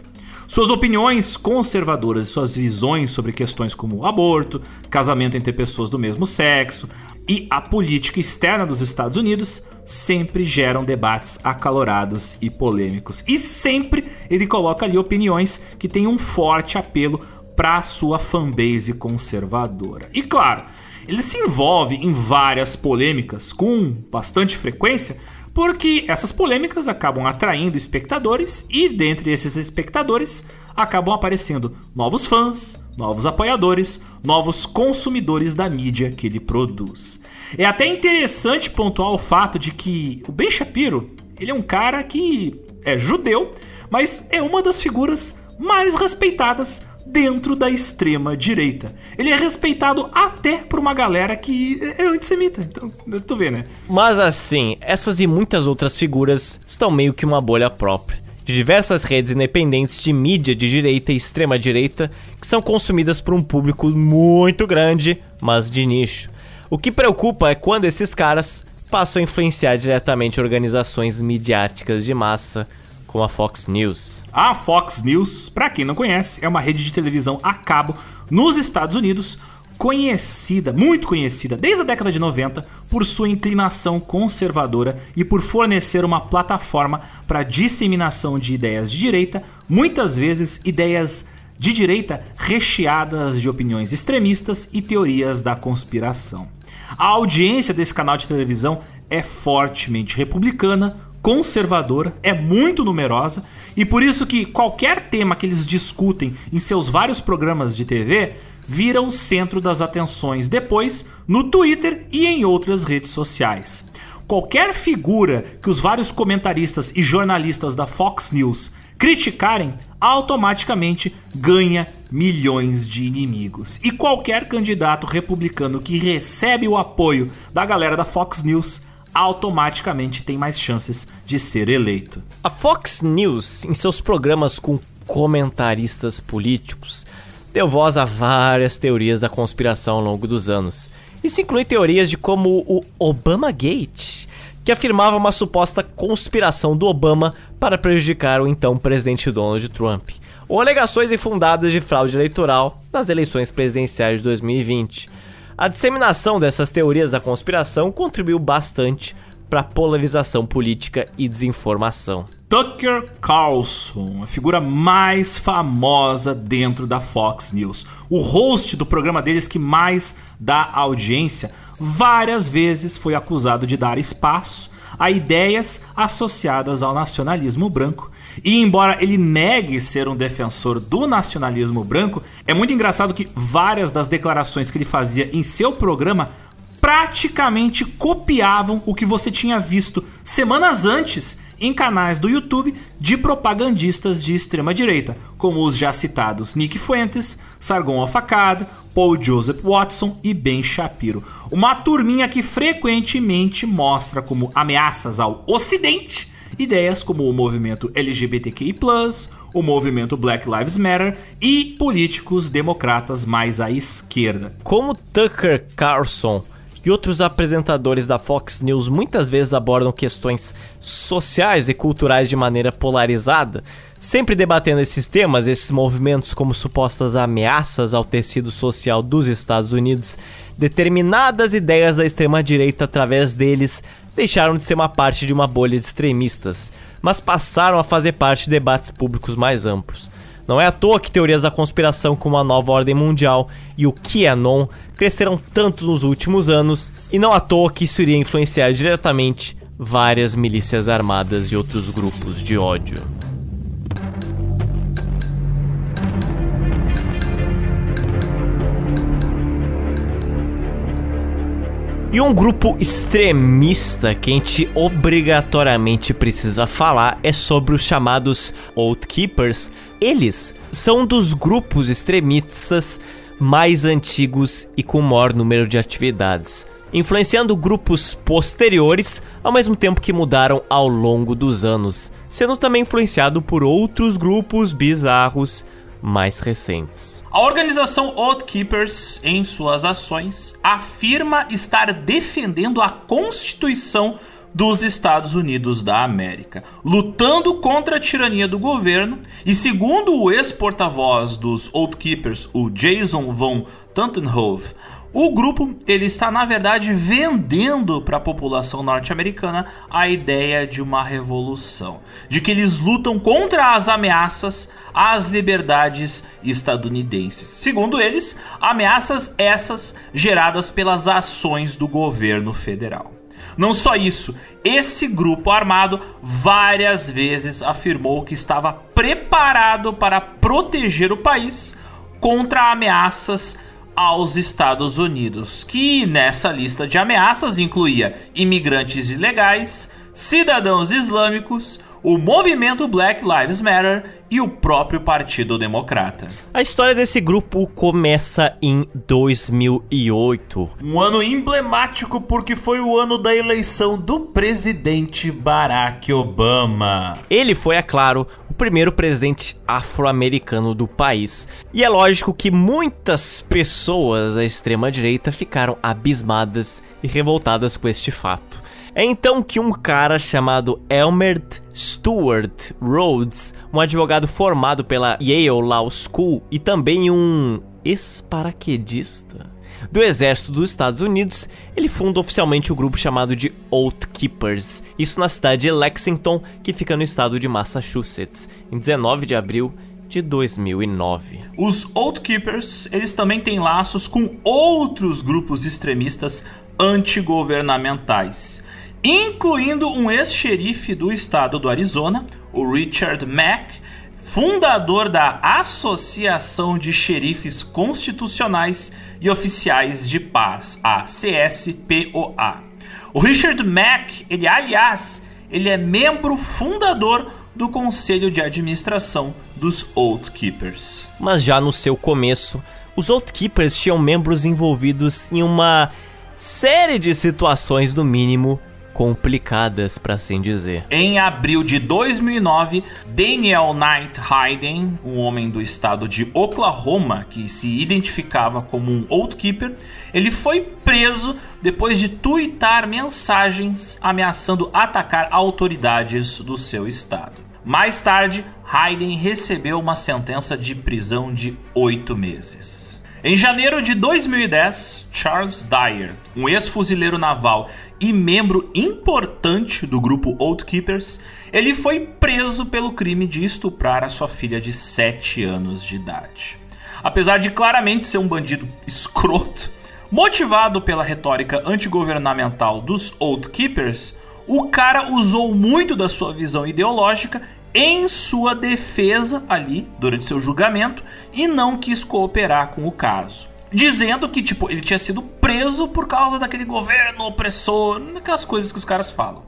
Suas opiniões conservadoras e suas visões sobre questões como aborto, casamento entre pessoas do mesmo sexo, e a política externa dos Estados Unidos sempre geram debates acalorados e polêmicos. E sempre ele coloca ali opiniões que têm um forte apelo para sua fanbase conservadora. E claro, ele se envolve em várias polêmicas com bastante frequência, porque essas polêmicas acabam atraindo espectadores e dentre esses espectadores acabam aparecendo novos fãs, novos apoiadores, novos consumidores da mídia que ele produz. É até interessante pontuar o fato de que o Ben Shapiro, ele é um cara que é judeu, mas é uma das figuras mais respeitadas dentro da extrema direita. Ele é respeitado até por uma galera que é antissemita. Então, tu vê, né? Mas assim, essas e muitas outras figuras estão meio que uma bolha própria de diversas redes independentes de mídia de direita e extrema direita que são consumidas por um público muito grande, mas de nicho. O que preocupa é quando esses caras passam a influenciar diretamente organizações midiáticas de massa, como a Fox News. A Fox News, para quem não conhece, é uma rede de televisão a cabo nos Estados Unidos, conhecida, muito conhecida desde a década de 90 por sua inclinação conservadora e por fornecer uma plataforma para disseminação de ideias de direita, muitas vezes ideias de direita recheadas de opiniões extremistas e teorias da conspiração. A audiência desse canal de televisão é fortemente republicana, conservadora, é muito numerosa e por isso que qualquer tema que eles discutem em seus vários programas de TV vira o centro das atenções depois no Twitter e em outras redes sociais. Qualquer figura que os vários comentaristas e jornalistas da Fox News criticarem, automaticamente ganha milhões de inimigos. E qualquer candidato republicano que recebe o apoio da galera da Fox News automaticamente tem mais chances de ser eleito. A Fox News, em seus programas com comentaristas políticos, deu voz a várias teorias da conspiração ao longo dos anos. Isso inclui teorias de como o Obama Gate, que afirmava uma suposta conspiração do Obama para prejudicar o então presidente Donald Trump, ou alegações infundadas de fraude eleitoral nas eleições presidenciais de 2020. A disseminação dessas teorias da conspiração contribuiu bastante para a polarização política e desinformação. Tucker Carlson, a figura mais famosa dentro da Fox News, o host do programa deles que mais dá audiência, várias vezes foi acusado de dar espaço a ideias associadas ao nacionalismo branco. E embora ele negue ser um defensor do nacionalismo branco, é muito engraçado que várias das declarações que ele fazia em seu programa praticamente copiavam o que você tinha visto semanas antes em canais do YouTube de propagandistas de extrema direita, como os já citados Nick Fuentes, Sargon Alfacada, Paul Joseph Watson e Ben Shapiro. Uma turminha que frequentemente mostra como ameaças ao Ocidente ideias como o movimento LGBTQI+, o movimento Black Lives Matter e políticos democratas mais à esquerda. Como Tucker Carlson e outros apresentadores da Fox News muitas vezes abordam questões sociais e culturais de maneira polarizada, sempre debatendo esses temas, esses movimentos como supostas ameaças ao tecido social dos Estados Unidos, determinadas ideias da extrema-direita através deles deixaram de ser uma parte de uma bolha de extremistas, mas passaram a fazer parte de debates públicos mais amplos. Não é à toa que teorias da conspiração como a nova ordem mundial e o QAnon cresceram tanto nos últimos anos, e não à toa que isso iria influenciar diretamente várias milícias armadas e outros grupos de ódio. E um grupo extremista que a gente obrigatoriamente precisa falar é sobre os chamados Oath Keepers. Eles são dos grupos extremistas mais antigos e com maior número de atividades, influenciando grupos posteriores, ao mesmo tempo que mudaram ao longo dos anos, sendo também influenciado por outros grupos bizarros mais recentes. A organização Oath Keepers, em suas ações, afirma estar defendendo a Constituição dos Estados Unidos da América, lutando contra a tirania do governo. E segundo o ex-porta-voz dos Oath Keepers, o Jason von Tantenhove, o grupo ele está na verdade vendendo para a população norte-americana a ideia de uma revolução, de que eles lutam contra as ameaças às liberdades estadunidenses. Segundo eles, ameaças essas geradas pelas ações do governo federal. Não só isso, esse grupo armado várias vezes afirmou que estava preparado para proteger o país contra ameaças aos Estados Unidos, que nessa lista de ameaças incluía imigrantes ilegais, cidadãos islâmicos, o movimento Black Lives Matter e o próprio Partido Democrata. A história desse grupo começa em 2008. Um ano emblemático porque foi o ano da eleição do presidente Barack Obama. Ele foi, é claro, o primeiro presidente afro-americano do país. E é lógico que muitas pessoas da extrema-direita ficaram abismadas e revoltadas com este fato. É então que um cara chamado Elmer Stewart Rhodes, um advogado formado pela Yale Law School e também um ex-paraquedista do exército dos Estados Unidos, ele funda oficialmente o grupo chamado de Oath Keepers, isso na cidade de Lexington, que fica no estado de Massachusetts, em 19 de abril de 2009. Os Oath Keepers, eles também têm laços com outros grupos extremistas antigovernamentais incluindo um ex-xerife do estado do Arizona, o Richard Mack, fundador da Associação de Xerifes Constitucionais e Oficiais de Paz, a CSPOA. O Richard Mack, ele aliás, ele é membro fundador do conselho de administração dos Oath Keepers. Mas já no seu começo, os Oath Keepers tinham membros envolvidos em uma série de situações, no mínimo, complicadas, para assim dizer. Em abril de 2009, Daniel Knight Hayden, um homem do estado de Oklahoma que se identificava como um Oath Keeper, ele foi preso depois de tuitar mensagens ameaçando atacar autoridades do seu estado. Mais tarde, Hayden recebeu uma sentença de prisão de oito meses. Em janeiro de 2010, Charles Dyer, um ex-fuzileiro naval e membro importante do grupo Oath Keepers, ele foi preso pelo crime de estuprar a sua filha de 7 anos de idade. Apesar de claramente ser um bandido escroto, motivado pela retórica antigovernamental dos Oath Keepers, o cara usou muito da sua visão ideológica em sua defesa ali durante seu julgamento e não quis cooperar com o caso. Dizendo que, tipo, ele tinha sido preso por causa daquele governo opressor, aquelas coisas que os caras falam.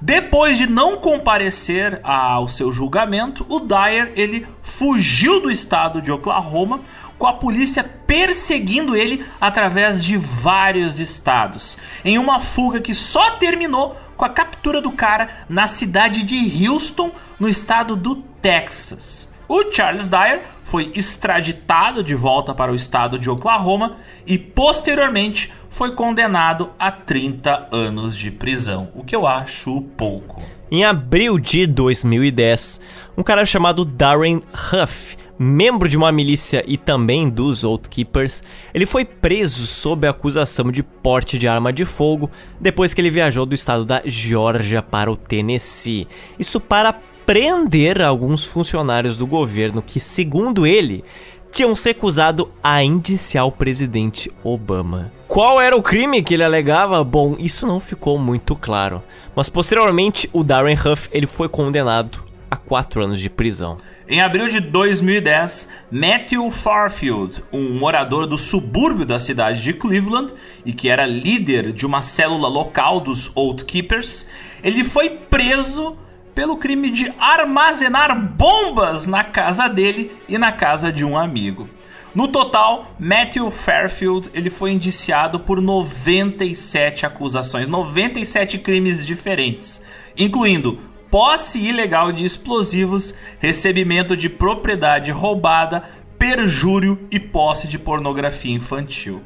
Depois de não comparecer ao seu julgamento, o Dyer ele fugiu do estado de Oklahoma, com a polícia perseguindo ele através de vários estados, em uma fuga que só terminou com a captura do cara na cidade de Houston, no estado do Texas. O Charles Dyer foi extraditado de volta para o estado de Oklahoma e posteriormente foi condenado a 30 anos de prisão, o que eu acho pouco. Em abril de 2010, um cara chamado Darren Huff membro de uma milícia e também dos Oath Keepers, ele foi preso sob a acusação de porte de arma de fogo depois que ele viajou do estado da Geórgia para o Tennessee. Isso para prender alguns funcionários do governo que, segundo ele, tinham se recusado a indiciar o presidente Obama. Qual era o crime que ele alegava? Bom, isso não ficou muito claro. Mas posteriormente, o Darren Huff ele foi condenado a quatro anos de prisão. Em abril de 2010, Matthew Farfield, um morador do subúrbio da cidade de Cleveland e que era líder de uma célula local dos Oath Keepers, ele foi preso pelo crime de armazenar bombas na casa dele e na casa de um amigo. No total, Matthew Fairfield ele foi indiciado por 97 acusações, 97 crimes diferentes, incluindo posse ilegal de explosivos, recebimento de propriedade roubada, perjúrio e posse de pornografia infantil.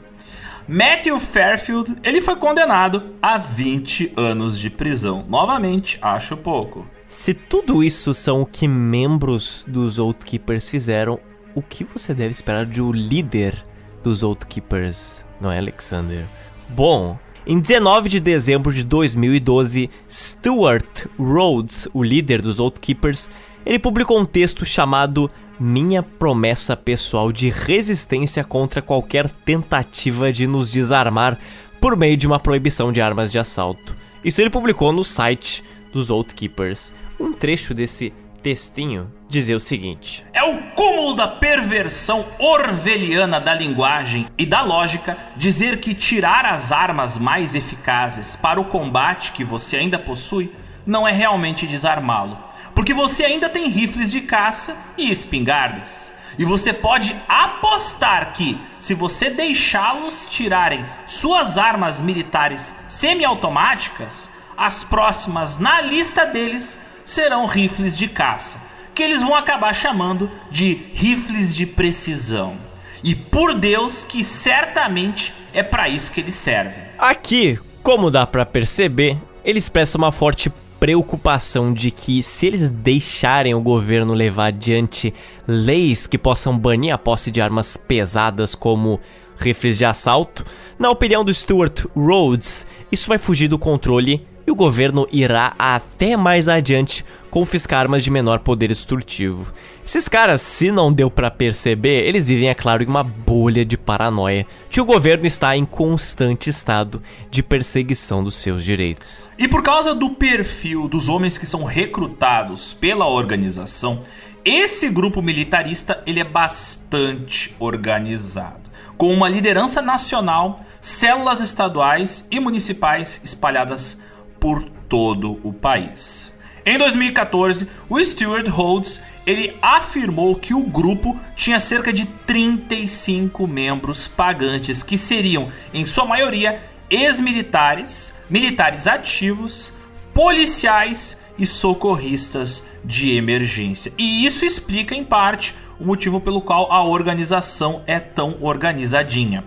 Matthew Fairfield ele foi condenado a 20 anos de prisão. Novamente, acho pouco. Se tudo isso são o que membros dos Oath Keepers fizeram, o que você deve esperar de um líder dos Oath Keepers, não é, Alexander? Bom, em 19 de dezembro de 2012, Stuart Rhodes, o líder dos Oath Keepers, ele publicou um texto chamado Minha Promessa Pessoal de Resistência contra qualquer tentativa de nos desarmar por meio de uma proibição de armas de assalto. Isso ele publicou no site dos Oath Keepers. Um trecho desse textinho dizer o seguinte: É o cúmulo da perversão orwelliana da linguagem e da lógica dizer que tirar as armas mais eficazes para o combate que você ainda possui não é realmente desarmá-lo, porque você ainda tem rifles de caça e espingardas. E você pode apostar que, se você deixá-los tirarem suas armas militares semiautomáticas, as próximas na lista deles serão rifles de caça, que eles vão acabar chamando de rifles de precisão. E por Deus que certamente é para isso que eles servem. Aqui, como dá para perceber, ele expressa uma forte preocupação de que se eles deixarem o governo levar adiante leis que possam banir a posse de armas pesadas como rifles de assalto, na opinião do Stuart Rhodes, isso vai fugir do controle e o governo irá até mais adiante confiscar armas de menor poder extortivo. Esses caras, se não deu para perceber, eles vivem, é claro, em uma bolha de paranoia, que o governo está em constante estado de perseguição dos seus direitos. E por causa do perfil dos homens que são recrutados pela organização, esse grupo militarista ele é bastante organizado com uma liderança nacional, células estaduais e municipais espalhadas por todo o país. Em 2014, o Stuart Rhodes ele afirmou que o grupo tinha cerca de 35 membros pagantes, que seriam, em sua maioria, ex-militares, militares ativos, policiais e socorristas de emergência. E isso explica, em parte, o motivo pelo qual a organização é tão organizadinha.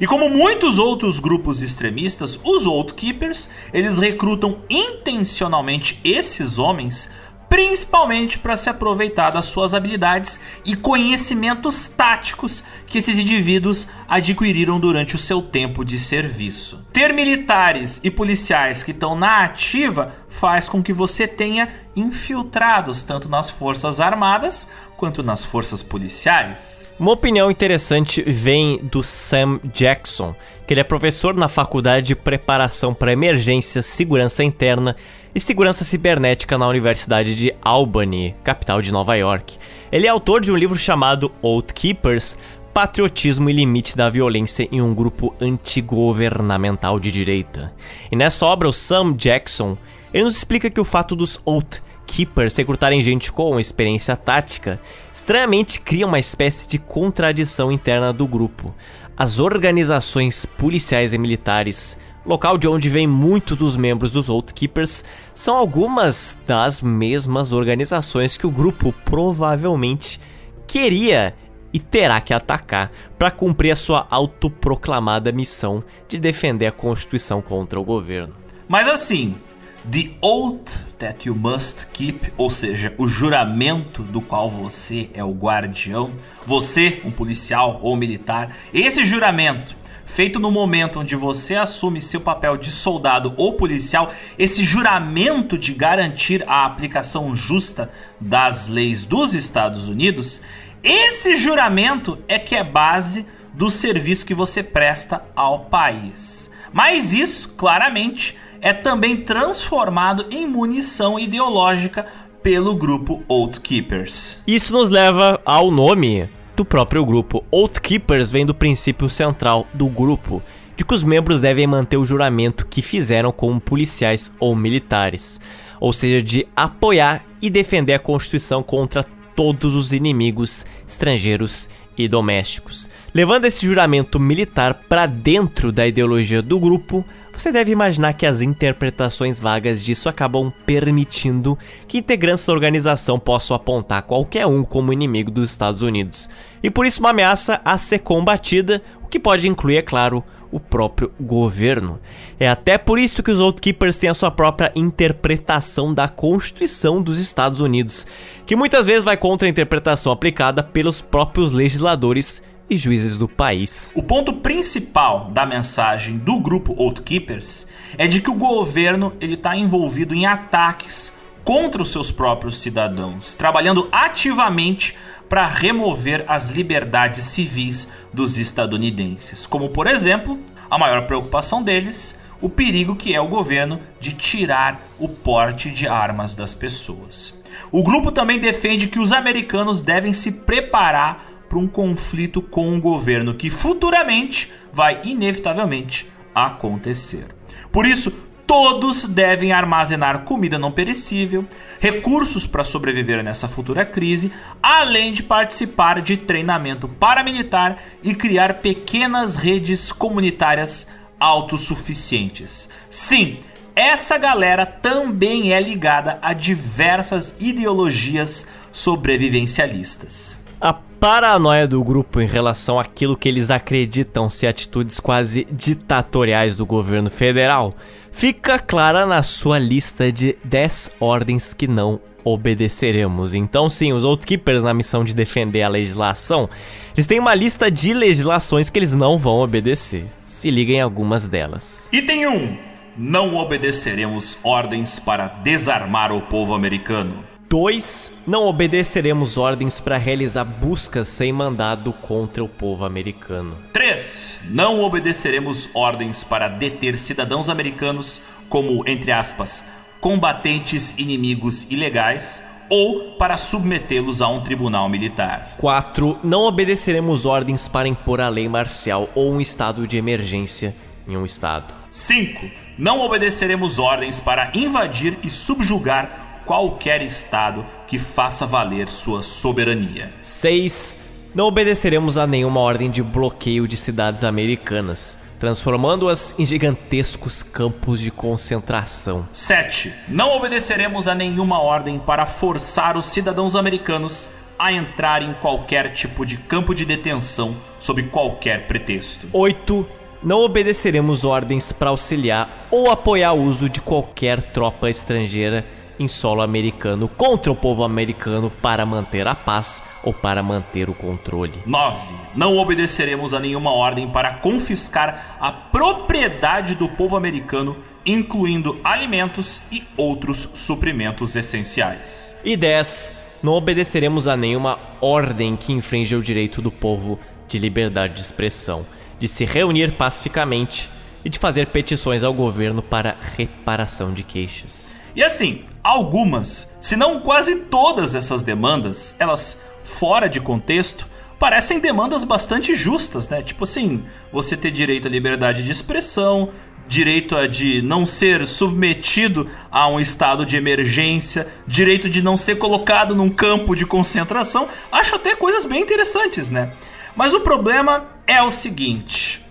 E como muitos outros grupos extremistas, os Oath Keepers, eles recrutam intencionalmente esses homens principalmente para se aproveitar das suas habilidades e conhecimentos táticos que esses indivíduos adquiriram durante o seu tempo de serviço. Ter militares e policiais que estão na ativa faz com que você tenha infiltrados tanto nas forças armadas quanto nas forças policiais. Uma opinião interessante vem do Sam Jackson, que ele é professor na Faculdade de Preparação para Emergências, Segurança Interna e Segurança Cibernética na Universidade de Albany, capital de Nova York. Ele é autor de um livro chamado Oath Keepers, Patriotismo e Limite da Violência em um Grupo Antigovernamental de Direita. E nessa obra, o Sam Jackson, ele nos explica que o fato dos Oath Keepers recrutarem gente com experiência tática estranhamente cria uma espécie de contradição interna do grupo as organizações policiais e militares, local de onde vem muitos dos membros dos Oath Keepers, são algumas das mesmas organizações que o grupo provavelmente queria e terá que atacar para cumprir a sua autoproclamada missão de defender a Constituição contra o governo. Mas assim, The oath that you must keep, ou seja, o juramento do qual você é o guardião, você, um policial ou militar, esse juramento feito no momento onde você assume seu papel de soldado ou policial, esse juramento de garantir a aplicação justa das leis dos Estados Unidos, esse juramento é que é base do serviço que você presta ao país. Mas isso, claramente, é também transformado em munição ideológica pelo grupo Oath Keepers. Isso nos leva ao nome do próprio grupo. Oath Keepers vem do princípio central do grupo, de que os membros devem manter o juramento que fizeram como policiais ou militares, ou seja, de apoiar e defender a Constituição contra todos os inimigos estrangeiros e domésticos. Levando esse juramento militar para dentro da ideologia do grupo, você deve imaginar que as interpretações vagas disso acabam permitindo que integrantes da organização possam apontar qualquer um como inimigo dos Estados Unidos, e por isso uma ameaça a ser combatida, o que pode incluir, é claro, o próprio governo. É até por isso que os Outkeepers têm a sua própria interpretação da Constituição dos Estados Unidos, que muitas vezes vai contra a interpretação aplicada pelos próprios legisladores e juízes do país. O ponto principal da mensagem do grupo Outkeepers é de que o governo ele está envolvido em ataques contra os seus próprios cidadãos, trabalhando ativamente para remover as liberdades civis dos estadunidenses, como por exemplo, a maior preocupação deles, o perigo que é o governo de tirar o porte de armas das pessoas. O grupo também defende que os americanos devem se preparar para um conflito com o governo que futuramente vai inevitavelmente acontecer. Por isso, todos devem armazenar comida não perecível, recursos para sobreviver nessa futura crise, além de participar de treinamento paramilitar e criar pequenas redes comunitárias autossuficientes. Sim, essa galera também é ligada a diversas ideologias sobrevivencialistas. A paranoia do grupo em relação àquilo que eles acreditam ser atitudes quase ditatoriais do governo federal fica clara na sua lista de 10 ordens que não obedeceremos. Então, sim, os Outkeepers, na missão de defender a legislação, eles têm uma lista de legislações que eles não vão obedecer. Se liguem em algumas delas. Item 1. Não obedeceremos ordens para desarmar o povo americano. 2. Não obedeceremos ordens para realizar buscas sem mandado contra o povo americano. 3. Não obedeceremos ordens para deter cidadãos americanos como, entre aspas, combatentes inimigos ilegais ou para submetê-los a um tribunal militar. 4. Não obedeceremos ordens para impor a lei marcial ou um estado de emergência em um estado. 5. Não obedeceremos ordens para invadir e subjugar qualquer estado que faça valer sua soberania. 6. Não obedeceremos a nenhuma ordem de bloqueio de cidades americanas, transformando-as em gigantescos campos de concentração. 7. Não obedeceremos a nenhuma ordem para forçar os cidadãos americanos a entrar em qualquer tipo de campo de detenção sob qualquer pretexto. 8. Não obedeceremos ordens para auxiliar ou apoiar o uso de qualquer tropa estrangeira em solo americano contra o povo americano para manter a paz ou para manter o controle. 9. Não obedeceremos a nenhuma ordem para confiscar a propriedade do povo americano, incluindo alimentos e outros suprimentos essenciais. E 10. Não obedeceremos a nenhuma ordem que infrinja o direito do povo de liberdade de expressão, de se reunir pacificamente e de fazer petições ao governo para reparação de queixas. E assim, algumas, se não quase todas essas demandas, elas fora de contexto, parecem demandas bastante justas, né? Tipo assim, você ter direito à liberdade de expressão, direito a de não ser submetido a um estado de emergência, direito de não ser colocado num campo de concentração. Acho até coisas bem interessantes, né? Mas o problema é o seguinte: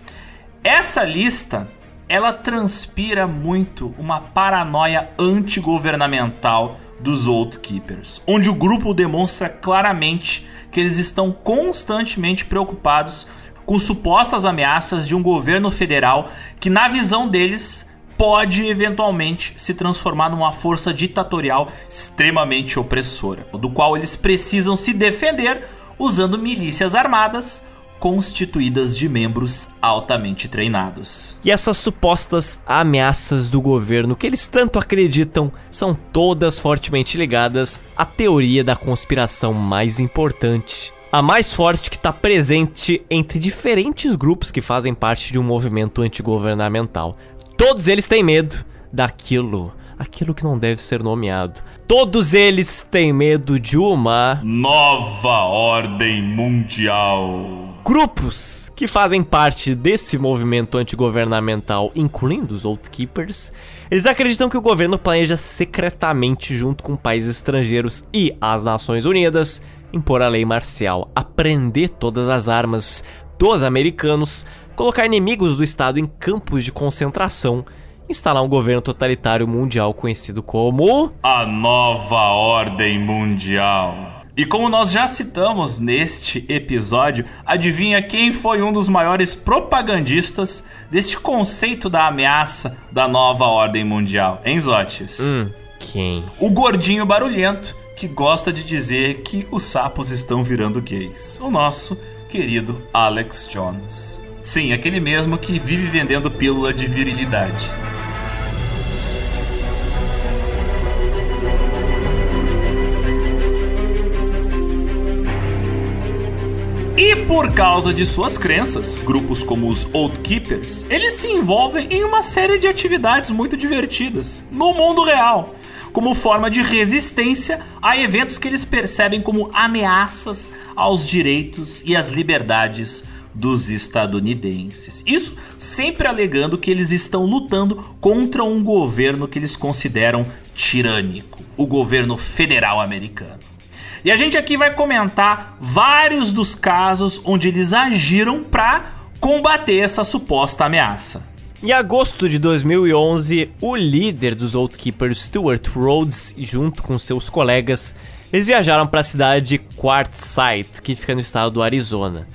essa lista ela transpira muito uma paranoia antigovernamental dos Oath Keepers, onde o grupo demonstra claramente que eles estão constantemente preocupados com supostas ameaças de um governo federal que, na visão deles, pode eventualmente se transformar numa força ditatorial extremamente opressora, do qual eles precisam se defender usando milícias armadas constituídas de membros altamente treinados. E essas supostas ameaças do governo que eles tanto acreditam são todas fortemente ligadas à teoria da conspiração mais importante. A mais forte que está presente entre diferentes grupos que fazem parte de um movimento antigovernamental. Todos eles têm medo daquilo aquilo que não deve ser nomeado. Todos eles têm medo de uma nova ordem mundial. Grupos que fazem parte desse movimento antigovernamental, incluindo os Outkeepers, eles acreditam que o governo planeja secretamente, junto com países estrangeiros e as Nações Unidas, impor a lei marcial, aprender todas as armas dos americanos, colocar inimigos do Estado em campos de concentração, instalar um governo totalitário mundial conhecido como a Nova Ordem Mundial. E como nós já citamos neste episódio, adivinha quem foi um dos maiores propagandistas deste conceito da ameaça da nova ordem mundial, hein, Zotes? Hum, quem? O gordinho barulhento que gosta de dizer que os sapos estão virando gays. O nosso querido Alex Jones. Sim, aquele mesmo que vive vendendo pílula de virilidade. E por causa de suas crenças, grupos como os Old Keepers, eles se envolvem em uma série de atividades muito divertidas no mundo real, como forma de resistência a eventos que eles percebem como ameaças aos direitos e às liberdades dos estadunidenses. Isso sempre alegando que eles estão lutando contra um governo que eles consideram tirânico, o governo federal americano. E a gente aqui vai comentar vários dos casos onde eles agiram para combater essa suposta ameaça. Em agosto de 2011, o líder dos Outkeepers, Stuart Rhodes, junto com seus colegas, eles viajaram para a cidade de Quartzsite, que fica no estado do Arizona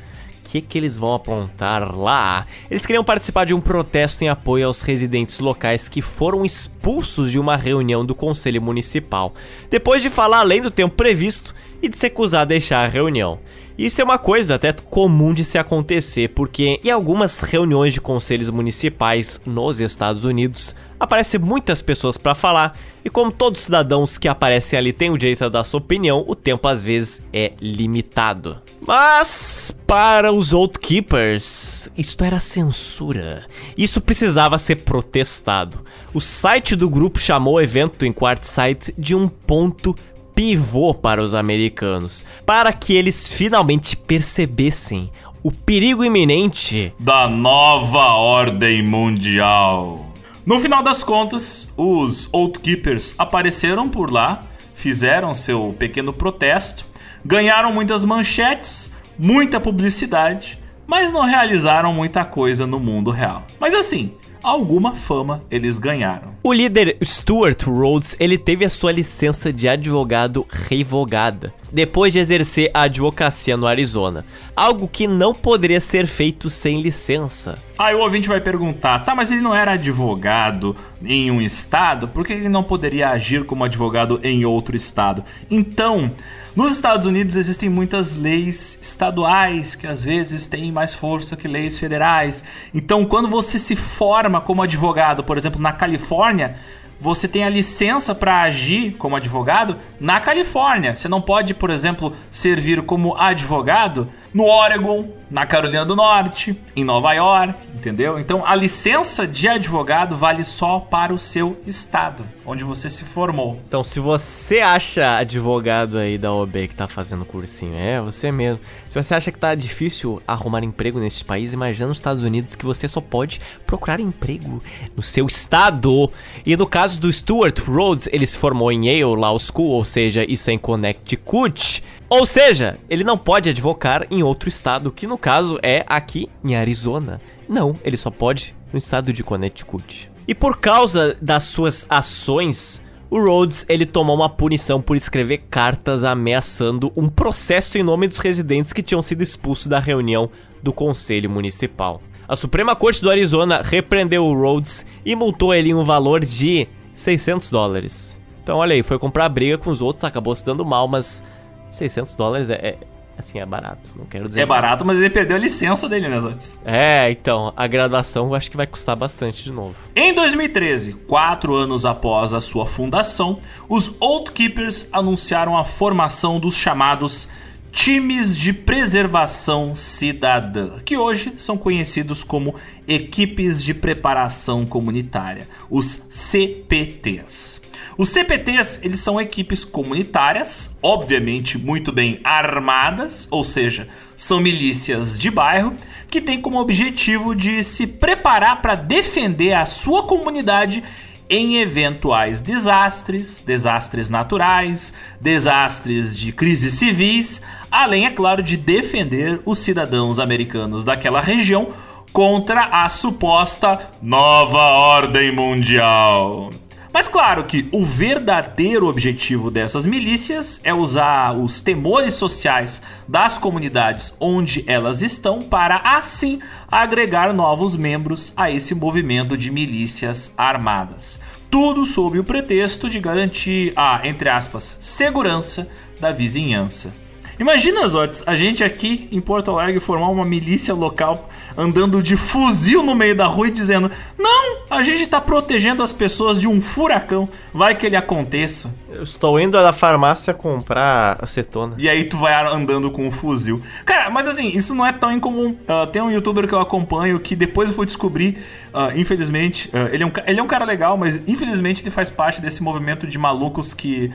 que, que eles vão apontar lá? Eles queriam participar de um protesto em apoio aos residentes locais que foram expulsos de uma reunião do Conselho Municipal, depois de falar além do tempo previsto e de se acusar a deixar a reunião. Isso é uma coisa até comum de se acontecer, porque em algumas reuniões de conselhos municipais nos Estados Unidos aparecem muitas pessoas para falar, e como todos os cidadãos que aparecem ali têm o direito a dar sua opinião, o tempo às vezes é limitado. Mas para os Old Keepers, isto era censura. Isso precisava ser protestado. O site do grupo chamou o evento em Quartzsite de um ponto pivô para os americanos, para que eles finalmente percebessem o perigo iminente da nova ordem mundial. No final das contas, os Old Keepers apareceram por lá fizeram seu pequeno protesto, ganharam muitas manchetes, muita publicidade, mas não realizaram muita coisa no mundo real. Mas assim, alguma fama eles ganharam. O líder Stuart Rhodes, ele teve a sua licença de advogado revogada depois de exercer a advocacia no Arizona, algo que não poderia ser feito sem licença. Aí o ouvinte vai perguntar, tá, mas ele não era advogado em um estado, por que ele não poderia agir como advogado em outro estado? Então, nos Estados Unidos existem muitas leis estaduais que às vezes têm mais força que leis federais. Então, quando você se forma como advogado, por exemplo, na Califórnia, você tem a licença para agir como advogado na Califórnia. Você não pode, por exemplo, servir como advogado no Oregon, na Carolina do Norte, em Nova York, entendeu? Então a licença de advogado vale só para o seu estado, onde você se formou. Então, se você acha advogado aí da OB que tá fazendo cursinho, é você mesmo. Se você acha que tá difícil arrumar emprego neste país, imagina nos Estados Unidos que você só pode procurar emprego no seu estado. E no caso do Stuart Rhodes, ele se formou em Yale Law School, ou seja, isso é em Connecticut. Ou seja, ele não pode advocar em outro estado, que no caso é aqui em Arizona. Não, ele só pode no estado de Connecticut. E por causa das suas ações, o Rhodes ele tomou uma punição por escrever cartas ameaçando um processo em nome dos residentes que tinham sido expulsos da reunião do conselho municipal. A Suprema Corte do Arizona repreendeu o Rhodes e multou ele em um valor de 600 dólares. Então olha aí, foi comprar briga com os outros, acabou se dando mal, mas 600 dólares é, é, assim, é barato. Não quero dizer. É barato, mas ele perdeu a licença dele, né, Zotes? É, então, a graduação eu acho que vai custar bastante de novo. Em 2013, quatro anos após a sua fundação, os Old Keepers anunciaram a formação dos chamados times de preservação cidadã, que hoje são conhecidos como equipes de preparação comunitária, os CPTs. Os CPTs, eles são equipes comunitárias, obviamente muito bem armadas, ou seja, são milícias de bairro, que têm como objetivo de se preparar para defender a sua comunidade em eventuais desastres, desastres naturais, desastres de crises civis, além, é claro, de defender os cidadãos americanos daquela região contra a suposta nova ordem mundial. Mas claro que o verdadeiro objetivo dessas milícias é usar os temores sociais das comunidades onde elas estão para assim agregar novos membros a esse movimento de milícias armadas. Tudo sob o pretexto de garantir a, entre aspas, segurança da vizinhança. Imagina, Zotes, a gente aqui em Porto Alegre formar uma milícia local andando de fuzil no meio da rua e dizendo: Não, a gente tá protegendo as pessoas de um furacão, vai que ele aconteça. Eu estou indo à farmácia comprar acetona. E aí tu vai andando com um fuzil. Cara, mas assim, isso não é tão incomum. Uh, tem um youtuber que eu acompanho que depois eu fui descobrir, uh, infelizmente, uh, ele, é um, ele é um cara legal, mas infelizmente ele faz parte desse movimento de malucos que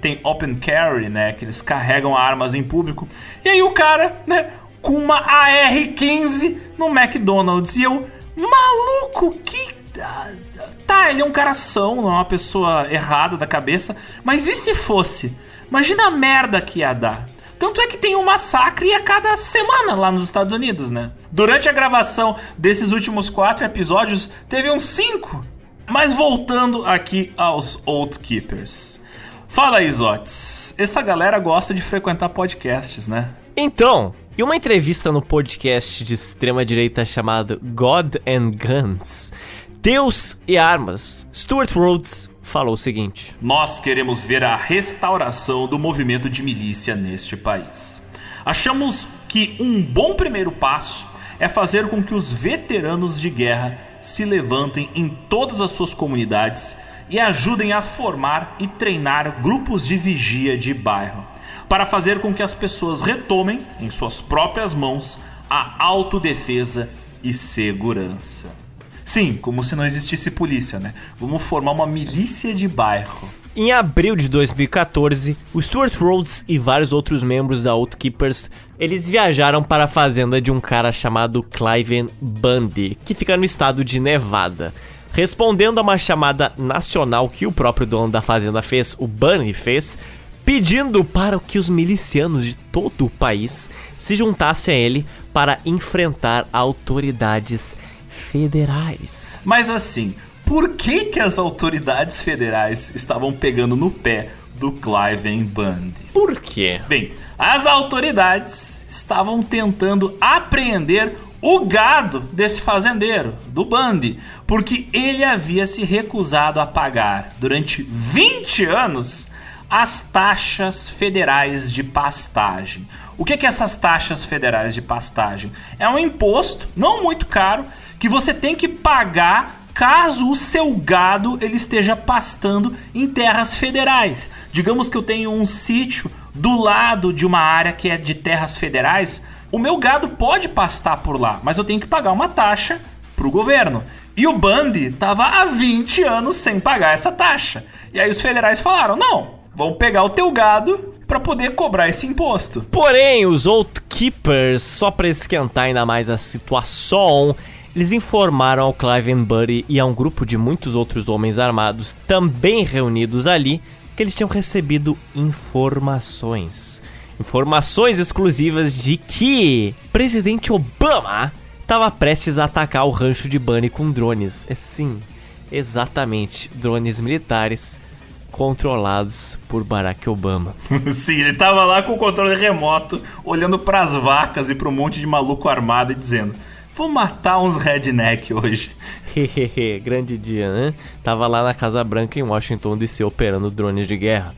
tem open carry, né? Que eles carregam armas em público. E aí o cara, né, com uma AR-15 no McDonald's. E eu, maluco, que Tá, ele é um caração, não é uma pessoa errada da cabeça. Mas e se fosse? Imagina a merda que ia dar. Tanto é que tem um massacre a cada semana lá nos Estados Unidos, né? Durante a gravação desses últimos quatro episódios, teve uns cinco. Mas voltando aqui aos Old Keepers. Fala, Isotes. Essa galera gosta de frequentar podcasts, né? Então, em uma entrevista no podcast de extrema-direita chamado God and Guns, Deus e Armas, Stuart Rhodes falou o seguinte: Nós queremos ver a restauração do movimento de milícia neste país. Achamos que um bom primeiro passo é fazer com que os veteranos de guerra se levantem em todas as suas comunidades e ajudem a formar e treinar grupos de vigia de bairro, para fazer com que as pessoas retomem em suas próprias mãos a autodefesa e segurança. Sim, como se não existisse polícia, né? Vamos formar uma milícia de bairro. Em abril de 2014, o Stuart Rhodes e vários outros membros da Outkeepers, eles viajaram para a fazenda de um cara chamado Cliven Bundy, que fica no estado de Nevada. Respondendo a uma chamada nacional que o próprio dono da fazenda fez, o Bunny fez, pedindo para que os milicianos de todo o país se juntassem a ele para enfrentar autoridades federais. Mas assim, por que, que as autoridades federais estavam pegando no pé do Clive Bundy? Por quê? Bem, as autoridades estavam tentando apreender o gado desse fazendeiro, do Bundy, porque ele havia se recusado a pagar durante 20 anos as taxas federais de pastagem. O que, que essas taxas federais de pastagem? É um imposto não muito caro que você tem que pagar caso o seu gado ele esteja pastando em terras federais. Digamos que eu tenho um sítio do lado de uma área que é de terras federais, o meu gado pode pastar por lá, mas eu tenho que pagar uma taxa para o governo. E o Bundy estava há 20 anos sem pagar essa taxa. E aí os federais falaram: não, vão pegar o teu gado para poder cobrar esse imposto. Porém, os Keepers, só para esquentar ainda mais a situação, eles informaram ao Clive Buddy e a um grupo de muitos outros homens armados também reunidos ali que eles tinham recebido informações. Informações exclusivas de que presidente Obama estava prestes a atacar o rancho de Bunny com drones. É sim, exatamente, drones militares controlados por Barack Obama. Sim, ele tava lá com o controle remoto, olhando para as vacas e para um monte de maluco armado e dizendo: Vou matar uns redneck hoje. Grande dia, né? Tava lá na Casa Branca em Washington DC operando drones de guerra.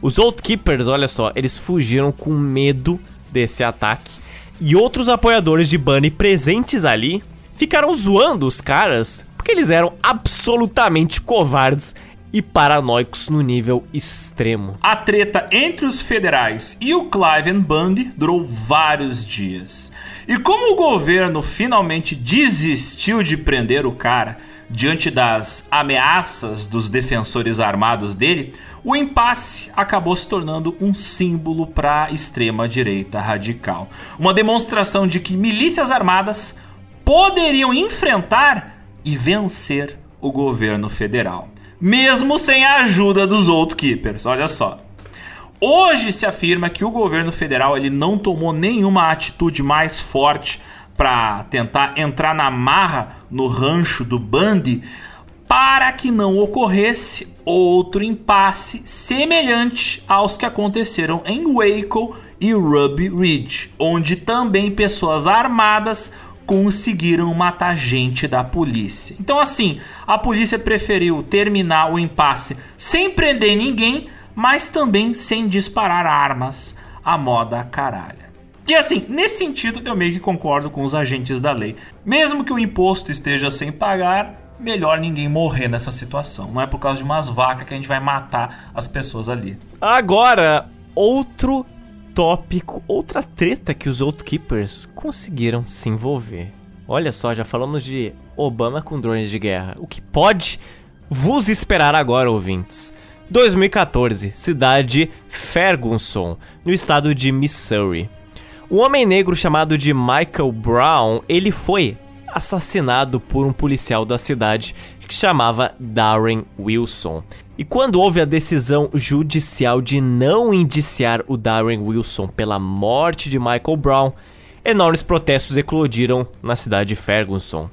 Os Old Keepers, olha só, eles fugiram com medo desse ataque. E outros apoiadores de Bunny presentes ali ficaram zoando os caras porque eles eram absolutamente covardes e paranoicos no nível extremo. A treta entre os federais e o Clive Bundy durou vários dias. E como o governo finalmente desistiu de prender o cara diante das ameaças dos defensores armados dele, o impasse acabou se tornando um símbolo para a extrema direita radical. Uma demonstração de que milícias armadas poderiam enfrentar e vencer o governo federal mesmo sem a ajuda dos Keepers. Olha só. Hoje se afirma que o governo federal ele não tomou nenhuma atitude mais forte para tentar entrar na marra no rancho do Bundy para que não ocorresse outro impasse semelhante aos que aconteceram em Waco e Ruby Ridge, onde também pessoas armadas conseguiram matar gente da polícia. Então, assim, a polícia preferiu terminar o impasse sem prender ninguém, mas também sem disparar armas à moda caralha. E assim, nesse sentido, eu meio que concordo com os agentes da lei. Mesmo que o imposto esteja sem pagar, melhor ninguém morrer nessa situação. Não é por causa de umas vacas que a gente vai matar as pessoas ali. Agora, outro tópico, outra treta que os Outkeepers conseguiram se envolver. Olha só, já falamos de Obama com drones de guerra. O que pode vos esperar agora, ouvintes? 2014, cidade Ferguson, no estado de Missouri. Um homem negro chamado de Michael Brown, ele foi assassinado por um policial da cidade que chamava Darren Wilson. E quando houve a decisão judicial de não indiciar o Darren Wilson pela morte de Michael Brown, enormes protestos eclodiram na cidade de Ferguson.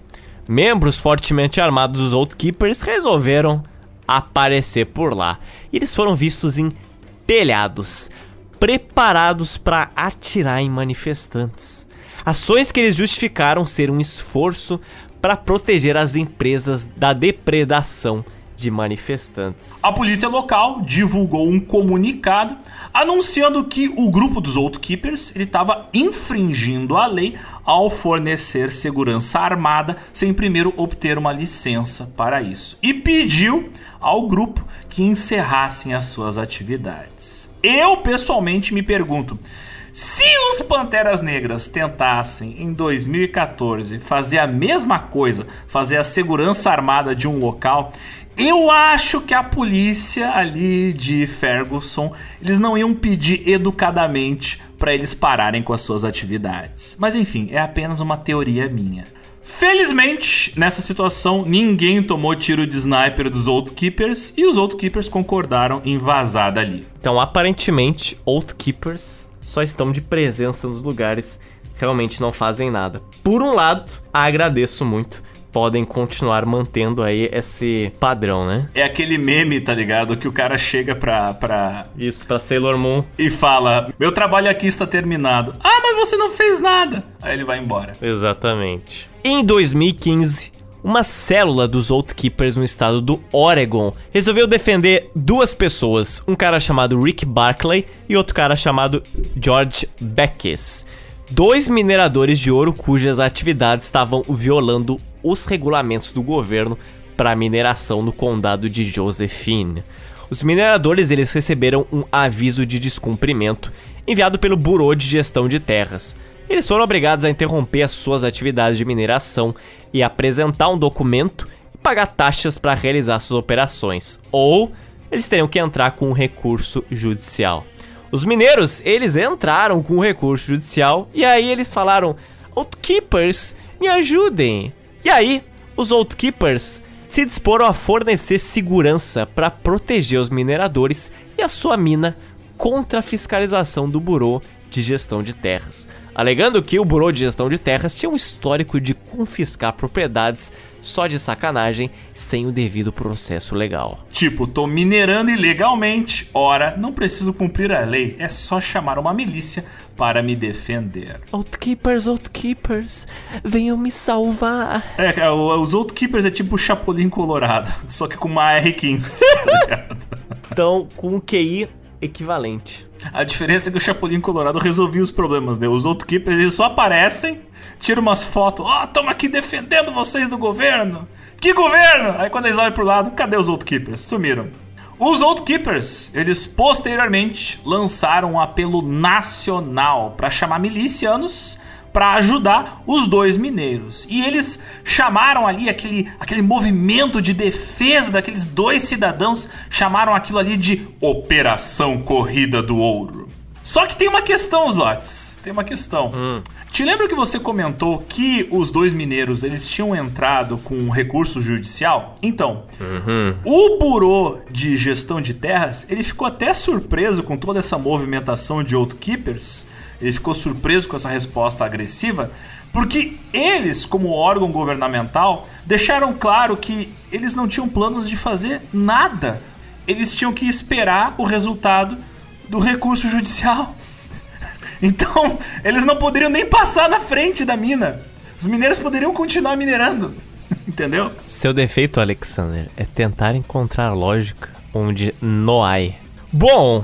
Membros fortemente armados dos Outkeepers resolveram aparecer por lá. E eles foram vistos em telhados, preparados para atirar em manifestantes. Ações que eles justificaram ser um esforço para proteger as empresas da depredação de manifestantes. A polícia local divulgou um comunicado anunciando que o grupo dos Outkeepers estava infringindo a lei ao fornecer segurança armada sem primeiro obter uma licença para isso e pediu ao grupo que encerrassem as suas atividades. Eu pessoalmente me pergunto se os Panteras Negras tentassem em 2014 fazer a mesma coisa, fazer a segurança armada de um local, eu acho que a polícia ali de Ferguson, eles não iam pedir educadamente para eles pararem com as suas atividades. Mas enfim, é apenas uma teoria minha. Felizmente, nessa situação, ninguém tomou tiro de sniper dos Keepers e os Keepers concordaram em vazar dali. Então, aparentemente, Keepers só estão de presença nos lugares, realmente não fazem nada. Por um lado, agradeço muito podem continuar mantendo aí esse padrão, né? É aquele meme, tá ligado? Que o cara chega pra. pra... Isso, pra Sailor Moon. E fala: Meu trabalho aqui está terminado. Ah, mas você não fez nada. Aí ele vai embora. Exatamente. Em 2015, uma célula dos Keepers no estado do Oregon resolveu defender duas pessoas, um cara chamado Rick Barclay e outro cara chamado George Beckes. Dois mineradores de ouro cujas atividades estavam violando os regulamentos do governo para mineração no condado de Josephine. Os mineradores eles receberam um aviso de descumprimento enviado pelo Bureau de Gestão de Terras. Eles foram obrigados a interromper as suas atividades de mineração e apresentar um documento e pagar taxas para realizar suas operações, ou eles teriam que entrar com um recurso judicial. Os mineiros, eles entraram com o um recurso judicial e aí eles falaram: Outkeepers, me ajudem. E aí, os Outkeepers se disporam a fornecer segurança para proteger os mineradores e a sua mina contra a fiscalização do Bureau de Gestão de Terras, alegando que o Bureau de Gestão de Terras tinha um histórico de confiscar propriedades só de sacanagem, sem o devido processo legal. Tipo, tô minerando ilegalmente, ora, não preciso cumprir a lei, é só chamar uma milícia para me defender. Outkeepers, Outkeepers, venham me salvar. É, é os Outkeepers é tipo o Chapolin Colorado, só que com uma R15, tá ligado? então, com um QI equivalente. A diferença é que o Chapolin Colorado resolvia os problemas, né? Os Outkeepers, eles só aparecem, tiram umas fotos, ó, oh, tamo aqui defendendo vocês do governo. Que governo? Aí quando eles olham pro lado, cadê os Outkeepers? Sumiram. Os Keepers, eles posteriormente lançaram um apelo nacional para chamar milicianos para ajudar os dois mineiros. E eles chamaram ali aquele, aquele movimento de defesa daqueles dois cidadãos, chamaram aquilo ali de Operação Corrida do Ouro. Só que tem uma questão, Zotes. Tem uma questão. Hum. Te lembra que você comentou que os dois mineiros eles tinham entrado com um recurso judicial? Então, uhum. o Burô de Gestão de Terras ele ficou até surpreso com toda essa movimentação de outkeepers. Ele ficou surpreso com essa resposta agressiva, porque eles, como órgão governamental, deixaram claro que eles não tinham planos de fazer nada. Eles tinham que esperar o resultado do recurso judicial. Então, eles não poderiam nem passar na frente da mina. Os mineiros poderiam continuar minerando. Entendeu? Seu defeito, Alexander, é tentar encontrar lógica onde não há. Bom,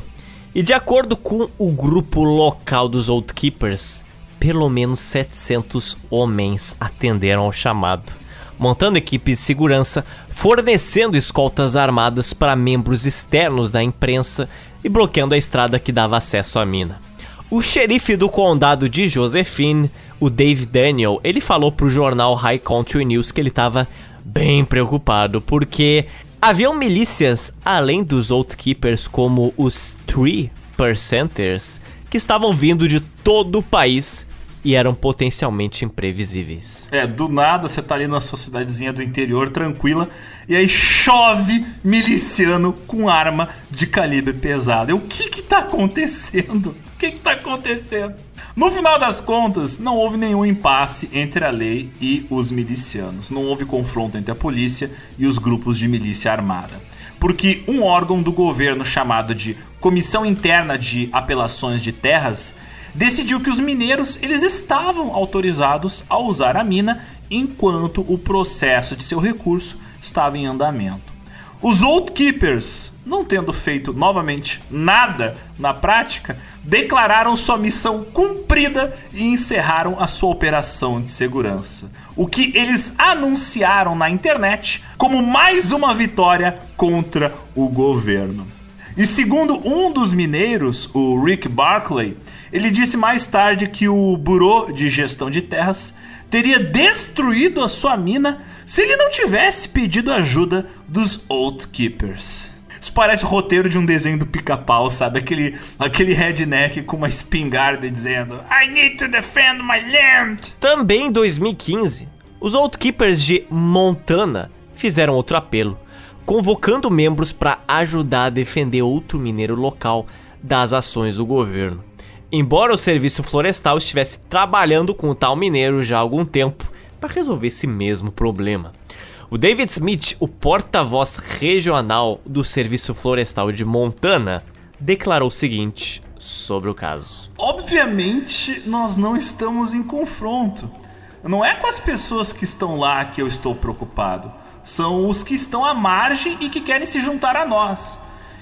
e de acordo com o grupo local dos Outkeepers, pelo menos 700 homens atenderam ao chamado, montando equipes de segurança, fornecendo escoltas armadas para membros externos da imprensa e bloqueando a estrada que dava acesso à mina. O xerife do condado de Josephine, o Dave Daniel, ele falou pro jornal High Country News que ele estava bem preocupado porque haviam milícias além dos Outkeepers como os Three Percenters que estavam vindo de todo o país e eram potencialmente imprevisíveis. É, do nada você tá ali na sua cidadezinha do interior tranquila e aí chove miliciano com arma de calibre pesado. E o que que tá acontecendo? Que está acontecendo? No final das contas, não houve nenhum impasse entre a lei e os milicianos. Não houve confronto entre a polícia e os grupos de milícia armada. Porque um órgão do governo chamado de Comissão Interna de Apelações de Terras decidiu que os mineiros eles estavam autorizados a usar a mina enquanto o processo de seu recurso estava em andamento. Os Outkeepers, não tendo feito novamente nada na prática, declararam sua missão cumprida e encerraram a sua operação de segurança. O que eles anunciaram na internet como mais uma vitória contra o governo. E segundo um dos mineiros, o Rick Barclay, ele disse mais tarde que o Bureau de Gestão de Terras teria destruído a sua mina se ele não tivesse pedido ajuda dos Oath Keepers. Isso parece o roteiro de um desenho do pica-pau, sabe? Aquele, aquele redneck com uma espingarda dizendo I need to defend my land. Também em 2015, Os Old Keepers de Montana fizeram outro apelo, convocando membros para ajudar a defender outro mineiro local das ações do governo. Embora o serviço florestal estivesse trabalhando com o tal mineiro já há algum tempo para resolver esse mesmo problema. O David Smith, o porta-voz regional do Serviço Florestal de Montana, declarou o seguinte sobre o caso. Obviamente, nós não estamos em confronto. Não é com as pessoas que estão lá que eu estou preocupado. São os que estão à margem e que querem se juntar a nós.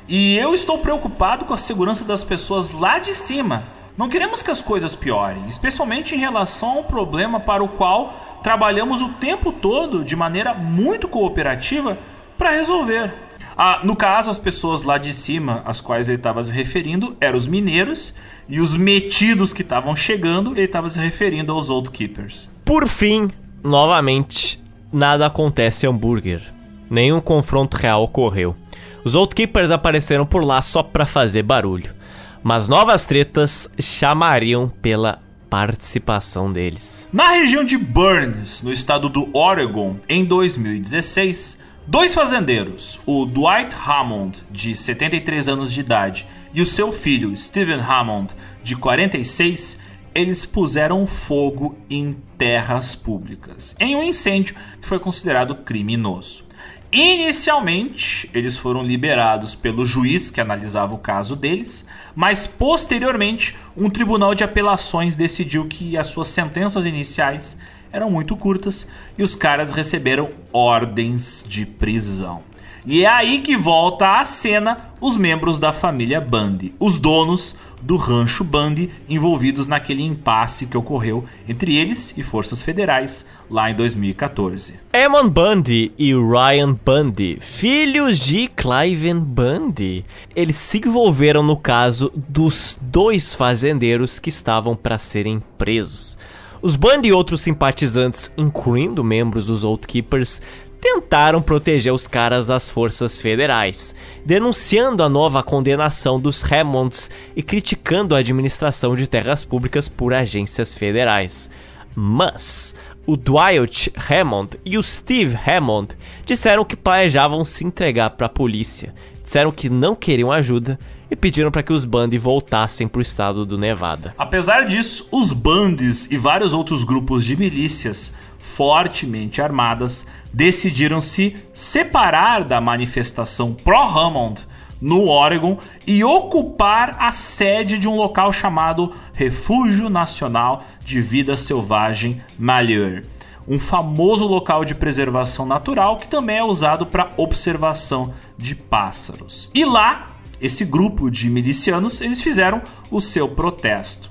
E eu estou preocupado com a segurança das pessoas lá de cima. Não queremos que as coisas piorem, especialmente em relação ao problema para o qual trabalhamos o tempo todo de maneira muito cooperativa para resolver. Ah, no caso, as pessoas lá de cima, às quais ele estava se referindo, eram os mineiros, e os metidos que estavam chegando, ele estava se referindo aos Old Keepers. Por fim, novamente, nada acontece em hambúrguer. Nenhum confronto real ocorreu. Os Old Keepers apareceram por lá só para fazer barulho. Mas novas tretas chamariam pela participação deles. Na região de Burns, no estado do Oregon, em 2016, Dois fazendeiros, o Dwight Hammond, de 73 anos de idade, e o seu filho, Stephen Hammond, de 46, eles puseram fogo em terras públicas, em um incêndio que foi considerado criminoso. Inicialmente, eles foram liberados pelo juiz que analisava o caso deles, mas posteriormente, um tribunal de apelações decidiu que as suas sentenças iniciais eram muito curtas e os caras receberam ordens de prisão. E é aí que volta à cena os membros da família Bundy, os donos do rancho Bundy envolvidos naquele impasse que ocorreu entre eles e forças federais lá em 2014. Eamon Bundy e Ryan Bundy, filhos de Cliven Bundy, eles se envolveram no caso dos dois fazendeiros que estavam para serem presos. Os Band e outros simpatizantes, incluindo membros dos Outkeepers, tentaram proteger os caras das forças federais, denunciando a nova condenação dos Hammonds e criticando a administração de terras públicas por agências federais. Mas o Dwight Hammond e o Steve Hammond disseram que planejavam se entregar para a polícia, disseram que não queriam ajuda e pediram para que os Bundy voltassem para o estado do Nevada. Apesar disso, os Bundys e vários outros grupos de milícias fortemente armadas decidiram se separar da manifestação pró-Hammond no Oregon e ocupar a sede de um local chamado Refúgio Nacional de Vida Selvagem Malheur, um famoso local de preservação natural que também é usado para observação de pássaros. E lá esse grupo de milicianos, eles fizeram o seu protesto.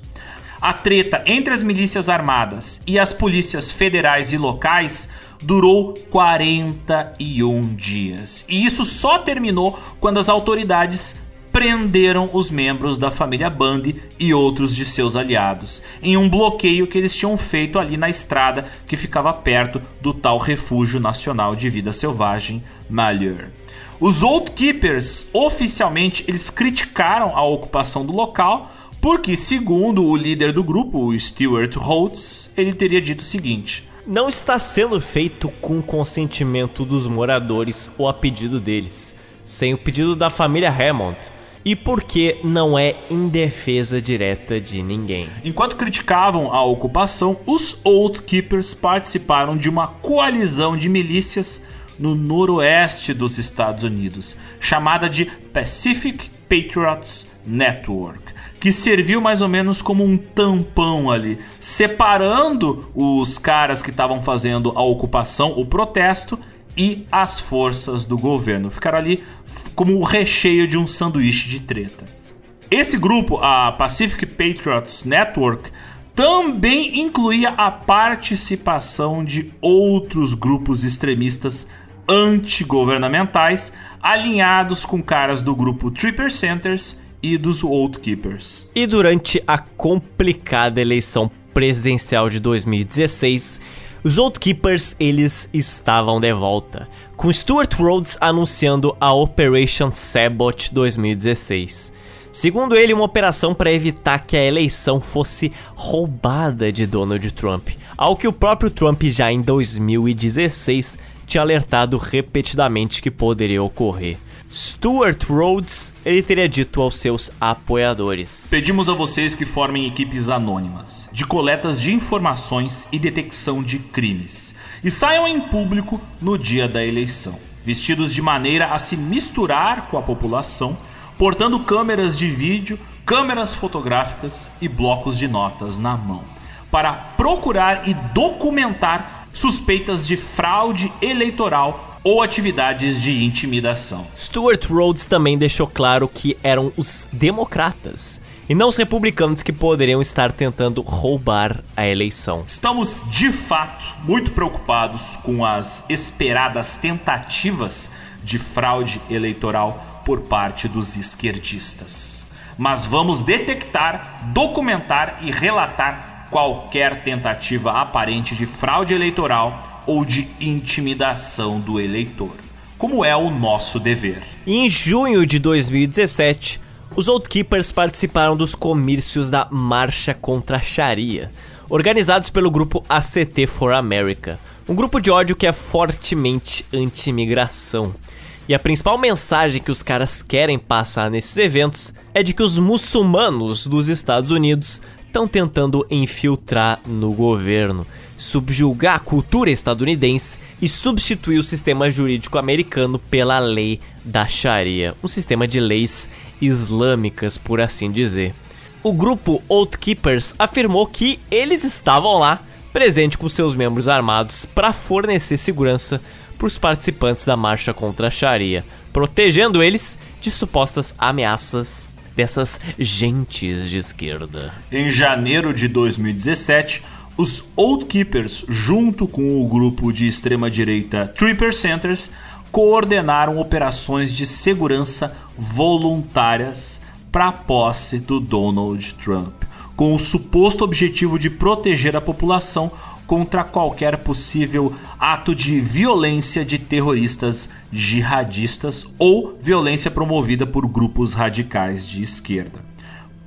A treta entre as milícias armadas e as polícias federais e locais durou 41 dias. E isso só terminou quando as autoridades prenderam os membros da família Bundy e outros de seus aliados, em um bloqueio que eles tinham feito ali na estrada que ficava perto do tal Refúgio Nacional de Vida Selvagem Malheur. Os Old Keepers, oficialmente, eles criticaram a ocupação do local, porque, segundo o líder do grupo, o Stuart Holtz, ele teria dito o seguinte: Não está sendo feito com consentimento dos moradores ou a pedido deles, sem o pedido da família Hammond e porque não é em defesa direta de ninguém. Enquanto criticavam a ocupação, os Old Keepers participaram de uma coalizão de milícias no noroeste dos Estados Unidos, chamada de Pacific Patriots Network, que serviu mais ou menos como um tampão ali, separando os caras que estavam fazendo a ocupação, o protesto e as forças do governo. Ficaram ali como o recheio de um sanduíche de treta. Esse grupo, a Pacific Patriots Network, também incluía a participação de outros grupos extremistas antigovernamentais alinhados com caras do grupo Tripper Centers e dos Old Keepers. E durante a complicada eleição presidencial de 2016, os Old Keepers eles estavam de volta, com Stuart Rhodes anunciando a Operation Sabot 2016. Segundo ele, uma operação para evitar que a eleição fosse roubada de Donald Trump, ao que o próprio Trump já em 2016 tinha alertado repetidamente que poderia ocorrer. Stuart Rhodes, ele teria dito aos seus apoiadores: Pedimos a vocês que formem equipes anônimas de coletas de informações e detecção de crimes e saiam em público no dia da eleição, vestidos de maneira a se misturar com a população, portando câmeras de vídeo, câmeras fotográficas e blocos de notas na mão, para procurar e documentar suspeitas de fraude eleitoral ou atividades de intimidação. Stuart Rhodes também deixou claro que eram os democratas e não os republicanos que poderiam estar tentando roubar a eleição. Estamos de fato muito preocupados com as esperadas tentativas de fraude eleitoral por parte dos esquerdistas. Mas vamos detectar, documentar e relatar qualquer tentativa aparente de fraude eleitoral ou de intimidação do eleitor, como é o nosso dever. Em junho de 2017, os Oath Keepers participaram dos comícios da Marcha contra a Sharia, organizados pelo grupo ACT for America, um grupo de ódio que é fortemente anti-imigração. E a principal mensagem que os caras querem passar nesses eventos é de que os muçulmanos dos Estados Unidos estão tentando infiltrar no governo, subjugar a cultura estadunidense e substituir o sistema jurídico americano pela lei da Sharia, um sistema de leis islâmicas, por assim dizer. O grupo Oath Keepers afirmou que eles estavam lá, presente com seus membros armados, para fornecer segurança para os participantes da marcha contra a Sharia, protegendo eles de supostas ameaças dessas gentes de esquerda. Em janeiro de 2017, os Old Keepers, junto com o grupo de extrema-direita Tripper Centers, coordenaram operações de segurança voluntárias para a posse do Donald Trump, com o suposto objetivo de proteger a população contra qualquer possível ato de violência de terroristas jihadistas ou violência promovida por grupos radicais de esquerda.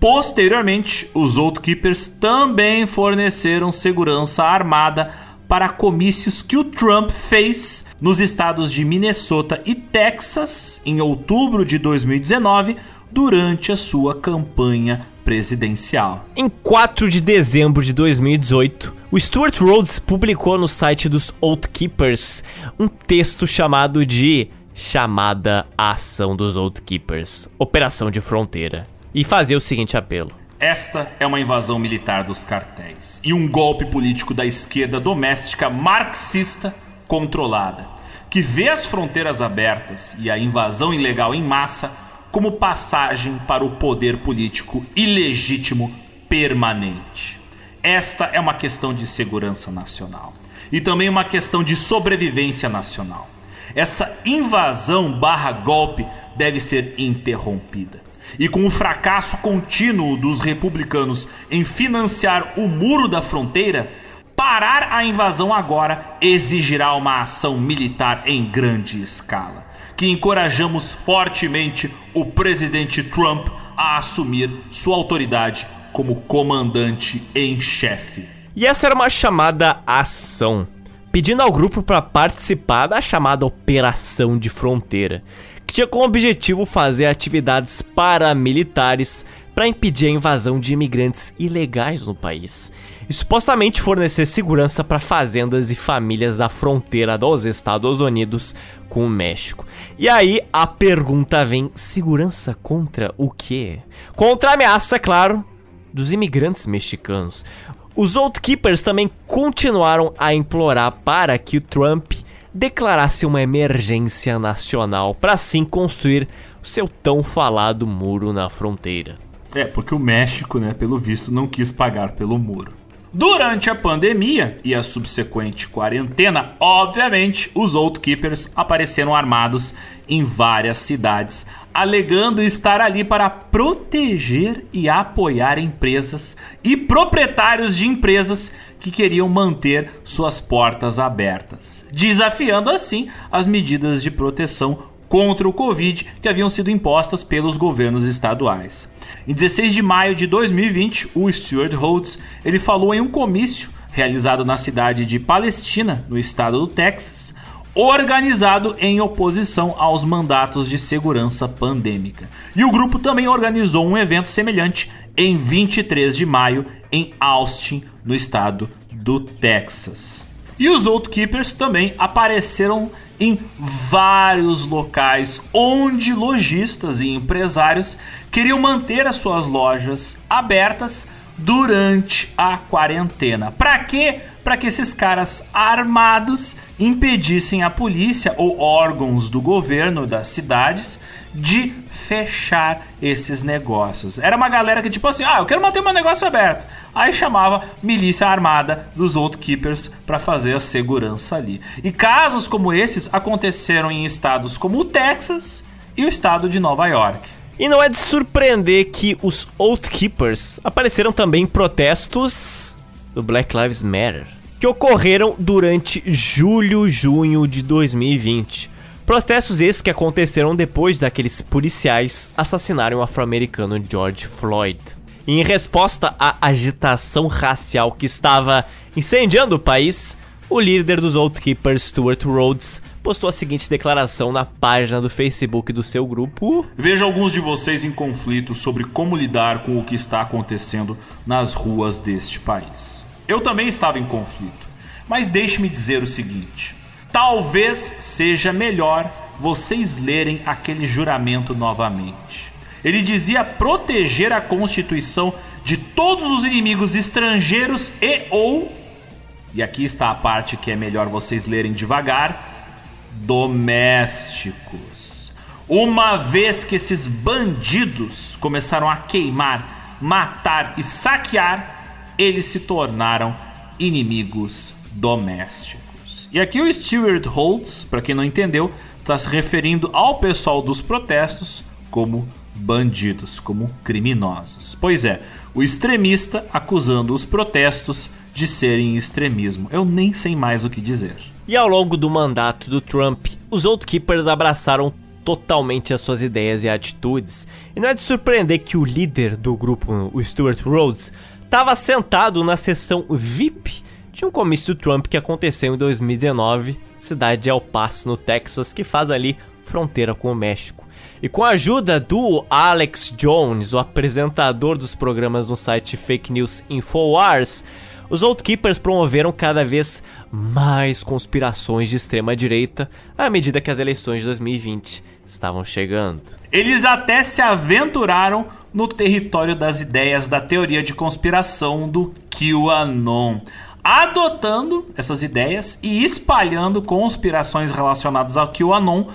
Posteriormente, os Keepers também forneceram segurança armada para comícios que o Trump fez nos estados de Minnesota e Texas em outubro de 2019, durante a sua campanha presidencial. Em 4 de dezembro de 2018, o Stuart Rhodes publicou no site dos Oath Keepers um texto chamado de Chamada à Ação dos Oath Keepers, Operação de Fronteira, e fazia o seguinte apelo. Esta é uma invasão militar dos cartéis e um golpe político da esquerda doméstica marxista controlada, que vê as fronteiras abertas e a invasão ilegal em massa como passagem para o poder político ilegítimo permanente. Esta é uma questão de segurança nacional e também uma questão de sobrevivência nacional. Essa invasão barra golpe deve ser interrompida. E com o fracasso contínuo dos republicanos em financiar o muro da fronteira, parar a invasão agora exigirá uma ação militar em grande escala que encorajamos fortemente o presidente Trump a assumir sua autoridade como comandante em chefe. E essa era uma chamada ação, pedindo ao grupo para participar da chamada Operação de Fronteira, que tinha como objetivo fazer atividades paramilitares para impedir a invasão de imigrantes ilegais no país e supostamente fornecer segurança para fazendas e famílias da fronteira dos Estados Unidos com o México. E aí a pergunta vem: segurança contra o quê? Contra a ameaça, claro, dos imigrantes mexicanos. Os Keepers também continuaram a implorar para que o Trump declarasse uma emergência nacional para assim construir o seu tão falado muro na fronteira. É, porque o México, né, pelo visto, não quis pagar pelo muro. Durante a pandemia e a subsequente quarentena, obviamente, os Keepers apareceram armados em várias cidades, alegando estar ali para proteger e apoiar empresas e proprietários de empresas que queriam manter suas portas abertas, desafiando assim as medidas de proteção contra o Covid que haviam sido impostas pelos governos estaduais. Em 16 de maio de 2020, o Stuart Rhodes ele falou em um comício realizado na cidade de Palestina, no estado do Texas, organizado em oposição aos mandatos de segurança pandêmica. E o grupo também organizou um evento semelhante em 23 de maio em Austin, no estado do Texas. E os Outkeepers também apareceram em vários locais onde lojistas e empresários queriam manter as suas lojas abertas durante a quarentena. Para quê? Para que esses caras armados impedissem a polícia ou órgãos do governo das cidades de fechar esses negócios. Era uma galera que tipo assim, ah, eu quero manter meu negócio aberto. Aí chamava milícia armada dos Outkeepers para fazer a segurança ali. E casos como esses aconteceram em estados como o Texas e o estado de Nova York. E não é de surpreender que os Outkeepers apareceram também em protestos do Black Lives Matter, que ocorreram durante julho, junho de 2020. Protestos esses que aconteceram depois daqueles policiais assassinarem o afro-americano George Floyd. Em resposta à agitação racial que estava incendiando o país, o líder dos Outkeepers, Stuart Rhodes, postou a seguinte declaração na página do Facebook do seu grupo. Vejo alguns de vocês em conflito sobre como lidar com o que está acontecendo nas ruas deste país. Eu também estava em conflito, mas deixe-me dizer o seguinte: talvez seja melhor vocês lerem aquele juramento novamente. Ele dizia proteger a Constituição de todos os inimigos estrangeiros e ou e aqui está a parte que é melhor vocês lerem devagar domésticos. Uma vez que esses bandidos começaram a queimar, matar e saquear, eles se tornaram inimigos domésticos. E aqui o Stuart Holtz, para quem não entendeu, está se referindo ao pessoal dos protestos como bandidos, como criminosos. Pois é, o extremista acusando os protestos de serem extremismo. Eu nem sei mais o que dizer. E ao longo do mandato do Trump, os Outkeepers abraçaram totalmente as suas ideias e atitudes. E não é de surpreender que o líder do grupo, o Stuart Rhodes, estava sentado na sessão VIP de um comício Trump que aconteceu em 2019, cidade de El Paso, no Texas, que faz ali fronteira com o México. E com a ajuda do Alex Jones, o apresentador dos programas no site Fake News Infowars, os Outkeepers promoveram cada vez mais conspirações de extrema direita à medida que as eleições de 2020 estavam chegando. Eles até se aventuraram no território das ideias da teoria de conspiração do QAnon, adotando essas ideias e espalhando conspirações relacionadas ao QAnon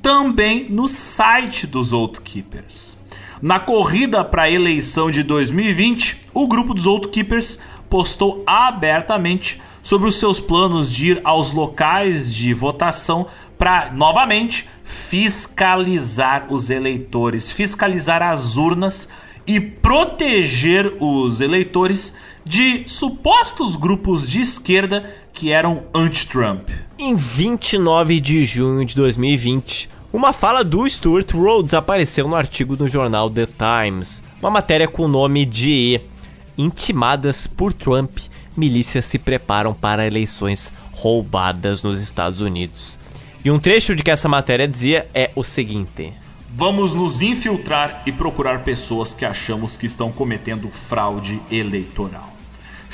também no site dos Outkeepers. Na corrida para a eleição de 2020, o grupo dos Outkeepers postou abertamente sobre os seus planos de ir aos locais de votação para novamente fiscalizar os eleitores, fiscalizar as urnas e proteger os eleitores de supostos grupos de esquerda que eram anti-Trump. Em 29 de junho de 2020, uma fala do Stuart Rhodes apareceu no artigo do jornal The Times, uma matéria com o nome de intimadas por Trump, milícias se preparam para eleições roubadas nos Estados Unidos. E um trecho de que essa matéria dizia é o seguinte: Vamos nos infiltrar e procurar pessoas que achamos que estão cometendo fraude eleitoral.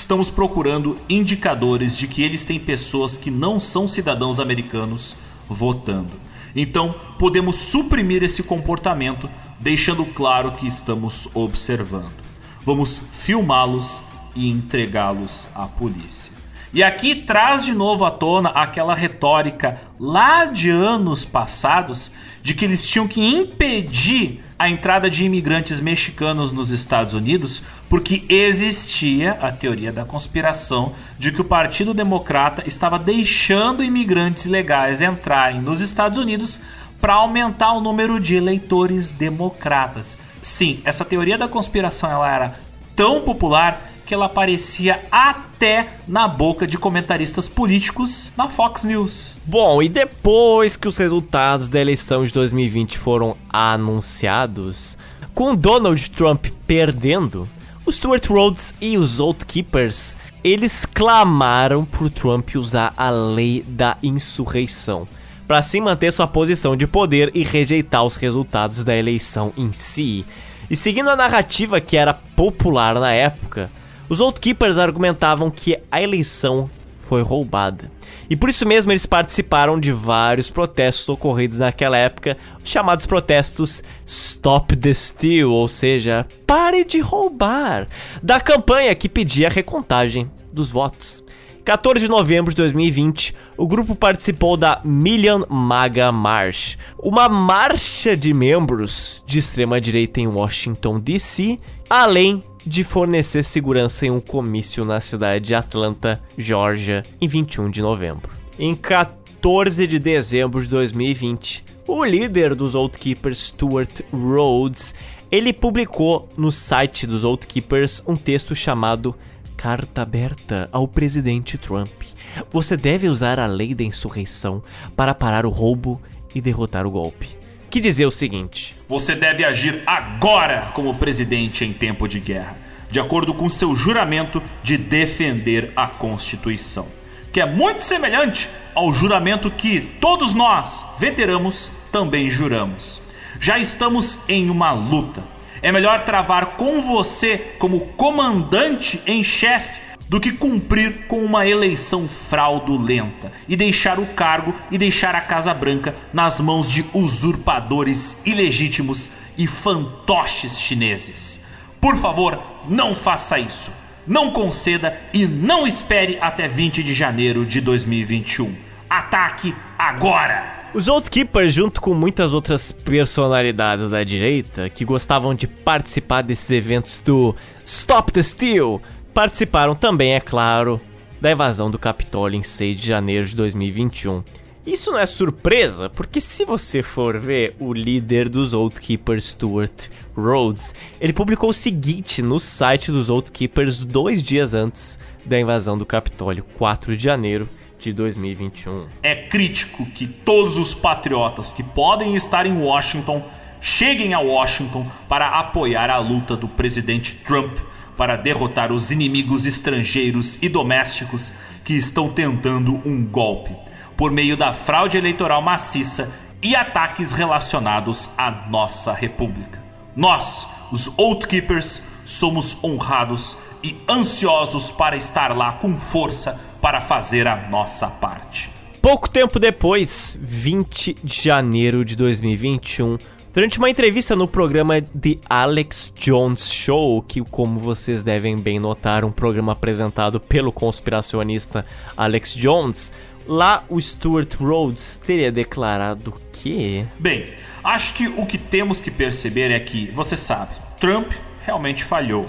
Estamos procurando indicadores de que eles têm pessoas que não são cidadãos americanos votando. Então, podemos suprimir esse comportamento, deixando claro que estamos observando vamos filmá-los e entregá-los à polícia. E aqui traz de novo à tona aquela retórica lá de anos passados de que eles tinham que impedir a entrada de imigrantes mexicanos nos Estados Unidos porque existia a teoria da conspiração de que o Partido Democrata estava deixando imigrantes ilegais entrarem nos Estados Unidos para aumentar o número de eleitores democratas. Sim, essa teoria da conspiração ela era tão popular que ela aparecia até na boca de comentaristas políticos na Fox News. Bom, e depois que os resultados da eleição de 2020 foram anunciados, Com Donald Trump perdendo, os Stuart Rhodes e os Oath Keepers eles clamaram por Trump usar a lei da insurreição para assim manter sua posição de poder e rejeitar os resultados da eleição em si. E seguindo a narrativa que era popular na época, os Oath Keepers argumentavam que a eleição foi roubada. E por isso mesmo eles participaram de vários protestos ocorridos naquela época, os chamados protestos Stop the Steal, ou seja, pare de roubar, da campanha que pedia a recontagem dos votos. 14 de novembro de 2020, o grupo participou da Million MAGA March, uma marcha de membros de extrema direita em Washington DC, além de fornecer segurança em um comício na cidade de Atlanta, Georgia, em 21 de novembro. Em 14 de dezembro de 2020, o líder dos Old Keepers, Stuart Rhodes, ele publicou no site dos Old Keepers um texto chamado Carta aberta ao presidente Trump. Você deve usar a lei da insurreição para parar o roubo e derrotar o golpe que dizia o seguinte: Você deve agir agora como presidente em tempo de guerra, de acordo com seu juramento de defender a Constituição, que é muito semelhante ao juramento que todos nós, veteranos, também juramos. Já estamos em uma luta. É melhor travar com você como comandante em chefe do que cumprir com uma eleição fraudulenta e deixar o cargo e deixar a Casa Branca nas mãos de usurpadores ilegítimos e fantoches chineses. Por favor, não faça isso. Não conceda e não espere até 20 de janeiro de 2021. Ataque agora! Os Outkeepers, junto com muitas outras personalidades da direita que gostavam de participar desses eventos do Stop the Steal, Participaram também, é claro, da invasão do Capitólio em 6 de janeiro de 2021. Isso não é surpresa, porque se você for ver o líder dos Old Keepers, Stuart Rhodes, ele publicou o seguinte no site dos Old Keepers dois dias antes da invasão do Capitólio, 4 de janeiro de 2021. É crítico que todos os patriotas que podem estar em Washington cheguem a Washington para apoiar a luta do presidente Trump para derrotar os inimigos estrangeiros e domésticos que estão tentando um golpe por meio da fraude eleitoral maciça e ataques relacionados à nossa república. Nós, os Oath Keepers, somos honrados e ansiosos para estar lá com força para fazer a nossa parte. Pouco tempo depois, 20 de janeiro de 2021, Durante uma entrevista no programa The Alex Jones Show, que, como vocês devem bem notar, um programa apresentado pelo conspiracionista Alex Jones, lá o Stuart Rhodes teria declarado que. Bem, acho que o que temos que perceber é que, você sabe, Trump realmente falhou.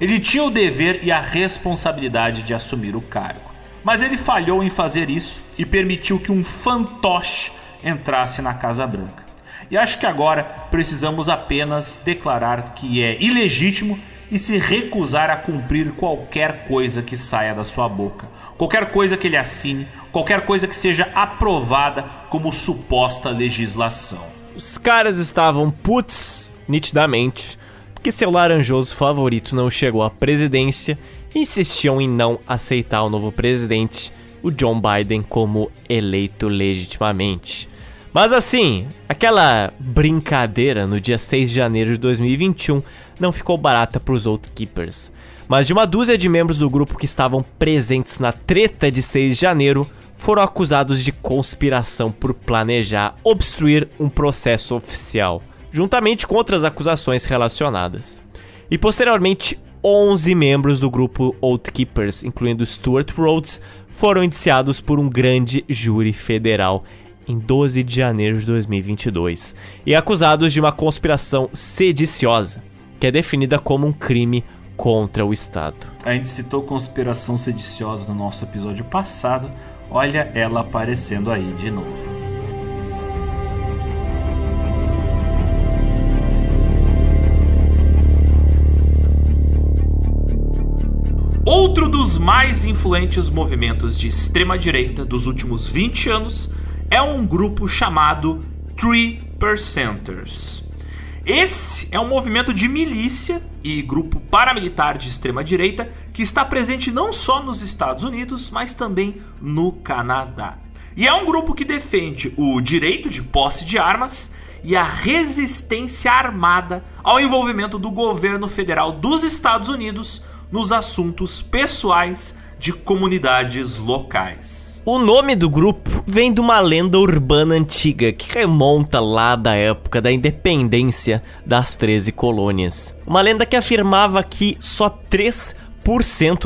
Ele tinha o dever e a responsabilidade de assumir o cargo. Mas ele falhou em fazer isso e permitiu que um fantoche entrasse na Casa Branca. E acho que agora precisamos apenas declarar que é ilegítimo e se recusar a cumprir qualquer coisa que saia da sua boca, qualquer coisa que ele assine, qualquer coisa que seja aprovada como suposta legislação. Os caras estavam putos, nitidamente, porque seu laranjoso favorito não chegou à presidência e insistiam em não aceitar o novo presidente, o John Biden, como eleito legitimamente. Mas assim, aquela brincadeira no dia 6 de janeiro de 2021 não ficou barata para os Outkeepers. Mas de uma dúzia de membros do grupo que estavam presentes na treta de 6 de janeiro foram acusados de conspiração por planejar obstruir um processo oficial, juntamente com outras acusações relacionadas. E posteriormente, 11 membros do grupo Outkeepers, incluindo Stuart Rhodes, foram indiciados por um grande júri federal em 12 de janeiro de 2022 e acusados de uma conspiração sediciosa, que é definida como um crime contra o Estado. A gente citou conspiração sediciosa no nosso episódio passado, olha ela aparecendo aí de novo. Outro dos mais influentes movimentos de extrema-direita dos últimos 20 anos é um grupo chamado Three Percenters. Esse é um movimento de milícia e grupo paramilitar de extrema direita que está presente não só nos Estados Unidos, mas também no Canadá. E é um grupo que defende o direito de posse de armas e a resistência armada ao envolvimento do governo federal dos Estados Unidos nos assuntos pessoais de comunidades locais. O nome do grupo vem de uma lenda urbana antiga que remonta lá da época da independência das 13 colônias. Uma lenda que afirmava que só três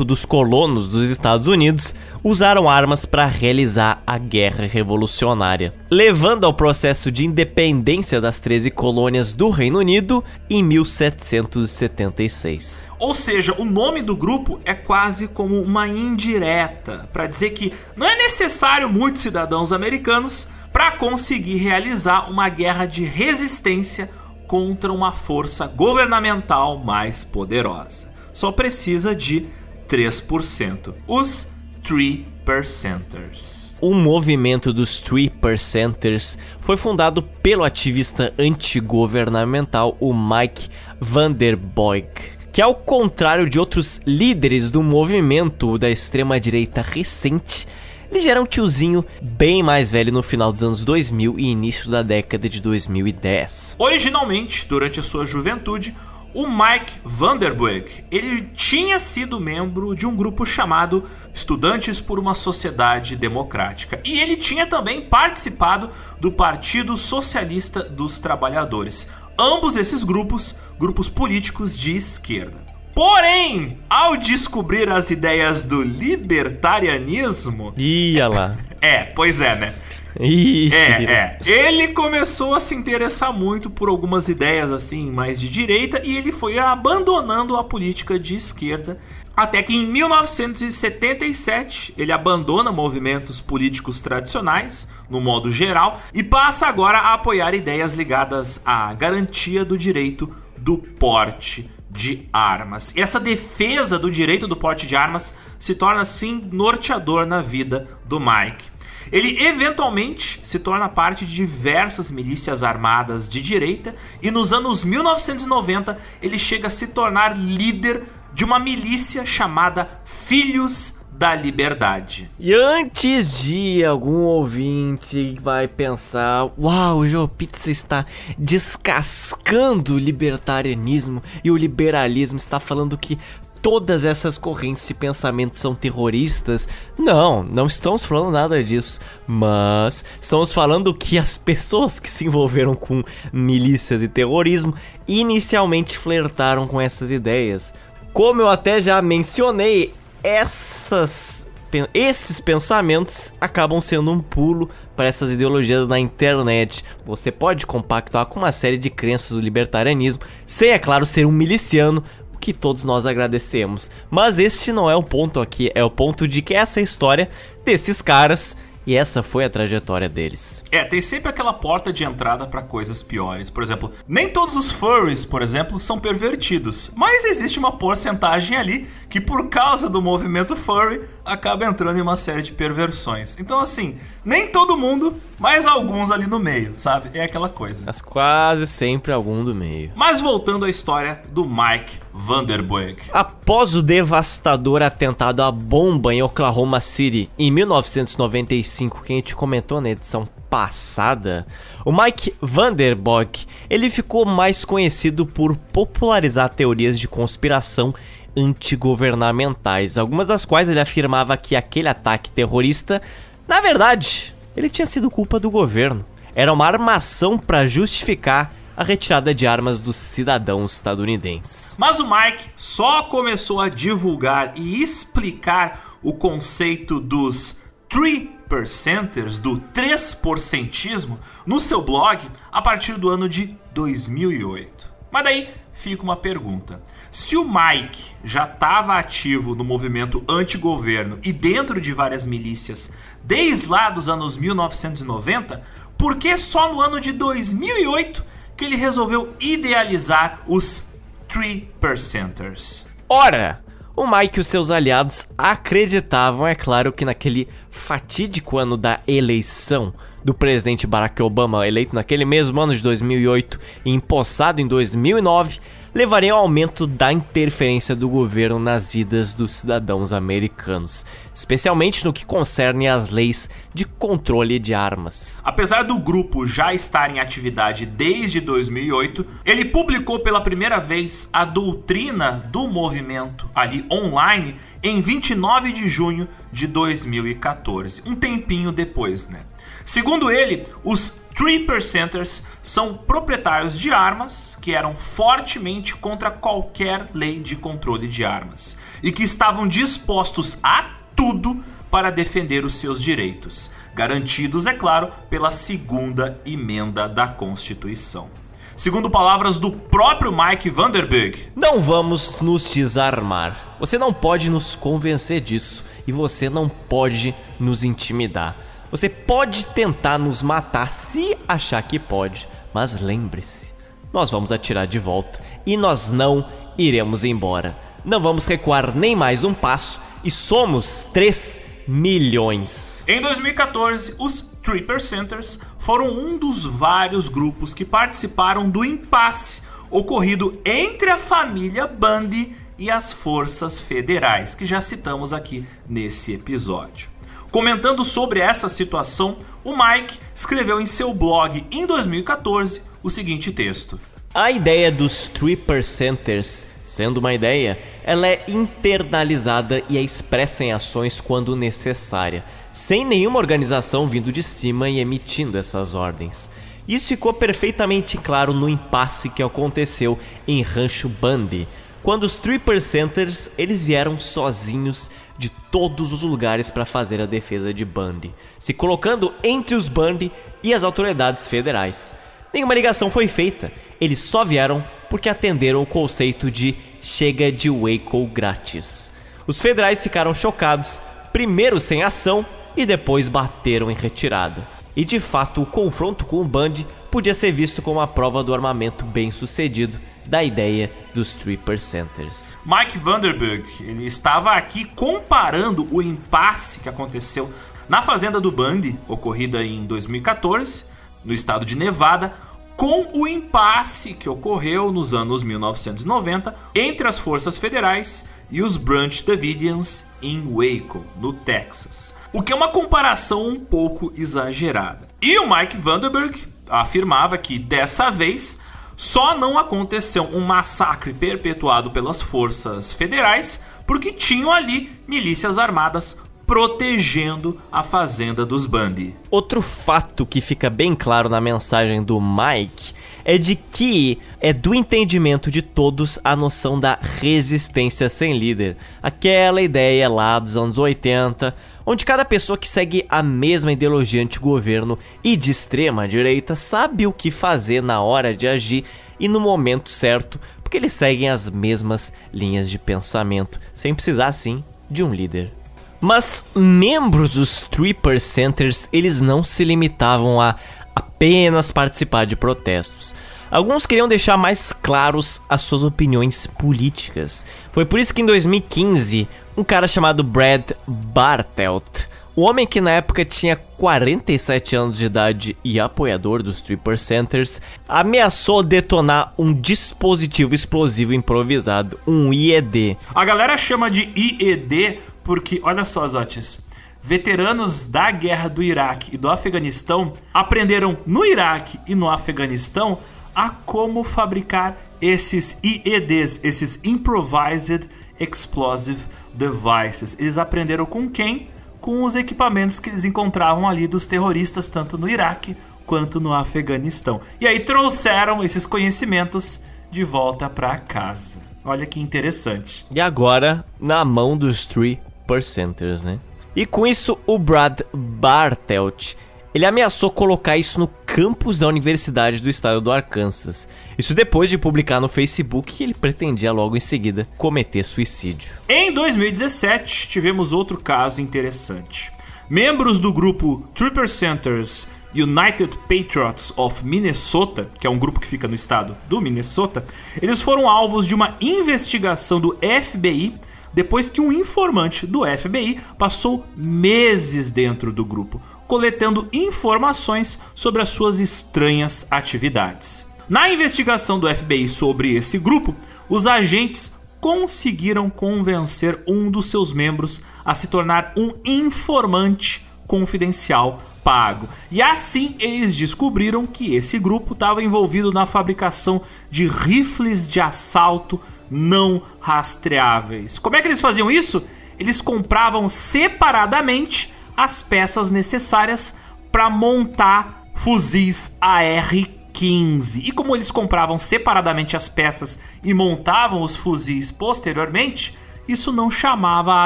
dos colonos dos Estados Unidos usaram armas para realizar a Guerra Revolucionária, levando ao processo de independência das 13 colônias do Reino Unido em 1776. Ou seja, o nome do grupo é quase como uma indireta para dizer que não é necessário muitos cidadãos americanos para conseguir realizar uma guerra de resistência contra uma força governamental mais poderosa só precisa de 3%, os 3%ers. O movimento dos 3%ers foi fundado pelo ativista antigovernamental o Mike Vanderboig que ao contrário de outros líderes do movimento da extrema-direita recente, ele já era um tiozinho bem mais velho no final dos anos 2000 e início da década de 2010. Originalmente, durante a sua juventude, o Mike Vanderburg, ele tinha sido membro de um grupo chamado Estudantes por uma Sociedade Democrática. E ele tinha também participado do Partido Socialista dos Trabalhadores. Ambos esses grupos, grupos políticos de esquerda. Porém, ao descobrir as ideias do libertarianismo. Ia lá. é, pois é, né? É, é. Ele começou a se interessar muito por algumas ideias assim, mais de direita, e ele foi abandonando a política de esquerda. Até que em 1977 ele abandona movimentos políticos tradicionais, no modo geral, e passa agora a apoiar ideias ligadas à garantia do direito do porte de armas. E essa defesa do direito do porte de armas se torna assim norteador na vida do Mike. Ele eventualmente se torna parte de diversas milícias armadas de direita e nos anos 1990 ele chega a se tornar líder de uma milícia chamada Filhos da Liberdade. E antes de algum ouvinte vai pensar, uau, o Joe Pizza está descascando o libertarianismo e o liberalismo está falando que todas essas correntes de pensamento são terroristas. Não, não estamos falando nada disso. Mas estamos falando que as pessoas que se envolveram com milícias e terrorismo inicialmente flertaram com essas ideias. Como eu até já mencionei, essas esses pensamentos acabam sendo um pulo para essas ideologias na internet. Você pode compactuar com uma série de crenças do libertarianismo, sem, é claro, ser um miliciano, que todos nós agradecemos. Mas este não é o ponto aqui, é o ponto de que essa história desses caras e essa foi a trajetória deles. É, tem sempre aquela porta de entrada para coisas piores. Por exemplo, nem todos os furries, por exemplo, são pervertidos, mas existe uma porcentagem ali que por causa do movimento furry acaba entrando em uma série de perversões. Então assim, nem todo mundo, mas alguns ali no meio, sabe? É aquela coisa. Mas quase sempre algum do meio. Mas voltando à história do Mike Vanderburg. Após o devastador atentado à bomba em Oklahoma City em 1995, que a gente comentou na edição passada, o Mike Vanderburg, ele ficou mais conhecido por popularizar teorias de conspiração antigovernamentais, algumas das quais ele afirmava que aquele ataque terrorista, na verdade, ele tinha sido culpa do governo. Era uma armação para justificar a retirada de armas dos cidadãos estadunidenses. Mas o Mike só começou a divulgar e explicar o conceito dos 3%ers, do 3%ismo, no seu blog a partir do ano de 2008. Mas daí fica uma pergunta. Se o Mike já estava ativo no movimento antigoverno e dentro de várias milícias desde lá dos anos 1990, por que só no ano de 2008 que ele resolveu idealizar os 3%ers? Ora, o Mike e os seus aliados acreditavam, é claro, que naquele fatídico ano da eleição do presidente Barack Obama, eleito naquele mesmo ano de 2008 e empossado em 2009, levariam ao aumento da interferência do governo nas vidas dos cidadãos americanos, especialmente no que concerne às leis de controle de armas. Apesar do grupo já estar em atividade desde 2008, ele publicou pela primeira vez a doutrina do movimento ali online em 29 de junho de 2014, um tempinho depois, né? Segundo ele, os Three Percenters são proprietários de armas que eram fortemente contra qualquer lei de controle de armas e que estavam dispostos a tudo para defender os seus direitos, garantidos, é claro, pela segunda emenda da Constituição. Segundo palavras do próprio Mike Vanderburg, não vamos nos desarmar. Você não pode nos convencer disso e você não pode nos intimidar. Você pode tentar nos matar se achar que pode, mas lembre-se, nós vamos atirar de volta e nós não iremos embora. Não vamos recuar nem mais um passo e somos 3 milhões. Em 2014, os Three Percenters foram um dos vários grupos que participaram do impasse ocorrido entre a família Bundy e as forças federais, que já citamos aqui nesse episódio. Comentando sobre essa situação, o Mike escreveu em seu blog em 2014 o seguinte texto: A ideia dos Three Percenters, sendo uma ideia, ela é internalizada e é expressa em ações quando necessária, sem nenhuma organização vindo de cima e emitindo essas ordens. Isso ficou perfeitamente claro no impasse que aconteceu em Rancho Bundy, quando os Three Percenters eles vieram sozinhos de todos os lugares para fazer a defesa de Bundy, se colocando entre os Bundy e as autoridades federais. Nenhuma ligação foi feita, eles só vieram porque atenderam o conceito de chega de Waco grátis. Os federais ficaram chocados, primeiro sem ação e depois bateram em retirada. E de fato, o confronto com o Bundy podia ser visto como a prova do armamento bem sucedido da ideia dos Three Percenters. Mike Vanderburg ele estava aqui comparando o impasse que aconteceu na fazenda do Bundy, ocorrida em 2014, no estado de Nevada, com o impasse que ocorreu nos anos 1990 entre as forças federais e os Branch Davidians em Waco, no Texas. O que é uma comparação um pouco exagerada. E o Mike Vanderburg afirmava que dessa vez só não aconteceu um massacre perpetuado pelas forças federais porque tinham ali milícias armadas protegendo a fazenda dos Bundy. Outro fato que fica bem claro na mensagem do Mike é de que é do entendimento de todos a noção da resistência sem líder. Aquela ideia lá dos anos 80, onde cada pessoa que segue a mesma ideologia anti-governo e de extrema direita sabe o que fazer na hora de agir e no momento certo, porque eles seguem as mesmas linhas de pensamento, sem precisar assim de um líder. Mas membros dos Three Percenters, eles não se limitavam a apenas participar de protestos. Alguns queriam deixar mais claros as suas opiniões políticas. Foi por isso que em 2015, um cara chamado Brad Bartelt, o homem que na época tinha 47 anos de idade e apoiador dos Three Percenters, ameaçou detonar um dispositivo explosivo improvisado, um IED. A galera chama de IED porque, olha só, Zotis, veteranos da guerra do Iraque e do Afeganistão aprenderam no Iraque e no Afeganistão a como fabricar esses IEDs, esses Improvised Explosive Devices. Eles aprenderam com quem? Com os equipamentos que eles encontravam ali dos terroristas, tanto no Iraque quanto no Afeganistão. E aí trouxeram esses conhecimentos de volta para casa. Olha que interessante. E agora, na mão dos Three Percenters, né? E com isso, o Brad Bartelt, ele ameaçou colocar isso no campus da Universidade do Estado do Arkansas. Isso depois de publicar no Facebook que ele pretendia logo em seguida cometer suicídio. Em 2017, tivemos outro caso interessante. Membros do grupo Three Percenters United Patriots of Minnesota, que é um grupo que fica no estado do Minnesota, eles foram alvos de uma investigação do FBI depois que um informante do FBI passou meses dentro do grupo. coletando informações sobre as suas estranhas atividades. Na investigação do FBI sobre esse grupo, os agentes conseguiram convencer um dos seus membros a se tornar um informante confidencial pago. E assim eles descobriram que esse grupo estava envolvido na fabricação de rifles de assalto não rastreáveis. Como é que eles faziam isso? Eles compravam separadamente as peças necessárias para montar fuzis AR-15. E como eles compravam separadamente as peças e montavam os fuzis posteriormente, isso não chamava a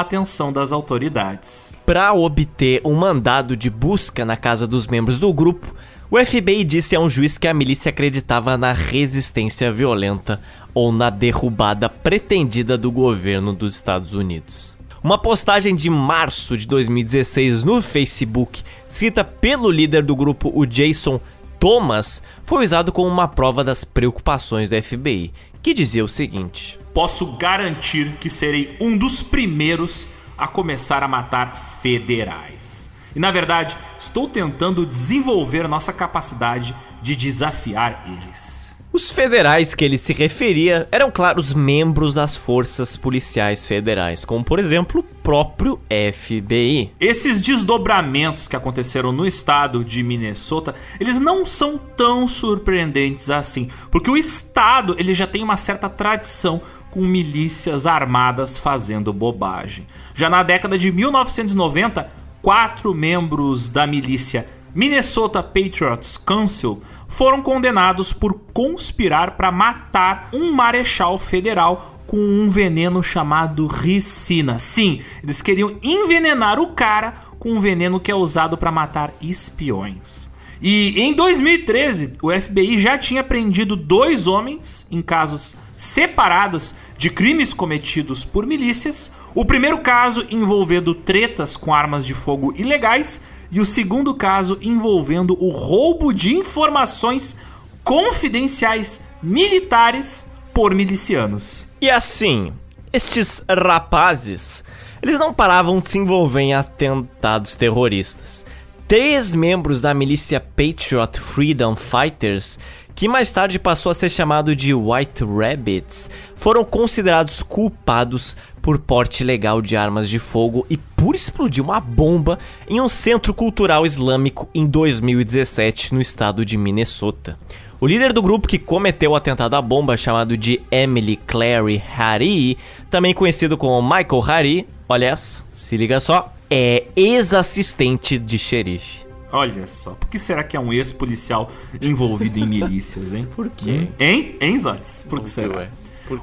atenção das autoridades. Para obter um mandado de busca na casa dos membros do grupo, o FBI disse a um juiz que a milícia acreditava na resistência violenta ou na derrubada pretendida do governo dos Estados Unidos. Uma postagem de março de 2016 no Facebook, escrita pelo líder do grupo, o Jason Thomas, foi usado como uma prova das preocupações da FBI, que dizia o seguinte: Posso garantir que serei um dos primeiros a começar a matar federais. E na verdade, estou tentando desenvolver nossa capacidade de desafiar eles. Os federais que ele se referia eram, claro, os membros das forças policiais federais, como por exemplo o próprio FBI. Esses desdobramentos que aconteceram no estado de Minnesota, eles não são tão surpreendentes assim, porque o estado ele já tem uma certa tradição com milícias armadas fazendo bobagem. Já na década de 1990, quatro membros da milícia Minnesota Patriots Council foram condenados por conspirar para matar um marechal federal com um veneno chamado ricina. Sim, eles queriam envenenar o cara com um veneno que é usado para matar espiões. E em 2013, o FBI já tinha prendido dois homens em casos separados de crimes cometidos por milícias. O primeiro caso envolvendo tretas com armas de fogo ilegais e o segundo caso envolvendo o roubo de informações confidenciais militares por milicianos. E assim, estes rapazes, eles não paravam de se envolver em atentados terroristas. Três membros da milícia Patriot Freedom Fighters que mais tarde passou a ser chamado de White Rabbits, foram considerados culpados por porte ilegal de armas de fogo e por explodir uma bomba em um centro cultural islâmico em 2017 no estado de Minnesota. O líder do grupo que cometeu o atentado à bomba, chamado de Emily Clary Hari, também conhecido como Michael Hari, olha essa, se liga só, é ex-assistente de xerife. Olha só, por que será que é um ex-policial envolvido em milícias, hein? Por quê? Hein? Hein, Zotes? Por que será?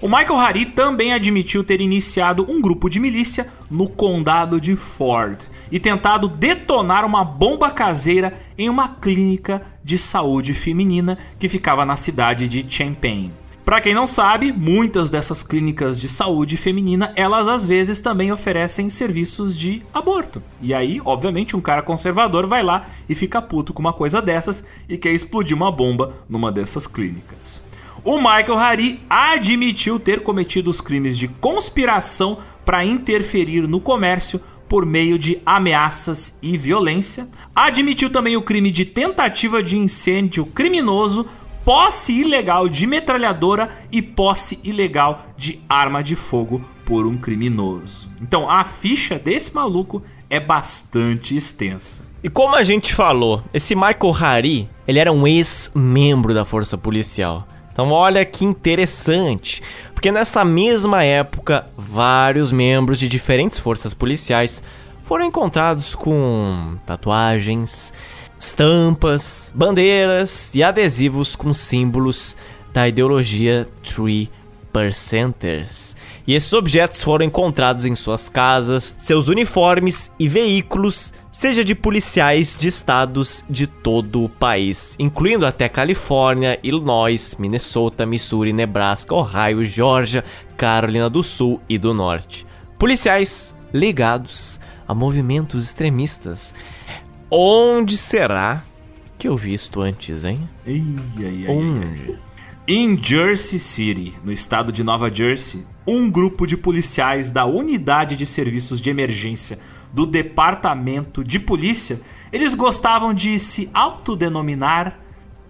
O Michael Hari também admitiu ter iniciado um grupo de milícia no condado de Ford e tentado detonar uma bomba caseira em uma clínica de saúde feminina que ficava na cidade de Champaign. Para quem não sabe, muitas dessas clínicas de saúde feminina, elas às vezes também oferecem serviços de aborto. E aí, obviamente, um cara conservador vai lá e fica puto com uma coisa dessas e quer explodir uma bomba numa dessas clínicas. O Michael Hari admitiu ter cometido os crimes de conspiração para interferir no comércio por meio de ameaças e violência. Admitiu também o crime de tentativa de incêndio criminoso posse ilegal de metralhadora e posse ilegal de arma de fogo por um criminoso. Então a ficha desse maluco é bastante extensa. E como a gente falou, esse Michael Hari, ele era um ex-membro da força policial. Então olha que interessante, porque nessa mesma época, vários membros de diferentes forças policiais foram encontrados com tatuagens, estampas, bandeiras e adesivos com símbolos da ideologia Tree Percenters. E esses objetos foram encontrados em suas casas, seus uniformes e veículos, seja de policiais de estados de todo o país, incluindo até Califórnia, Illinois, Minnesota, Missouri, Nebraska, Ohio, Georgia, Carolina do Sul e do Norte. Policiais ligados a movimentos extremistas Onde será que eu vi isto antes, hein? Ei, ei, Onde? Em Jersey City, no estado de Nova Jersey, um grupo de policiais da Unidade de Serviços de Emergência do Departamento de Polícia, eles gostavam de se autodenominar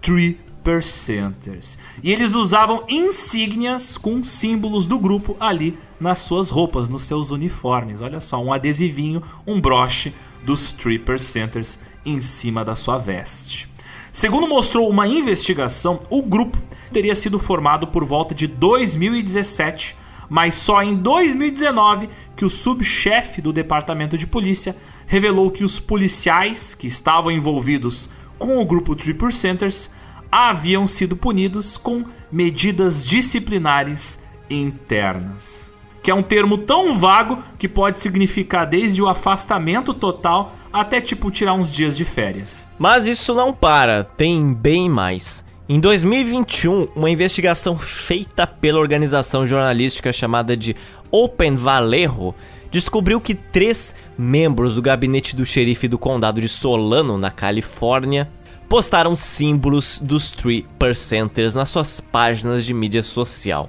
Three Percenters. E eles usavam insígnias com símbolos do grupo ali nas suas roupas, nos seus uniformes. Olha só, um adesivinho, um broche dos Three Percenters em cima da sua veste. Segundo mostrou uma investigação, o grupo teria sido formado por volta de 2017, mas só em 2019 que o subchefe do departamento de polícia revelou que os policiais que estavam envolvidos com o grupo Triple Centers haviam sido punidos com medidas disciplinares internas. Que é um termo tão vago que pode significar desde o afastamento total até tipo tirar uns dias de férias. Mas isso não para, tem bem mais. Em 2021, uma investigação feita pela organização jornalística chamada de Open Valerro descobriu que três membros do gabinete do xerife do condado de Solano, na Califórnia, postaram símbolos dos Three Percenters nas suas páginas de mídia social.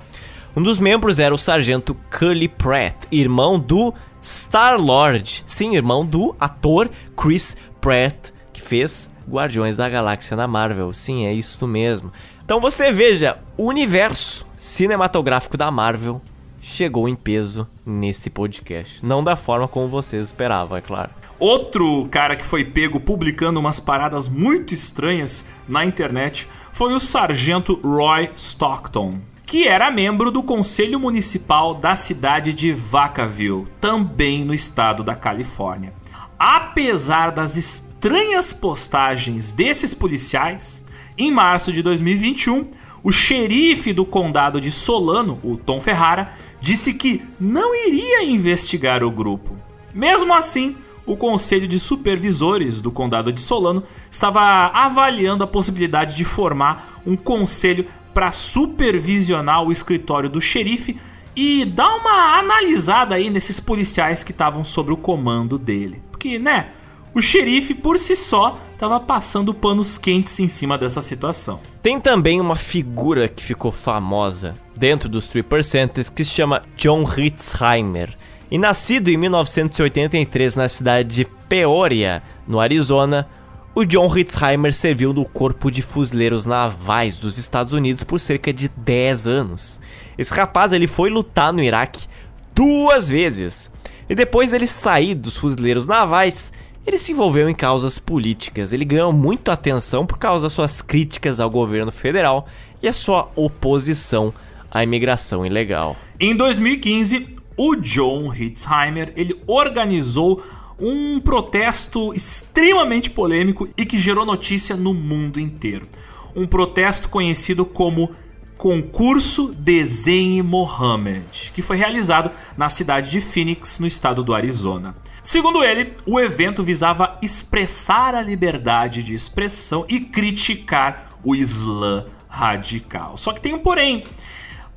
Um dos membros era o sargento Cully Pratt, irmão do Star-Lord, sim, irmão do ator Chris Pratt, que fez Guardiões da Galáxia na Marvel. Sim, é isso mesmo. Então você veja, o universo cinematográfico da Marvel chegou em peso nesse podcast. Não da forma como vocês esperavam, é claro. Outro cara que foi pego publicando umas paradas muito estranhas na internet foi o sargento Roy Stockton, que era membro do Conselho Municipal da cidade de Vacaville, também no estado da Califórnia. Apesar das estranhas postagens desses policiais, em março de 2021, o xerife do condado de Solano, o Tom Ferrara, disse que não iria investigar o grupo. Mesmo assim, o conselho de supervisores do condado de Solano estava avaliando a possibilidade de formar um conselho para supervisionar o escritório do xerife e dar uma analisada aí nesses policiais que estavam sob o comando dele. Porque, né, o xerife por si só estava passando panos quentes em cima dessa situação. Tem também uma figura que ficou famosa dentro dos 3% que se chama John Hitzheimer. E nascido em 1983 na cidade de Peoria, no Arizona, o John Hitzheimer serviu no Corpo de Fuzileiros Navais dos Estados Unidos por cerca de 10 anos. Esse rapaz ele foi lutar no Iraque duas vezes. E depois dele sair dos fuzileiros navais, ele se envolveu em causas políticas. Ele ganhou muita atenção por causa das suas críticas ao governo federal e a sua oposição à imigração ilegal. Em 2015, o John Hitzheimer ele organizou um protesto extremamente polêmico e que gerou notícia no mundo inteiro. Um protesto conhecido como Concurso Desenhe Mohammed, que foi realizado na cidade de Phoenix, no estado do Arizona. Segundo ele, o evento visava expressar a liberdade de expressão e criticar o Islã radical. Só que tem um porém.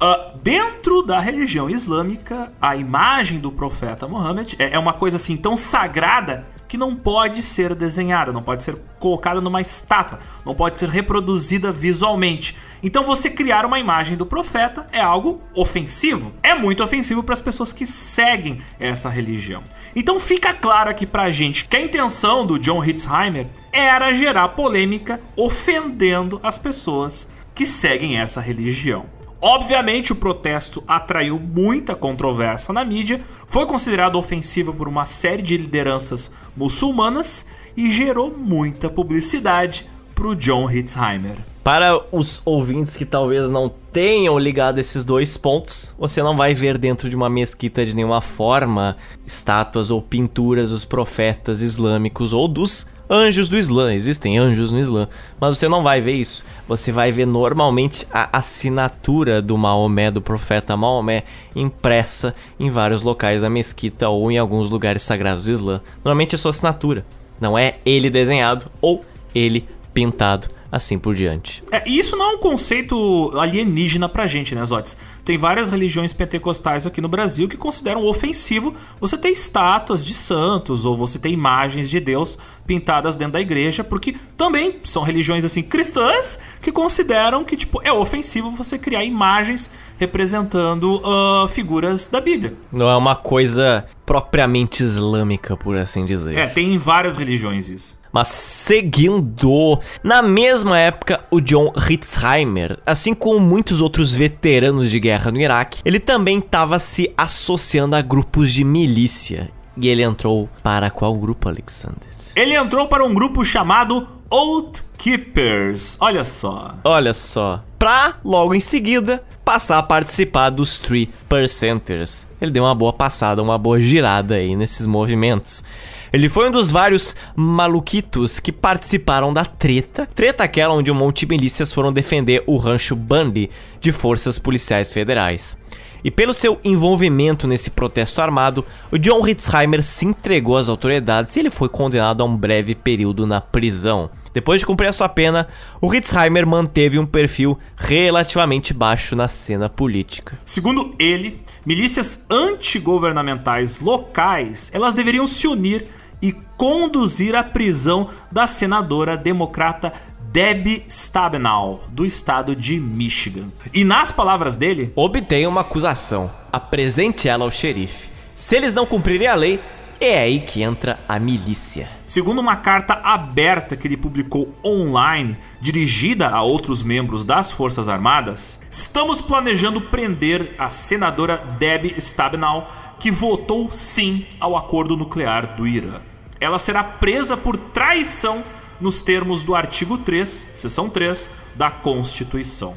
Uh, dentro da religião islâmica, a imagem do profeta Muhammad é, é uma coisa assim tão sagrada que não pode ser desenhada, não pode ser colocada numa estátua, não pode ser reproduzida visualmente. Então você criar uma imagem do profeta é algo ofensivo. É muito ofensivo para as pessoas que seguem essa religião. Então fica claro aqui pra gente que a intenção do John Hitzheimer era gerar polêmica ofendendo as pessoas que seguem essa religião. Obviamente, o protesto atraiu muita controvérsia na mídia, foi considerado ofensivo por uma série de lideranças muçulmanas e gerou muita publicidade para o John Hitzheimer. Para os ouvintes que talvez não tenham ligado esses dois pontos, você não vai ver dentro de uma mesquita de nenhuma forma estátuas ou pinturas dos profetas islâmicos ou dos anjos do Islã. Existem anjos no Islã, mas você não vai ver isso. Você vai ver normalmente a assinatura do Maomé, do profeta Maomé, impressa em vários locais da mesquita ou em alguns lugares sagrados do Islã. Normalmente é sua assinatura, não é ele desenhado ou ele pintado assim por diante. É, e isso não é um conceito alienígena pra gente, né, Zotes? Tem várias religiões pentecostais aqui no Brasil que consideram ofensivo você ter estátuas de santos ou você ter imagens de Deus pintadas dentro da igreja, porque também são religiões assim cristãs que consideram que tipo é ofensivo você criar imagens representando uh, figuras da Bíblia. Não é uma coisa propriamente islâmica, por assim dizer. É, tem em várias religiões isso. Mas seguindo, na mesma época, o John Hitzheimer, assim como muitos outros veteranos de guerra no Iraque, ele também estava se associando a grupos de milícia. E ele entrou para qual grupo, Alexander? Ele entrou para um grupo chamado Oath Keepers. Olha só. Olha só. Pra, logo em seguida, passar a participar dos Three Percenters. Ele deu uma boa passada, uma boa girada aí nesses movimentos. Ele foi um dos vários maluquitos que participaram da treta. Treta aquela onde um monte de milícias foram defender o rancho Bundy de forças policiais federais. E pelo seu envolvimento nesse protesto armado, o John Hitzheimer se entregou às autoridades e ele foi condenado a um breve período na prisão. Depois de cumprir a sua pena, o Hitzheimer manteve um perfil relativamente baixo na cena política. Segundo ele, milícias antigovernamentais locais, elas deveriam se unir e conduzir à prisão da senadora democrata Debbie Stabenow, do estado de Michigan. E nas palavras dele, obtenha uma acusação, apresente ela ao xerife. Se eles não cumprirem a lei, é aí que entra a milícia. Segundo uma carta aberta que ele publicou online, dirigida a outros membros das Forças Armadas, estamos planejando prender a senadora Debbie Stabenow, que votou sim ao acordo nuclear do Irã. Ela será presa por traição nos termos do artigo 3, seção 3 da Constituição.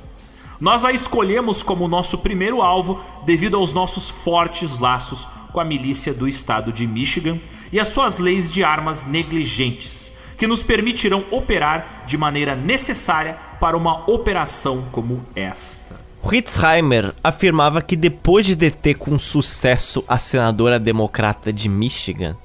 Nós a escolhemos como nosso primeiro alvo devido aos nossos fortes laços com a milícia do estado de Michigan e as suas leis de armas negligentes, que nos permitirão operar de maneira necessária para uma operação como esta. Hitzheimer afirmava que depois de deter com sucesso a senadora democrata de Michigan,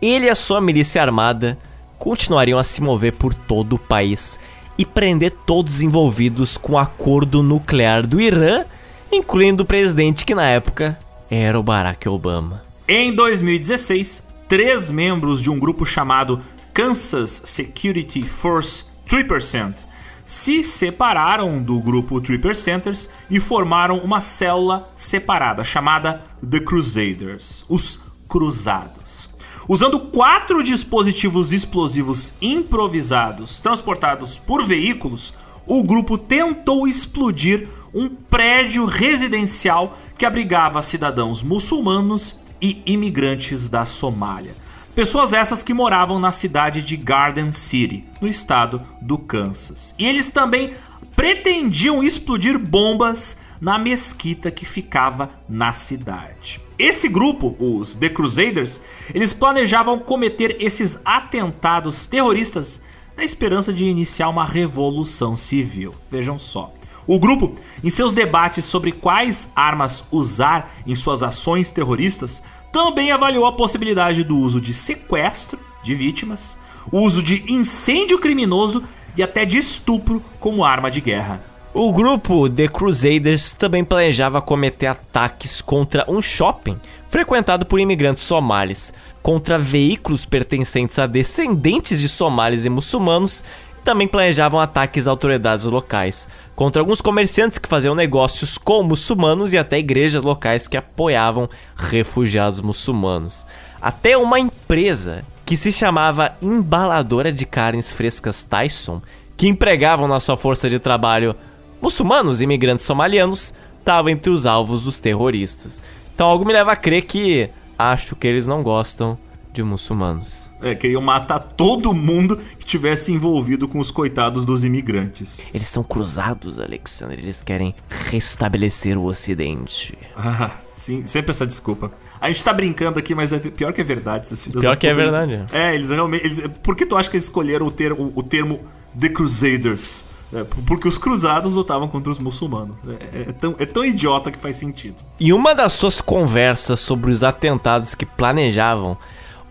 ele e a sua milícia armada continuariam a se mover por todo o país e prender todos os envolvidos com o acordo nuclear do Irã, incluindo o presidente que na época era o Barack Obama. Em 2016, três membros de um grupo chamado Kansas Security Force 3% se separaram do grupo 3%ers e formaram uma célula separada chamada The Crusaders, os Cruzados. Usando quatro dispositivos explosivos improvisados transportados por veículos, o grupo tentou explodir um prédio residencial que abrigava cidadãos muçulmanos e imigrantes da Somália. Pessoas essas que moravam na cidade de Garden City, no estado do Kansas. E eles também pretendiam explodir bombas na mesquita que ficava na cidade. Esse grupo, os The Crusaders, eles planejavam cometer esses atentados terroristas na esperança de iniciar uma revolução civil. Vejam só. O grupo, em seus debates sobre quais armas usar em suas ações terroristas, também avaliou a possibilidade do uso de sequestro de vítimas, uso de incêndio criminoso e até de estupro como arma de guerra. O grupo The Crusaders também planejava cometer ataques contra um shopping frequentado por imigrantes somalis, contra veículos pertencentes a descendentes de somalis e muçulmanos, e também planejavam ataques a autoridades locais, contra alguns comerciantes que faziam negócios com muçulmanos e até igrejas locais que apoiavam refugiados muçulmanos. Até uma empresa que se chamava Embaladora de Carnes Frescas Tyson, que empregavam na sua força de trabalho muçulmanos e imigrantes somalianos estavam entre os alvos dos terroristas. Então algo me leva a crer que acho que eles não gostam de muçulmanos. É, queriam matar todo mundo que tivesse envolvido com os coitados dos imigrantes. Eles são cruzados, Alexander. Eles querem restabelecer o Ocidente. Ah, sim, sempre essa desculpa. A gente tá brincando aqui, mas é pior que é verdade. Esses filhos pior que é verdade. Eles, é, eles realmente. Eles, por que tu acha que eles escolheram o termo, o termo The Crusaders? É, porque os cruzados lutavam contra os muçulmanos. É, é, tão, é tão idiota que faz sentido. E uma das suas conversas sobre os atentados que planejavam,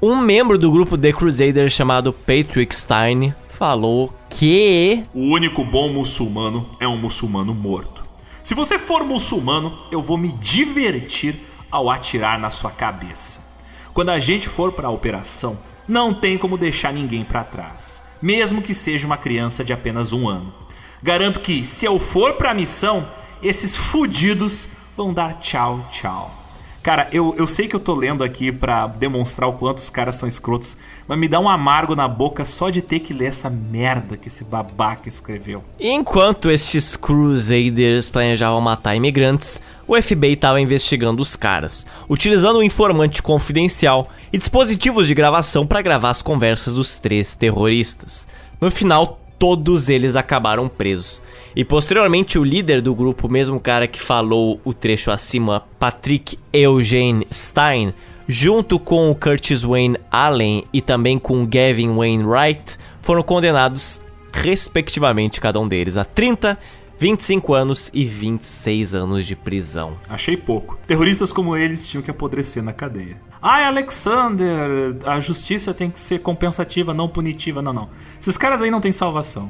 um membro do grupo The Crusaders chamado Patrick Stein falou que. O único bom muçulmano é um muçulmano morto. Se você for muçulmano, eu vou me divertir ao atirar na sua cabeça. Quando a gente for para a operação, não tem como deixar ninguém para trás, mesmo que seja uma criança de apenas um ano. Garanto que, se eu for para a missão, esses fudidos vão dar tchau, tchau. Cara, eu, eu sei que eu tô lendo aqui para demonstrar o quanto os caras são escrotos, mas me dá um amargo na boca só de ter que ler essa merda que esse babaca escreveu. Enquanto estes Crusaders planejavam matar imigrantes, o FBI estava investigando os caras, utilizando um informante confidencial e dispositivos de gravação para gravar as conversas dos três terroristas. No final, todos eles acabaram presos. E posteriormente o líder do grupo, o mesmo cara que falou o trecho acima, Patrick Eugene Stein, junto com o Curtis Wayne Allen e também com Gavin Wainwright, foram condenados respectivamente cada um deles a 30, 25 anos e 26 anos de prisão. Achei pouco. Terroristas como eles tinham que apodrecer na cadeia. Ai, Alexander, a justiça tem que ser compensativa, não punitiva. Não, não. Esses caras aí não têm salvação.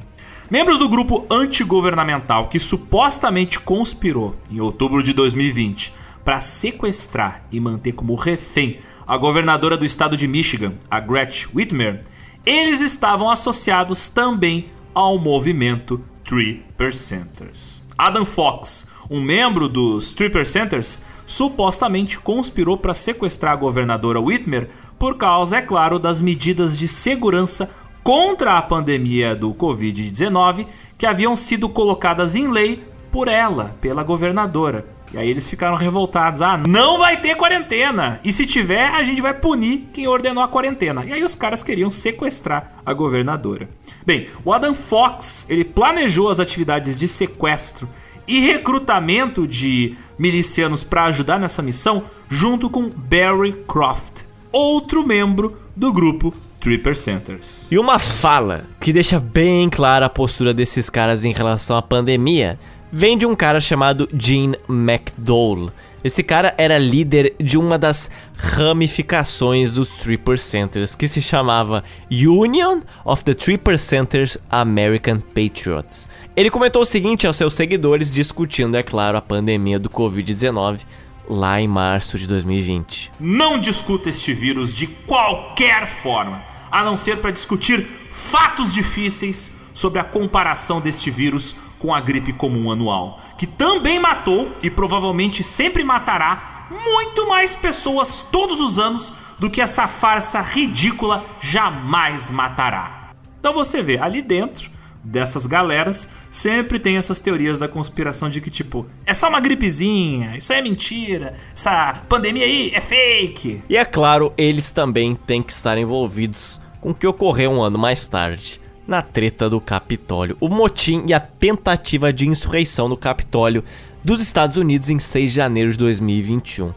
Membros do grupo antigovernamental que supostamente conspirou em outubro de 2020 para sequestrar e manter como refém a governadora do estado de Michigan, a Gretchen Whitmer, eles estavam associados também ao movimento Three Percenters. Adam Fox, um membro dos Three Percenters, supostamente conspirou para sequestrar a governadora Whitmer por causa, é claro, das medidas de segurança contra a pandemia do Covid-19 que haviam sido colocadas em lei por ela, pela governadora. E aí eles ficaram revoltados. Ah, não vai ter quarentena. E se tiver, a gente vai punir quem ordenou a quarentena. E aí os caras queriam sequestrar a governadora. Bem, o Adam Fox, ele planejou as atividades de sequestro e recrutamento de milicianos para ajudar nessa missão junto com Barry Croft, outro membro do grupo Three Percenters. E uma fala que deixa bem clara a postura desses caras em relação à pandemia vem de um cara chamado Gene McDowell. Esse cara era líder de uma das ramificações dos Three Percenters, que se chamava Union of the Three Percenters American Patriots. Ele comentou o seguinte aos seus seguidores, discutindo, é claro, a pandemia do Covid-19 lá em março de 2020. Não discuta este vírus de qualquer forma, a não ser para discutir fatos difíceis sobre a comparação deste vírus com a gripe comum anual, que também matou e provavelmente sempre matará muito mais pessoas todos os anos do que essa farsa ridícula jamais matará. Então você vê, ali dentro dessas galeras, sempre tem essas teorias da conspiração de que, tipo, é só uma gripezinha, isso aí é mentira, essa pandemia aí é fake. E é claro, eles também têm que estar envolvidos com o que ocorreu um ano mais tarde, na treta do Capitólio, o motim e a tentativa de insurreição no Capitólio dos Estados Unidos em 6 de janeiro de 2021.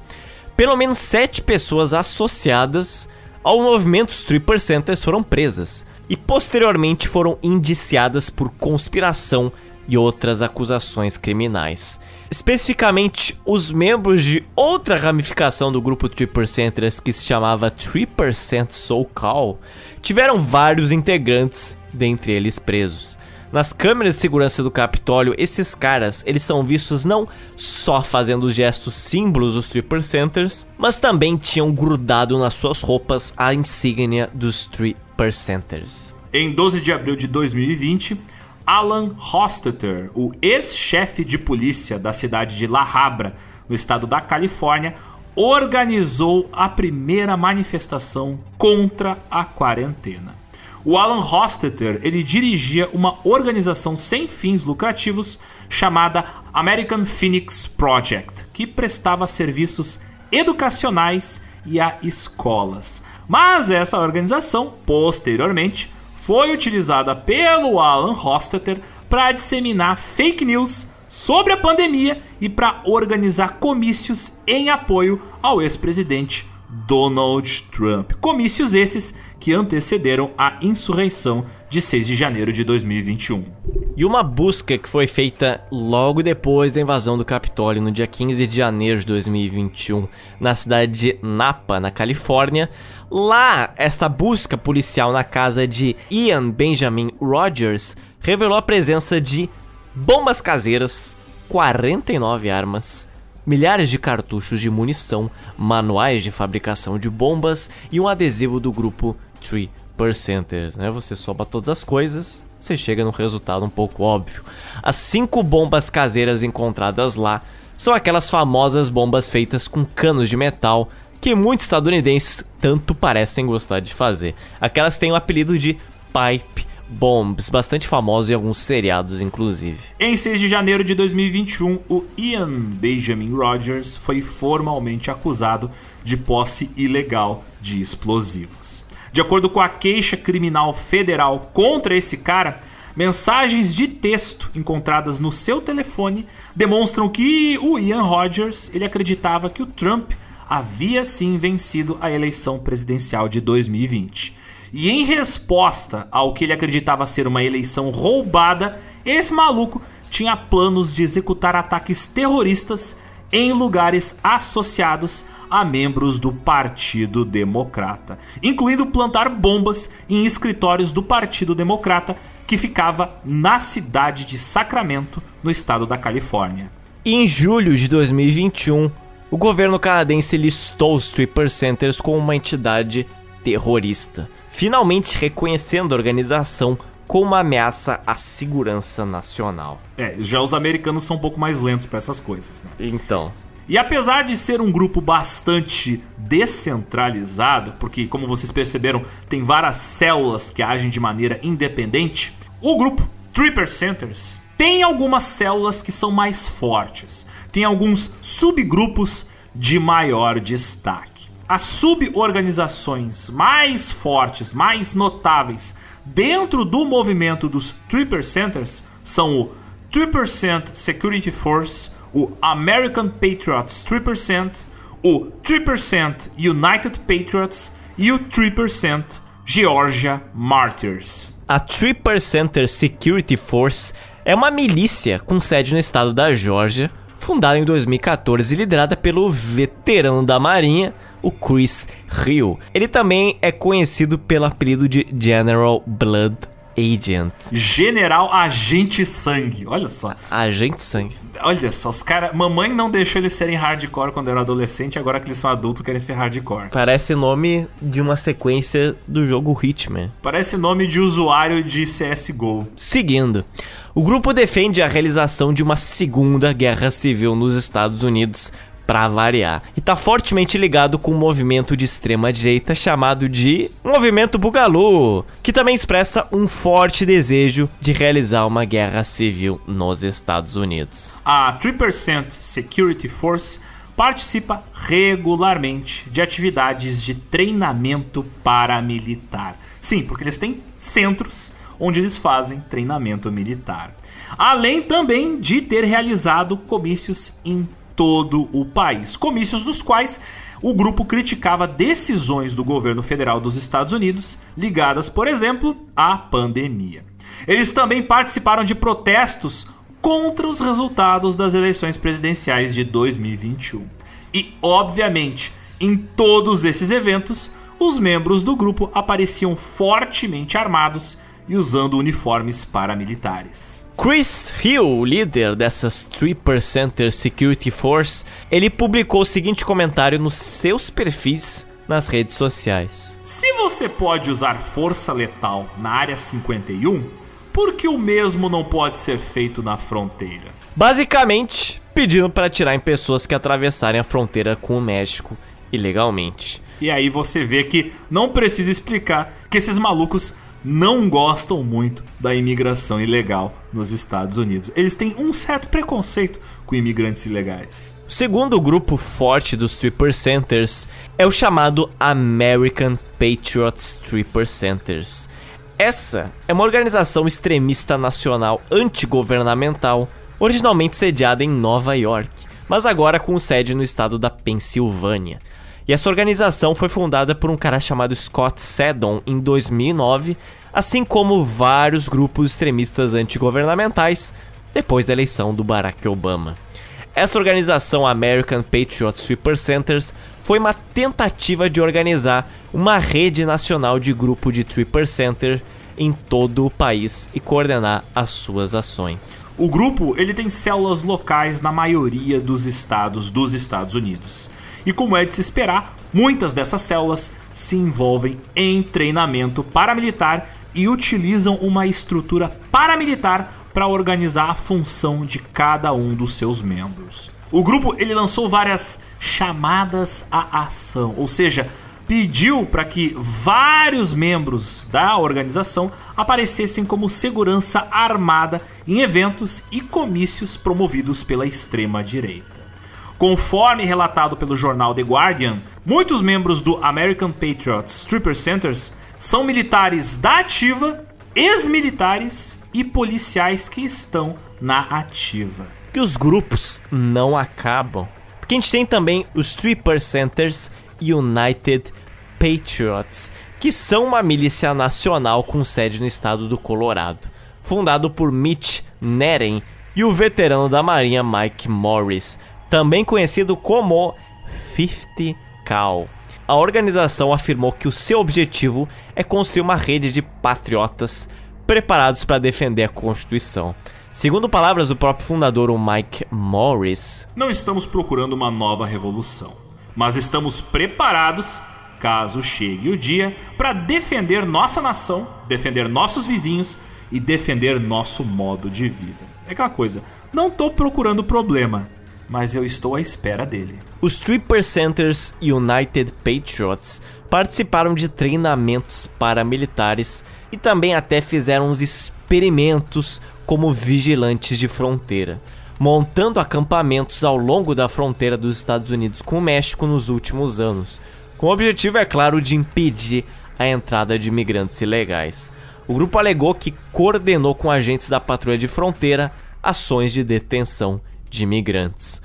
Pelo menos sete pessoas associadas ao movimento Stripper Centers foram presas e posteriormente foram indiciadas por conspiração e outras acusações criminais. Especificamente, os membros de outra ramificação do grupo 3%ers que se chamava 3% Soul Call tiveram vários integrantes, dentre eles presos. Nas câmeras de segurança do Capitólio, esses caras, eles são vistos não só fazendo os gestos símbolos dos 3%ers, mas também tinham grudado nas suas roupas a insígnia dos 3 Percenters. Em 12 de abril de 2020, Alan Hostetter, o ex-chefe de polícia da cidade de La Habra, no estado da Califórnia, organizou a primeira manifestação contra a quarentena. O Alan Hostetter ele dirigia uma organização sem fins lucrativos chamada American Phoenix Project, que prestava serviços educacionais e a escolas. Mas essa organização, posteriormente, foi utilizada pelo Alan Hostetter para disseminar fake news sobre a pandemia e para organizar comícios em apoio ao ex-presidente Donald Trump. Comícios esses que antecederam a insurreição de 6 de janeiro de 2021. E uma busca que foi feita logo depois da invasão do Capitólio, no dia 15 de janeiro de 2021, na cidade de Napa, na Califórnia. Lá, essa busca policial na casa de Ian Benjamin Rogers revelou a presença de bombas caseiras, 49 armas, milhares de cartuchos de munição, manuais de fabricação de bombas e um adesivo do grupo Tree Percenters, né? Você soma todas as coisas, você chega num resultado um pouco óbvio. As cinco bombas caseiras encontradas lá são aquelas famosas bombas feitas com canos de metal que muitos estadunidenses tanto parecem gostar de fazer. Aquelas têm o apelido de pipe bombs, bastante famosos em alguns seriados, inclusive. Em 6 de janeiro de 2021, o Ian Benjamin Rogers foi formalmente acusado de posse ilegal de explosivos. De acordo com a queixa criminal federal contra esse cara, mensagens de texto encontradas no seu telefone demonstram que o Ian Rogers ele acreditava que o Trump havia sim vencido a eleição presidencial de 2020. E em resposta ao que ele acreditava ser uma eleição roubada, esse maluco tinha planos de executar ataques terroristas em lugares associados a membros do Partido Democrata, incluindo plantar bombas em escritórios do Partido Democrata que ficava na cidade de Sacramento, no estado da Califórnia. Em julho de 2021, o governo canadense listou os Stripper Centers como uma entidade terrorista finalmente reconhecendo a organização como uma ameaça à segurança nacional. É, já os americanos são um pouco mais lentos para essas coisas, né? Então. E apesar de ser um grupo bastante descentralizado, porque como vocês perceberam, tem várias células que agem de maneira independente, o grupo Tripper Centers tem algumas células que são mais fortes, tem alguns subgrupos de maior destaque as suborganizações mais fortes, mais notáveis dentro do movimento dos 3%ers são o 3% Security Force, o American Patriots 3%, o 3% United Patriots e o 3% Georgia Martyrs. A 3% Security Force é uma milícia com sede no estado da Georgia, fundada em 2014 e liderada pelo veterano da Marinha, o Chris Hill. Ele também é conhecido pelo apelido de General Blood Agent. General Agente Sangue, olha só. Agente Sangue. Olha só, os caras. Mamãe não deixou eles serem hardcore quando eram adolescente, agora que eles são adultos querem ser hardcore. Parece nome de uma sequência do jogo Hitman. Parece nome de usuário de CSGO. Seguindo. O grupo defende a realização de uma segunda guerra civil nos Estados Unidos para variar. E tá fortemente ligado com um movimento de extrema direita chamado de Movimento Bugalu, que também expressa um forte desejo de realizar uma guerra civil nos Estados Unidos. A 3% Security Force participa regularmente de atividades de treinamento paramilitar. Sim, porque eles têm centros onde eles fazem treinamento militar. Além também de ter realizado comícios em todo o país. Comícios dos quais o grupo criticava decisões do governo federal dos Estados Unidos ligadas, por exemplo, à pandemia. Eles também participaram de protestos contra os resultados das eleições presidenciais de 2021. E, obviamente, em todos esses eventos, os membros do grupo apareciam fortemente armados e usando uniformes paramilitares. Chris Hill, líder dessas 3% Security Force, ele publicou o seguinte comentário nos seus perfis nas redes sociais. Se você pode usar força letal na área 51, por que o mesmo não pode ser feito na fronteira? Basicamente, pedindo para tirar em pessoas que atravessarem a fronteira com o México ilegalmente. E aí você vê que não precisa explicar que esses malucos não gostam muito da imigração ilegal nos Estados Unidos. Eles têm um certo preconceito com imigrantes ilegais. O segundo grupo forte dos Stripper Centers é o chamado American Patriots Stripper Centers. Essa é uma organização extremista nacional antigovernamental, originalmente sediada em Nova York, mas agora com sede no estado da Pensilvânia. E essa organização foi fundada por um cara chamado Scott Seddon em 2009, assim como vários grupos extremistas antigovernamentais depois da eleição do Barack Obama. Essa organização American Patriot Sweeper Centers foi uma tentativa de organizar uma rede nacional de grupo de Tripper Center em todo o país e coordenar as suas ações. O grupo ele tem células locais na maioria dos estados dos Estados Unidos. E como é de se esperar, muitas dessas células se envolvem em treinamento paramilitar e utilizam uma estrutura paramilitar para organizar a função de cada um dos seus membros. O grupo ele lançou várias chamadas à ação, ou seja, pediu para que vários membros da organização aparecessem como segurança armada em eventos e comícios promovidos pela extrema direita. Conforme relatado pelo jornal The Guardian, muitos membros do American Patriots Trooper Centers são militares da ativa, ex-militares e policiais que estão na ativa. Que os grupos não acabam. Porque a gente tem também os Tripper Centers United Patriots, que são uma milícia nacional com sede no estado do Colorado, fundado por Mitch Neren e o veterano da Marinha Mike Morris, também conhecido como 50 Cal. A organização afirmou que o seu objetivo é construir uma rede de patriotas preparados para defender a Constituição. Segundo palavras do próprio fundador, o Mike Morris, não estamos procurando uma nova revolução, mas estamos preparados caso chegue o dia para defender nossa nação, defender nossos vizinhos e defender nosso modo de vida. É aquela coisa, não estou procurando problema, mas eu estou à espera dele. Os Tripper Centers United Patriots participaram de treinamentos paramilitares e também até fizeram uns experimentos como vigilantes de fronteira, montando acampamentos ao longo da fronteira dos Estados Unidos com o México nos últimos anos, com o objetivo, é claro, de impedir a entrada de imigrantes ilegais. O grupo alegou que coordenou com agentes da patrulha de fronteira ações de detenção de imigrantes.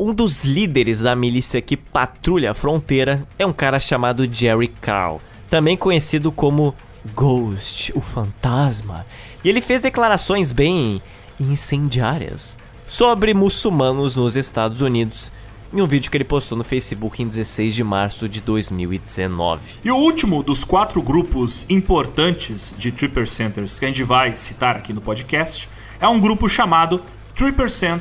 Um dos líderes da milícia que patrulha a fronteira é um cara chamado Jerry Carl, também conhecido como Ghost, o fantasma. E ele fez declarações bem incendiárias sobre muçulmanos nos Estados Unidos em um vídeo que ele postou no Facebook em 16 de março de 2019. E o último dos quatro grupos importantes de Tripper Centers que a gente vai citar aqui no podcast é um grupo chamado 3%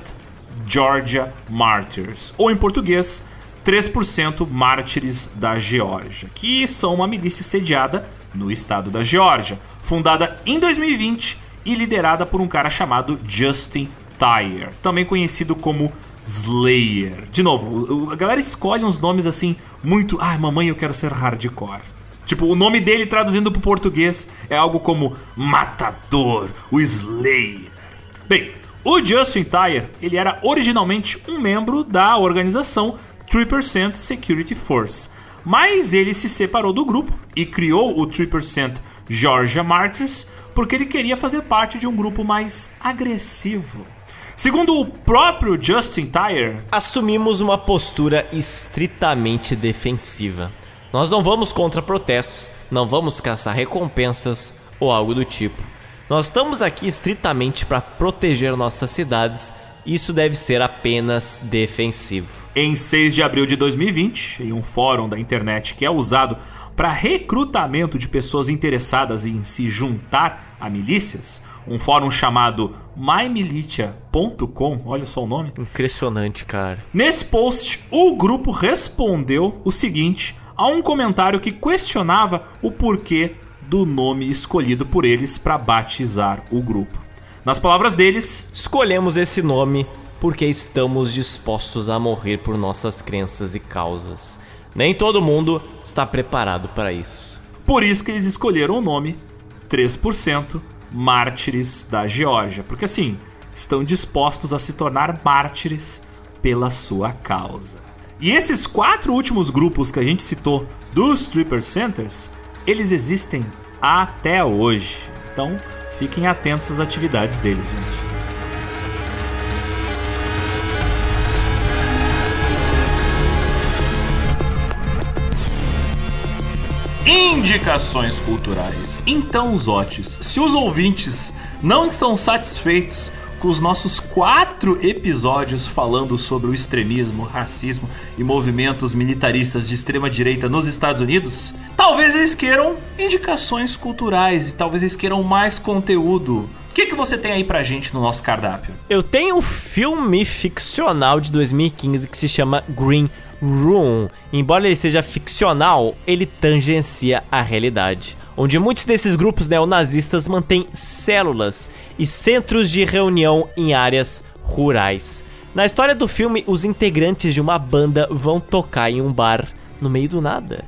Georgia Martyrs, ou em português, 3% Mártires da Geórgia, que são uma milícia sediada no estado da Geórgia, fundada em 2020 e liderada por um cara chamado Justin Tyre, também conhecido como Slayer. De novo, a galera escolhe uns nomes assim muito. Ah, mamãe, eu quero ser hardcore. Tipo, o nome dele traduzindo para o português é algo como Matador, o Slayer. Bem, o Justin Tyre, ele era originalmente um membro da organização 3% Security Force, mas ele se separou do grupo e criou o 3% Georgia Martyrs porque ele queria fazer parte de um grupo mais agressivo. Segundo o próprio Justin Tyre, assumimos uma postura estritamente defensiva. Nós não vamos contra protestos, não vamos caçar recompensas ou algo do tipo. Nós estamos aqui estritamente para proteger nossas cidades isso deve ser apenas defensivo. Em 6 de abril de 2020, em um fórum da internet que é usado para recrutamento de pessoas interessadas em se juntar a milícias, um fórum chamado mymilitia.com, olha só o nome. Impressionante, cara. Nesse post, o grupo respondeu o seguinte a um comentário que questionava o porquê do nome escolhido por eles para batizar o grupo. Nas palavras deles, escolhemos esse nome porque estamos dispostos a morrer por nossas crenças e causas. Nem todo mundo está preparado para isso. Por isso que eles escolheram o nome 3% Mártires da Geórgia, porque assim, estão dispostos a se tornar mártires pela sua causa. E esses quatro últimos grupos que a gente citou dos Stripper Centers eles existem até hoje. Então, fiquem atentos às atividades deles, gente. indicações culturais. Então, Zotes, se os ouvintes não estão satisfeitos com os nossos quatro episódios falando sobre o extremismo, racismo e movimentos militaristas de extrema direita nos Estados Unidos, talvez eles queiram indicações culturais e talvez eles queiram mais conteúdo. O que, que você tem aí pra gente no nosso cardápio? Eu tenho um filme ficcional de 2015 que se chama Green Room. Embora ele seja ficcional, ele tangencia a realidade onde muitos desses grupos neonazistas mantêm células e centros de reunião em áreas rurais. Na história do filme, os integrantes de uma banda vão tocar em um bar no meio do nada.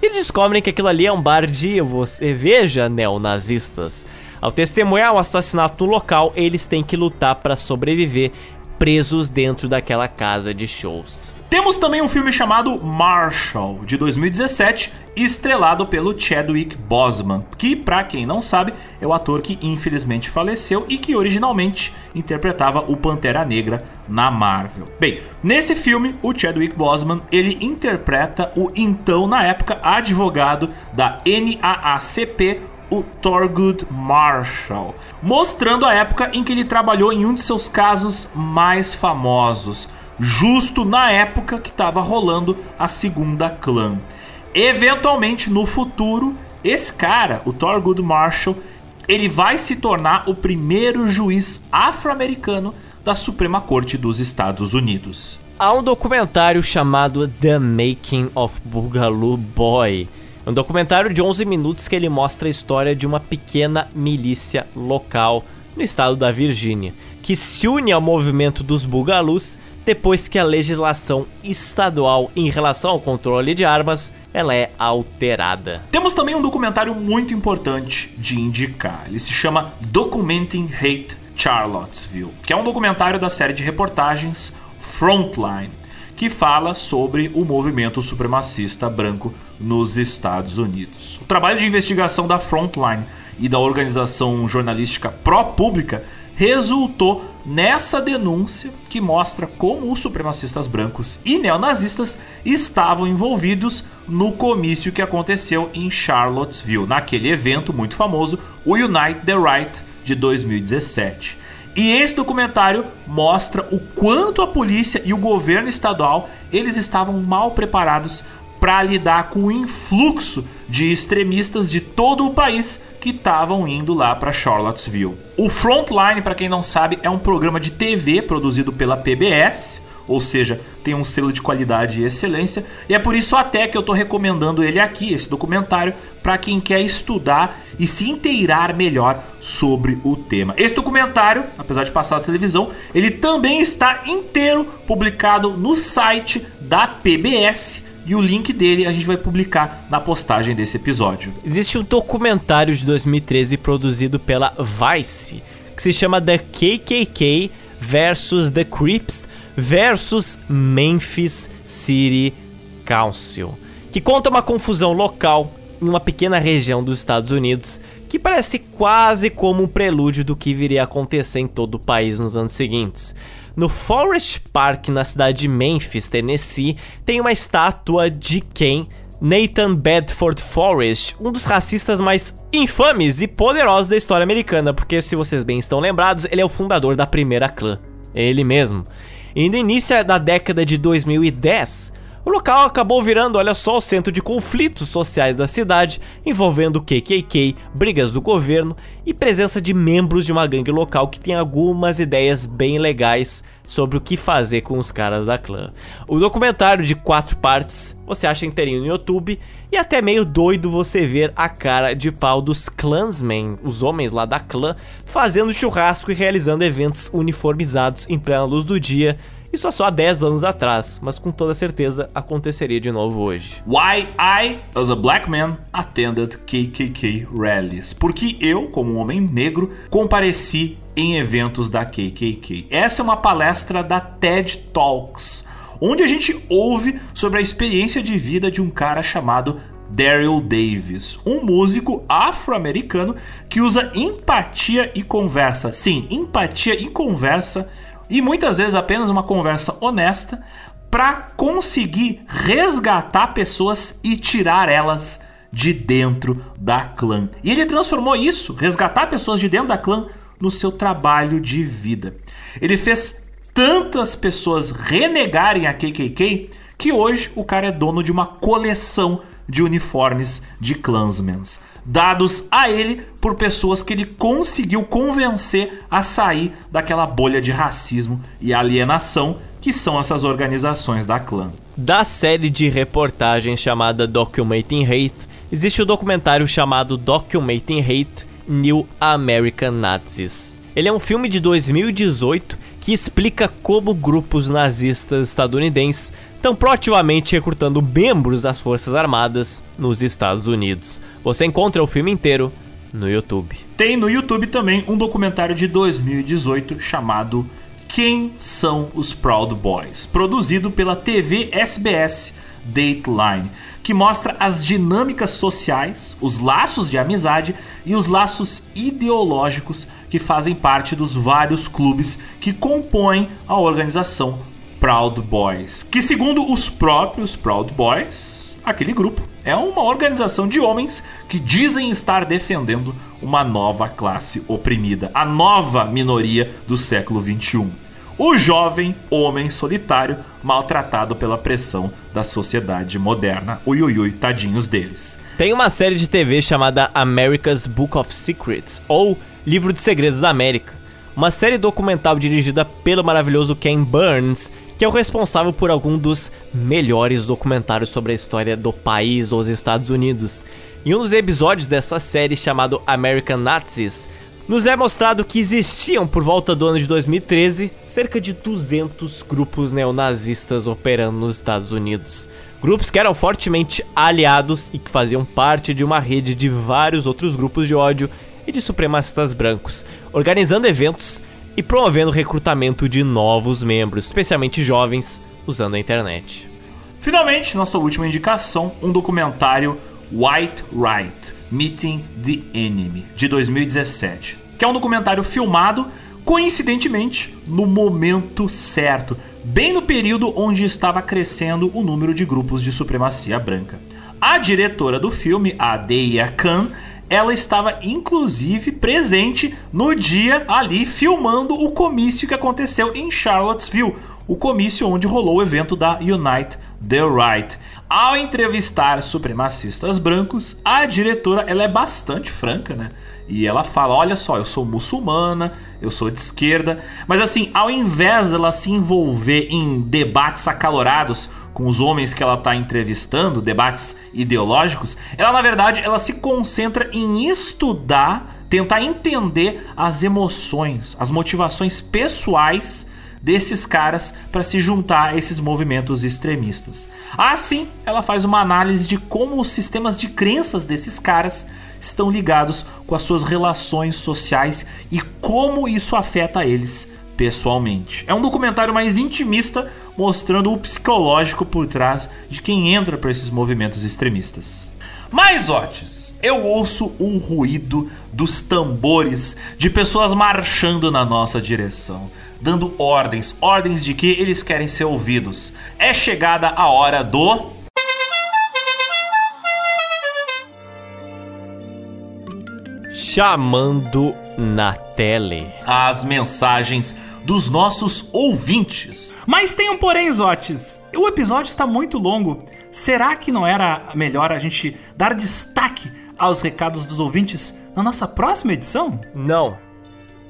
Eles descobrem que aquilo ali é um bar de você veja neonazistas. Ao testemunhar o assassinato no local, eles têm que lutar para sobreviver presos dentro daquela casa de shows. Temos também um filme chamado Marshall, de 2017, estrelado pelo Chadwick Boseman, que, para quem não sabe, é o ator que infelizmente faleceu e que originalmente interpretava o Pantera Negra na Marvel. Bem, nesse filme, o Chadwick Boseman, ele interpreta o então, na época, advogado da NAACP, o Thurgood Marshall, mostrando a época em que ele trabalhou em um de seus casos mais famosos, justo na época que estava rolando a segunda clã. Eventualmente no futuro, esse cara, o Thurgood Marshall, ele vai se tornar o primeiro juiz afro-americano da Suprema Corte dos Estados Unidos. Há um documentário chamado The Making of Boogaloo Boy. Um documentário de 11 minutos que ele mostra a história de uma pequena milícia local no estado da Virgínia, que se une ao movimento dos Bugalus depois que a legislação estadual em relação ao controle de armas ela é alterada. Temos também um documentário muito importante de indicar. Ele se chama Documenting Hate Charlottesville, que é um documentário da série de reportagens Frontline, que fala sobre o movimento supremacista branco nos Estados Unidos. O trabalho de investigação da Frontline e da organização jornalística pró-pública resultou nessa denúncia que mostra como os supremacistas brancos e neonazistas estavam envolvidos no comício que aconteceu em Charlottesville, naquele evento muito famoso, o Unite the Right de 2017. E esse documentário mostra o quanto a polícia e o governo estadual eles estavam mal preparados para lidar com o influxo de extremistas de todo o país que estavam indo lá para Charlottesville. O Frontline, para quem não sabe, é um programa de TV produzido pela PBS, ou seja, tem um selo de qualidade e excelência, e é por isso até que eu estou recomendando ele aqui, esse documentário, para quem quer estudar e se inteirar melhor sobre o tema. Esse documentário, apesar de passar na televisão, ele também está inteiro publicado no site da PBS e o link dele a gente vai publicar na postagem desse episódio. Existe um documentário de 2013 produzido pela Vice que se chama The KKK versus The Crips versus Memphis City Council, que conta uma confusão local em uma pequena região dos Estados Unidos que parece quase como um prelúdio do que viria a acontecer em todo o país nos anos seguintes. No Forest Park, na cidade de Memphis, Tennessee, tem uma estátua de quem? Nathan Bedford Forrest, um dos racistas mais infames e poderosos da história americana, porque se vocês bem estão lembrados, ele é o fundador da primeira clã. Ele mesmo. E no início da década de 2010, o local acabou virando, olha só, o centro de conflitos sociais da cidade, envolvendo KKK, brigas do governo e presença de membros de uma gangue local que tem algumas ideias bem legais sobre o que fazer com os caras da clã. O documentário de quatro partes você acha inteirinho no YouTube e até meio doido você ver a cara de pau dos clansmen, os homens lá da clã, fazendo churrasco e realizando eventos uniformizados em plena luz do dia isso há só 10 anos atrás, mas com toda certeza aconteceria de novo hoje. Why I, as a black man, attended KKK rallies. Porque eu, como um homem negro, compareci em eventos da KKK. Essa é uma palestra da TED Talks, onde a gente ouve sobre a experiência de vida de um cara chamado Daryl Davis, um músico afro-americano que usa empatia e conversa. Sim, empatia e conversa e muitas vezes apenas uma conversa honesta para conseguir resgatar pessoas e tirar elas de dentro da clã. E ele transformou isso, resgatar pessoas de dentro da clã, no seu trabalho de vida. Ele fez tantas pessoas renegarem a KKK que hoje o cara é dono de uma coleção de uniformes de Klansmen, dados a ele por pessoas que ele conseguiu convencer a sair daquela bolha de racismo e alienação que são essas organizações da clã. Da série de reportagens chamada Documenting Hate, existe o documentário chamado Documenting Hate New American Nazis. Ele é um filme de 2018 que explica como grupos nazistas estadunidenses estão proativamente recrutando membros das Forças Armadas nos Estados Unidos. Você encontra o filme inteiro no YouTube. Tem no YouTube também um documentário de 2018 chamado Quem são os Proud Boys, produzido pela TV SBS Dateline, que mostra as dinâmicas sociais, os laços de amizade e os laços ideológicos que fazem parte dos vários clubes que compõem a organização Proud Boys, que segundo os próprios Proud Boys, aquele grupo é uma organização de homens que dizem estar defendendo uma nova classe oprimida, a nova minoria do século 21 o jovem homem solitário maltratado pela pressão da sociedade moderna. Ui, ui, ui, tadinhos deles. Tem uma série de TV chamada America's Book of Secrets, ou Livro de Segredos da América. Uma série documental dirigida pelo maravilhoso Ken Burns, que é o responsável por algum dos melhores documentários sobre a história do país, os Estados Unidos. Em um dos episódios dessa série chamado American Nazis, nos é mostrado que existiam, por volta do ano de 2013, cerca de 200 grupos neonazistas operando nos Estados Unidos. Grupos que eram fortemente aliados e que faziam parte de uma rede de vários outros grupos de ódio e de supremacistas brancos, organizando eventos e promovendo o recrutamento de novos membros, especialmente jovens, usando a internet. Finalmente, nossa última indicação, um documentário White Right Meeting the Enemy, de 2017, que é um documentário filmado coincidentemente no momento certo, bem no período onde estava crescendo o número de grupos de supremacia branca. A diretora do filme, a Deia Khan, ela estava inclusive presente no dia ali filmando o comício que aconteceu em Charlottesville, o comício onde rolou o evento da Unite the Right. Ao entrevistar supremacistas brancos, a diretora ela é bastante franca, né? E ela fala: Olha só, eu sou muçulmana, eu sou de esquerda. Mas assim, ao invés dela se envolver em debates acalorados com os homens que ela está entrevistando, debates ideológicos, ela na verdade ela se concentra em estudar, tentar entender as emoções, as motivações pessoais desses caras para se juntar a esses movimentos extremistas. Assim, ela faz uma análise de como os sistemas de crenças desses caras estão ligados com as suas relações sociais e como isso afeta eles pessoalmente. É um documentário mais intimista, mostrando o psicológico por trás de quem entra para esses movimentos extremistas. Mais Otis, eu ouço o ruído dos tambores de pessoas marchando na nossa direção, dando ordens, ordens de que eles querem ser ouvidos. É chegada a hora do chamando na tele. As mensagens dos nossos ouvintes. Mas tem um porém, Zotes. O episódio está muito longo. Será que não era melhor a gente dar destaque aos recados dos ouvintes na nossa próxima edição? Não.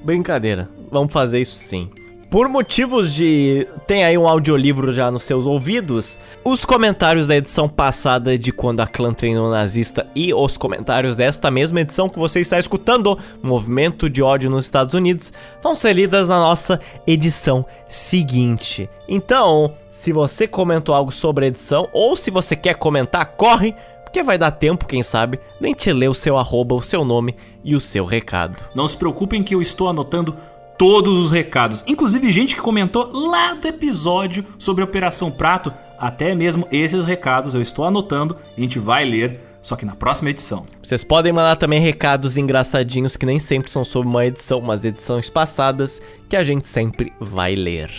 Brincadeira. Vamos fazer isso sim. Por motivos de. Tem aí um audiolivro já nos seus ouvidos. Os comentários da edição passada de quando a clã treinou nazista e os comentários desta mesma edição que você está escutando, Movimento de ódio nos Estados Unidos, vão ser lidas na nossa edição seguinte. Então, se você comentou algo sobre a edição ou se você quer comentar, corre, porque vai dar tempo, quem sabe, nem te ler o seu arroba, o seu nome e o seu recado. Não se preocupem que eu estou anotando todos os recados, inclusive gente que comentou lá do episódio sobre a Operação Prato, até mesmo esses recados eu estou anotando e a gente vai ler só que na próxima edição. Vocês podem mandar também recados engraçadinhos que nem sempre são sobre uma edição, mas edições passadas que a gente sempre vai ler.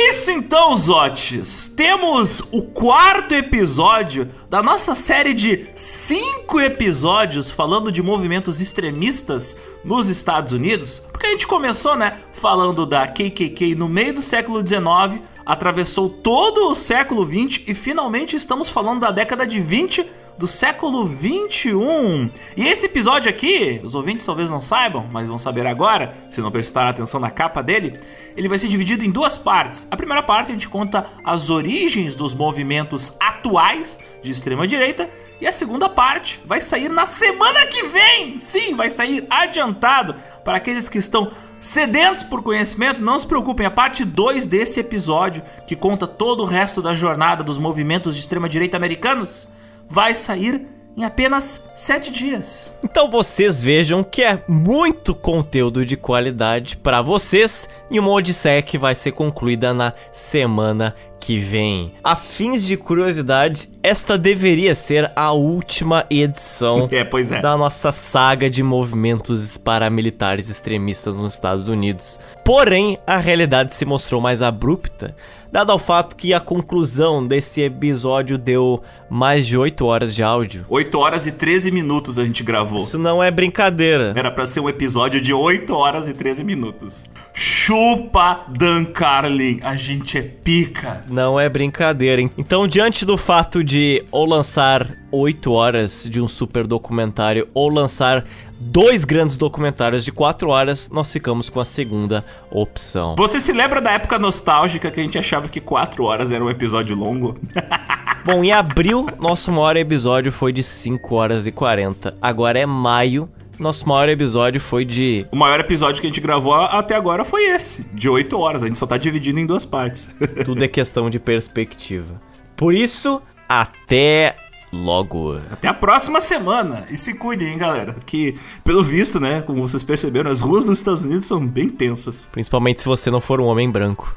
É isso então, Zotes. Temos o quarto episódio da nossa série de cinco episódios falando de movimentos extremistas nos Estados Unidos. Porque a gente começou, né, falando da KKK no meio do século XIX, atravessou todo o século XX e finalmente estamos falando da década de 20 do século 21. E esse episódio aqui, os ouvintes talvez não saibam, mas vão saber agora, se não prestar atenção na capa dele, ele vai ser dividido em duas partes. A primeira parte a gente conta as origens dos movimentos atuais de extrema direita e a segunda parte vai sair na semana que vem. Sim, vai sair adiantado para aqueles que estão Sedentos por conhecimento, não se preocupem, a parte 2 desse episódio, que conta todo o resto da jornada dos movimentos de extrema-direita americanos, vai sair em apenas 7 dias. Então vocês vejam que é muito conteúdo de qualidade para vocês e uma odisseia que vai ser concluída na semana que vem. A fins de curiosidade, esta deveria ser a última edição é, é. da nossa saga de movimentos paramilitares extremistas nos Estados Unidos. Porém, a realidade se mostrou mais abrupta dado ao fato que a conclusão desse episódio deu mais de 8 horas de áudio. 8 horas e 13 minutos a gente gravou. Isso não é brincadeira. Era para ser um episódio de 8 horas e 13 minutos. Chupa Dan Carlin, a gente é pica. Não é brincadeira. Hein? Então, diante do fato de ou lançar 8 horas de um super documentário ou lançar dois grandes documentários de quatro horas, nós ficamos com a segunda opção. Você se lembra da época nostálgica que a gente achava que quatro horas era um episódio longo? Bom, em abril, nosso maior episódio foi de 5 horas e 40. Agora é maio, nosso maior episódio foi de. O maior episódio que a gente gravou até agora foi esse, de 8 horas. A gente só tá dividindo em duas partes. Tudo é questão de perspectiva. Por isso, até logo. Até a próxima semana. E se cuidem, hein, galera. Que, pelo visto, né, como vocês perceberam, as ruas dos Estados Unidos são bem tensas. Principalmente se você não for um homem branco.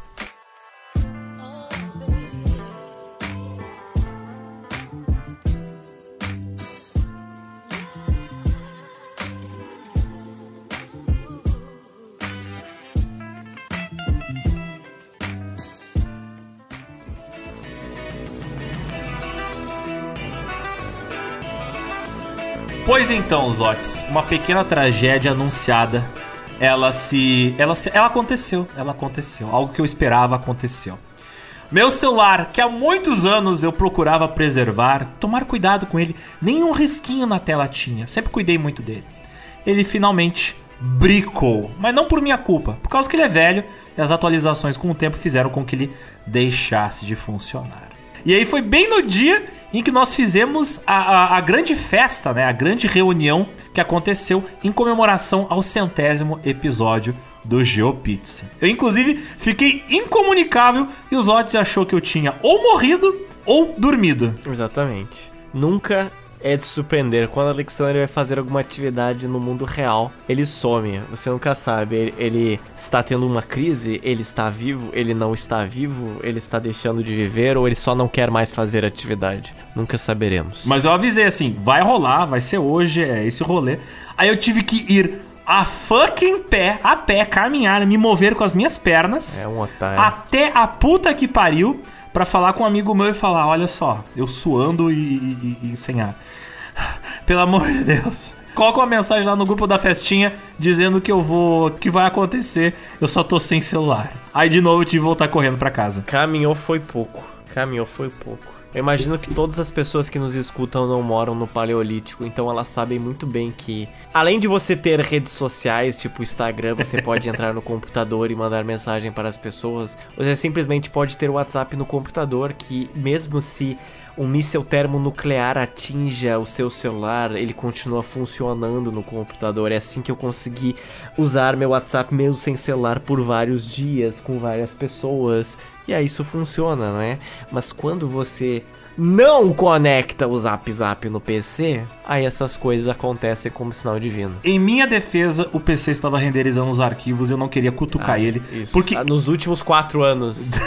Pois então, Zotes, uma pequena tragédia anunciada, ela se, ela se, ela aconteceu, ela aconteceu, algo que eu esperava aconteceu. Meu celular, que há muitos anos eu procurava preservar, tomar cuidado com ele, nenhum risquinho na tela tinha, sempre cuidei muito dele. Ele finalmente bricou, mas não por minha culpa, por causa que ele é velho e as atualizações com o tempo fizeram com que ele deixasse de funcionar. E aí foi bem no dia em que nós fizemos a, a, a, grande festa, né? A grande reunião que aconteceu em comemoração ao centésimo episódio do GeoPizza. Eu, inclusive, fiquei incomunicável e os Otis achou que eu tinha ou morrido ou dormido. Exatamente. Nunca é de surpreender. Quando o Alexander vai fazer alguma atividade no mundo real, ele some. Você nunca sabe. Ele, ele, está tendo uma crise, ele está vivo, ele não está vivo, ele está deixando de viver ou ele só não quer mais fazer atividade. Nunca saberemos. Mas eu avisei assim: vai rolar, vai ser hoje, é esse rolê. Aí eu tive que ir a fucking pé, a pé, caminhar, me mover com as minhas pernas. É um otário. Até a puta que pariu para falar com um amigo meu e falar: olha só, eu suando e, e, e sem ar. Pelo amor de Deus. Coloca uma mensagem lá no grupo da festinha dizendo que eu vou. que vai acontecer. Eu só tô sem celular. Aí de novo eu tive que voltar correndo para casa. Caminhou foi pouco. Caminhou foi pouco. Eu imagino que todas as pessoas que nos escutam não moram no Paleolítico, então elas sabem muito bem que, além de você ter redes sociais, tipo Instagram, você pode entrar no computador e mandar mensagem para as pessoas. Você simplesmente pode ter o WhatsApp no computador, que mesmo se um míssil termonuclear atinja o seu celular, ele continua funcionando no computador. É assim que eu consegui usar meu WhatsApp mesmo sem celular por vários dias com várias pessoas. E aí isso funciona, não é? Mas quando você não conecta o Zap Zap no PC, aí essas coisas acontecem como sinal divino. Em minha defesa, o PC estava renderizando os arquivos e eu não queria cutucar ah, ele. Isso. Porque ah, nos últimos quatro anos.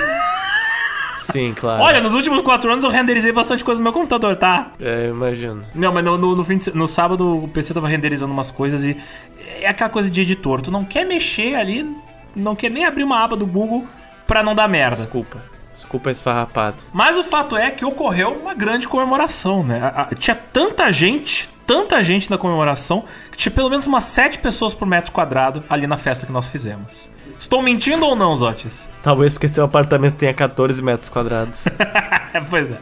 Sim, claro. Olha, nos últimos quatro anos eu renderizei bastante coisa no meu computador, tá? É, imagino. Não, mas no, no, no, de, no sábado o PC tava renderizando umas coisas e é aquela coisa de editor. Tu não quer mexer ali, não quer nem abrir uma aba do Google pra não dar merda. Desculpa. Desculpa esfarrapado. Mas o fato é que ocorreu uma grande comemoração, né? A- a- tinha tanta gente, tanta gente na comemoração, que tinha pelo menos umas sete pessoas por metro quadrado ali na festa que nós fizemos. Estou mentindo ou não, Zotis? Talvez porque seu apartamento tenha 14 metros quadrados. pois é.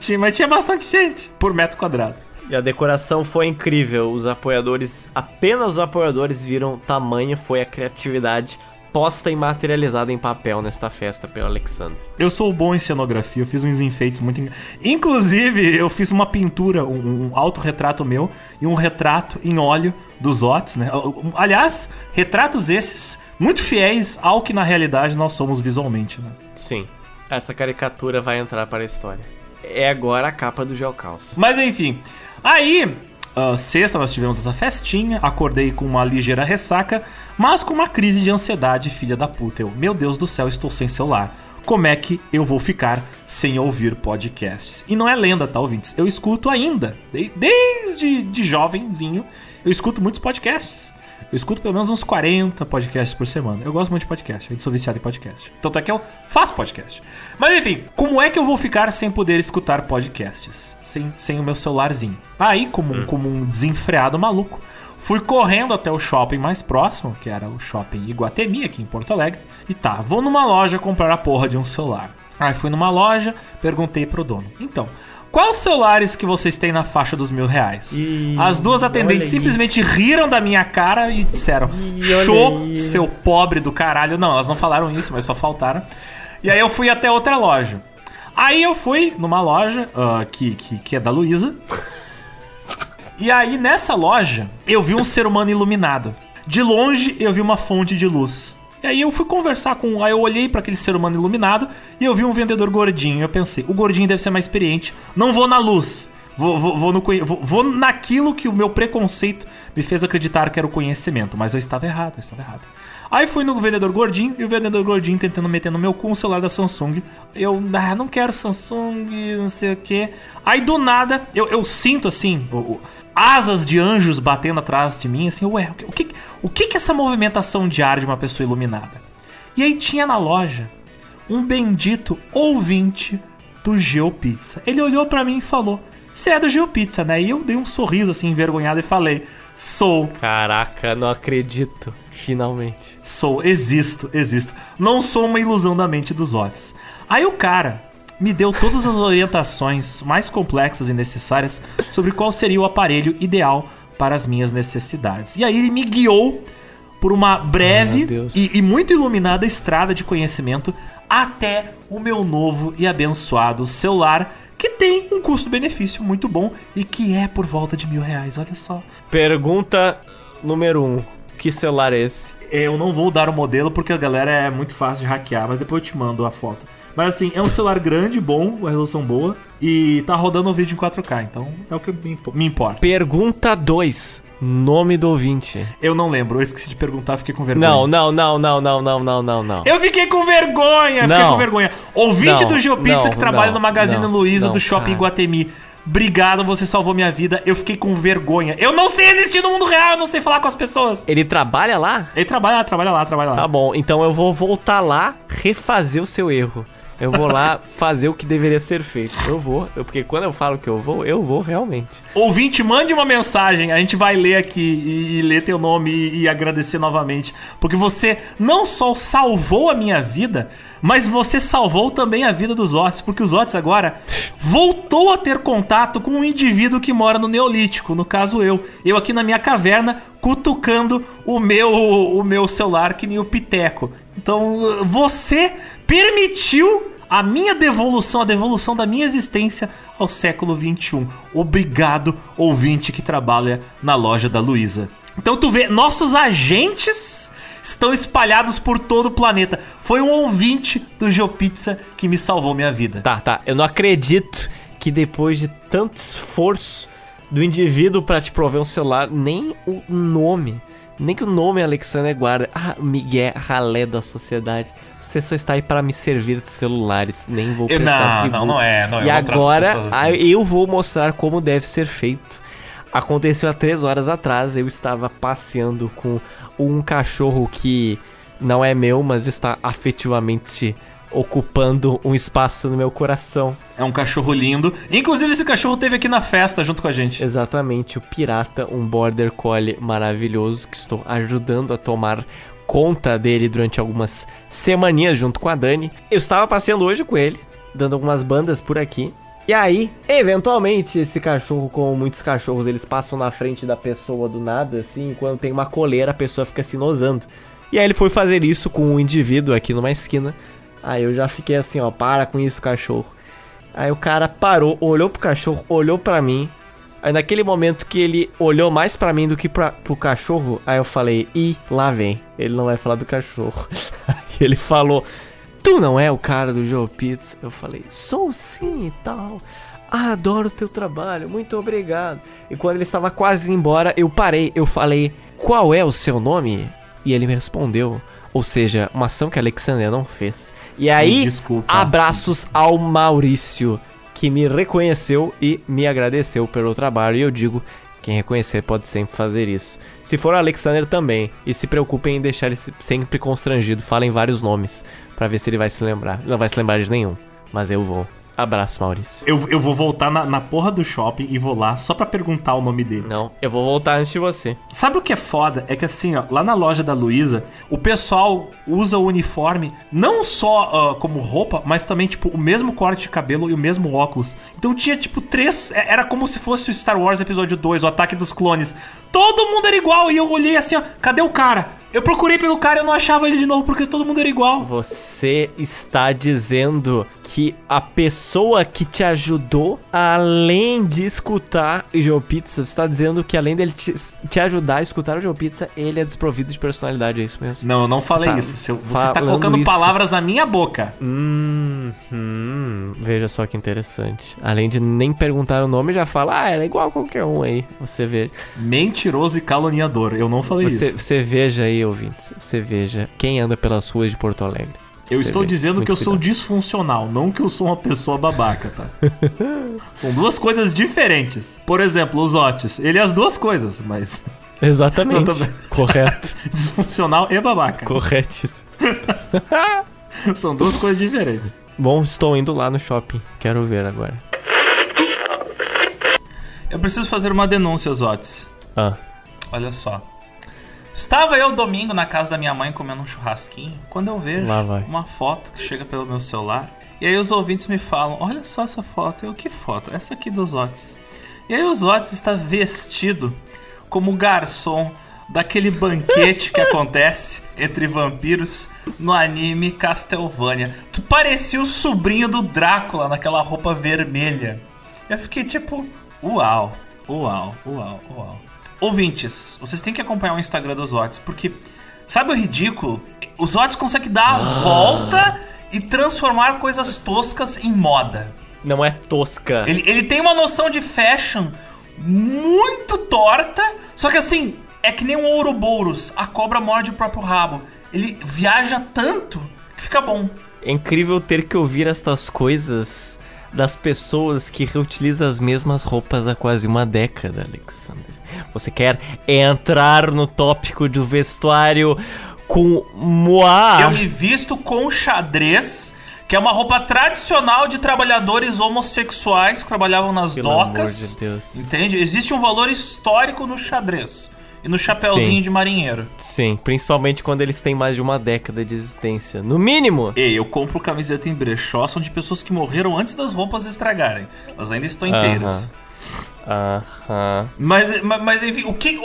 Tinha, mas tinha bastante gente por metro quadrado. e a decoração foi incrível. Os apoiadores, apenas os apoiadores viram tamanho foi a criatividade posta e materializada em papel nesta festa pelo Alexandre. Eu sou bom em cenografia, eu fiz uns enfeites muito. en- Inclusive, eu fiz uma pintura, um, um autorretrato meu e um retrato em óleo dos Otis, né? Aliás, retratos esses muito fiéis ao que na realidade nós somos visualmente, né? Sim, essa caricatura vai entrar para a história. É agora a capa do Geocaus. Mas enfim, aí, ah, sexta nós tivemos essa festinha, acordei com uma ligeira ressaca, mas com uma crise de ansiedade, filha da puta. Eu, meu Deus do céu, estou sem celular. Como é que eu vou ficar sem ouvir podcasts? E não é lenda, tá, ouvintes? Eu escuto ainda, de- desde de jovenzinho, eu escuto muitos podcasts. Eu escuto pelo menos uns 40 podcasts por semana. Eu gosto muito de podcast, eu sou viciado em podcast. Tanto é que eu faço podcast. Mas enfim, como é que eu vou ficar sem poder escutar podcasts? Sem, sem o meu celularzinho. Aí, como, um- como um desenfreado maluco, fui correndo até o shopping mais próximo, que era o shopping Iguatemi, aqui em Porto Alegre. E tá, vou numa loja comprar a porra de um celular. Aí fui numa loja, perguntei pro dono. Então, quais celulares que vocês têm na faixa dos mil reais? Ih, As duas atendentes simplesmente riram da minha cara e disseram: olha Show, aí." seu pobre do caralho. Não, elas não falaram isso, mas só faltaram. E aí eu fui até outra loja. Aí eu fui numa loja ah, que, que, que é da Luísa. E aí nessa loja eu vi um ser humano iluminado. De longe eu vi uma fonte de luz. E aí eu fui conversar com. Aí eu olhei pra aquele ser humano iluminado e eu vi um vendedor gordinho. Eu pensei, o gordinho deve ser mais experiente. Não vou na luz. Vou, vou, vou, no, vou, vou naquilo que o meu preconceito me fez acreditar que era o conhecimento. Mas eu estava errado, eu estava errado. Aí fui no vendedor gordinho e o vendedor gordinho tentando meter no meu cu um celular da Samsung. Eu, ah, não quero Samsung, não sei o que. Aí do nada, eu, eu sinto assim, o- o- asas de anjos batendo atrás de mim, assim, ué, o que, o que, que é essa movimentação de ar de uma pessoa iluminada? E aí tinha na loja um bendito ouvinte do GeoPizza. Ele olhou pra mim e falou: Você é do GeoPizza, né? E eu dei um sorriso assim, envergonhado, e falei: Sou. Caraca, não acredito. Finalmente. Sou, existo, existo. Não sou uma ilusão da mente dos Otis. Aí o cara me deu todas as orientações mais complexas e necessárias sobre qual seria o aparelho ideal para as minhas necessidades. E aí ele me guiou por uma breve e, e muito iluminada estrada de conhecimento até o meu novo e abençoado celular que tem um custo-benefício muito bom e que é por volta de mil reais, olha só. Pergunta número 1. Um. Que celular é esse? Eu não vou dar o modelo porque a galera é muito fácil de hackear, mas depois eu te mando a foto. Mas assim, é um celular grande, bom, uma resolução boa e tá rodando o vídeo em 4K, então é o que me impo- me importa. Pergunta 2. Nome do ouvinte. Eu não lembro, eu esqueci de perguntar, fiquei com vergonha. Não, não, não, não, não, não, não, não, não. Eu fiquei com vergonha, fiquei Não. com vergonha. Ouvinte Não, do GeoPizza que trabalha no Magazine Luiza do Shopping cara. Iguatemi. Obrigado, você salvou minha vida. Eu fiquei com vergonha. Eu não sei existir no mundo real, eu não sei falar com as pessoas. Ele trabalha lá? Ele trabalha, trabalha lá, trabalha lá. Tá bom, então eu vou voltar lá, refazer o seu erro. Eu vou lá fazer o que deveria ser feito. Eu vou, eu- porque quando eu falo que eu vou, eu vou realmente. Ouvinte, mande uma mensagem, a gente vai ler aqui e, e ler teu nome e, e agradecer novamente. Porque você não só salvou a minha vida, mas você salvou também a vida dos Otis. Porque os Otis agora voltou a ter contato com um indivíduo que mora no Neolítico, no caso eu. Eu aqui na minha caverna, cutucando o meu, o meu celular que nem o Piteco. Então, você permitiu a minha devolução, a devolução da minha existência ao século XXI. Obrigado, ouvinte que trabalha na loja da Luísa. Então tu vê, nossos agentes estão espalhados por todo o planeta. Foi um ouvinte do GeoPizza que me salvou minha vida. Tá, tá. Eu não acredito que depois de tanto esforço do indivíduo pra te prover um celular, nem o nome, nem que o nome Alexander guarda. Ah, Miguel Ralé da sociedade. Você só está aí para me servir de celulares, nem vou Eu- prestar não, não, não é, não, eu E as agora assim. eu vou mostrar como deve ser feito. Aconteceu há três horas atrás, eu estava passeando com um cachorro que não é meu, mas está afetivamente ocupando um espaço no meu coração. É um cachorro lindo. Inclusive, esse cachorro teve aqui na festa junto com a gente. Exatamente, o Pirata, um Border Collie maravilhoso que estou ajudando a tomar conta dele durante algumas semaninhas junto com a Dani. Eu estava passeando hoje com ele, dando algumas bandas por aqui. E aí, eventualmente, esse cachorro, como muitos cachorros, eles passam na frente da pessoa do nada, assim, quando tem uma coleira, a pessoa fica se nosando. E aí ele foi fazer isso com um indivíduo aqui numa esquina. Aí eu já fiquei assim, ó, para com isso, cachorro. Aí o cara parou, olhou pro cachorro, olhou pra mim. Aí naquele momento que ele olhou mais pra mim do que pra, pro cachorro, aí eu falei, ih, lá vem. Ele não vai falar do cachorro. Aí ele falou, tu não é o cara do Joe Pizza? Eu falei, sou sim e tal. Ah, adoro o teu trabalho, muito obrigado. E quando ele estava quase indo embora, eu parei, eu falei, qual é o seu nome? E ele me respondeu, ou seja, uma ação que a Alexandria não fez. E aí, Desculpa. abraços ao Maurício, que me reconheceu e me agradeceu pelo trabalho. E eu digo, quem reconhecer pode sempre fazer isso. Se for Alexander também, e se preocupem em deixar ele sempre constrangido, falem vários nomes, pra ver se ele vai se lembrar. Não vai se lembrar de nenhum, mas eu vou. Abraço, Maurício. Eu, eu vou voltar na, na porra do shopping e vou lá só pra perguntar o nome dele. Não, eu vou voltar antes de você. Sabe o que é foda? É que assim, ó, lá na loja da Luísa, o pessoal usa o uniforme não só ah, como roupa, mas também, tipo, o mesmo corte de cabelo e o mesmo óculos. Então tinha, tipo, três. é- Era como se fosse o Star Wars Episódio 2, o Ataque dos Clones. Todo mundo era igual e eu olhei assim, ó, cadê o cara? Eu procurei pelo cara e eu não achava ele de novo porque todo mundo era igual. Você está dizendo que a pessoa que te ajudou, além de escutar o Joe Pizza, você está dizendo que além dele te, te ajudar a escutar o Joe Pizza, ele é desprovido de personalidade, é isso mesmo? Não, eu não falei Está isso. Seu- Você está colocando isso. palavras na minha boca. Hum, hum, veja só que interessante. Além de nem perguntar o nome, já fala, ah, era igual a qualquer um aí. Você vê. Mentiroso e caluniador. Eu não falei Você, isso. você veja aí, ouvintes. Você veja quem anda pelas ruas de Porto Alegre. Eu Você estou vê. dizendo Muito que eu sou cuidado. disfuncional, não que eu sou uma pessoa babaca, tá? São duas coisas diferentes. Por exemplo, os Otis. Ele é as duas coisas, mas Exatamente. Também. Correto. disfuncional e babaca. Corretíssimo. São duas coisas diferentes. Bom, estou indo lá no shopping. Quero ver agora. Eu preciso fazer uma denúncia, Otis. Ah, Olha só. Estava eu domingo na casa da minha mãe comendo um churrasquinho, quando eu vejo uma foto que chega pelo meu celular. E aí os ouvintes me falam: Olha só essa foto. Eu, que foto? Essa aqui dos Otis. E aí os Otis está vestido como garçom daquele banquete que acontece entre vampiros no anime Castlevania. Tu parecia o sobrinho do Drácula naquela roupa vermelha. Eu fiquei tipo, uau, uau, uau, uau. Ouvintes, vocês têm que acompanhar o Instagram dos Otis, porque sabe o ridículo? Os Otis conseguem dar a volta e transformar coisas toscas em moda. não é tosca. Ele, ele tem uma noção de fashion muito torta, só que assim, é que nem um Ouroboros, a cobra morde o próprio rabo. Ele viaja tanto que fica bom. É incrível ter que ouvir estas coisas das pessoas que reutilizam as mesmas roupas há quase uma década, Alexander. Você quer entrar no tópico do vestuário com moá? Eu me visto com xadrez, que é uma roupa tradicional de trabalhadores homossexuais que trabalhavam nas Pelo docas. amor de Deus. Entende? Existe um valor histórico no xadrez e no chapéuzinho Sim. de marinheiro. Sim, principalmente quando eles têm mais de uma década de existência. No mínimo! Ei, eu compro camiseta em brechó, são de pessoas que morreram antes das roupas estragarem. Elas ainda estão inteiras. Aham. Mas, mas, mas, enfim, o que.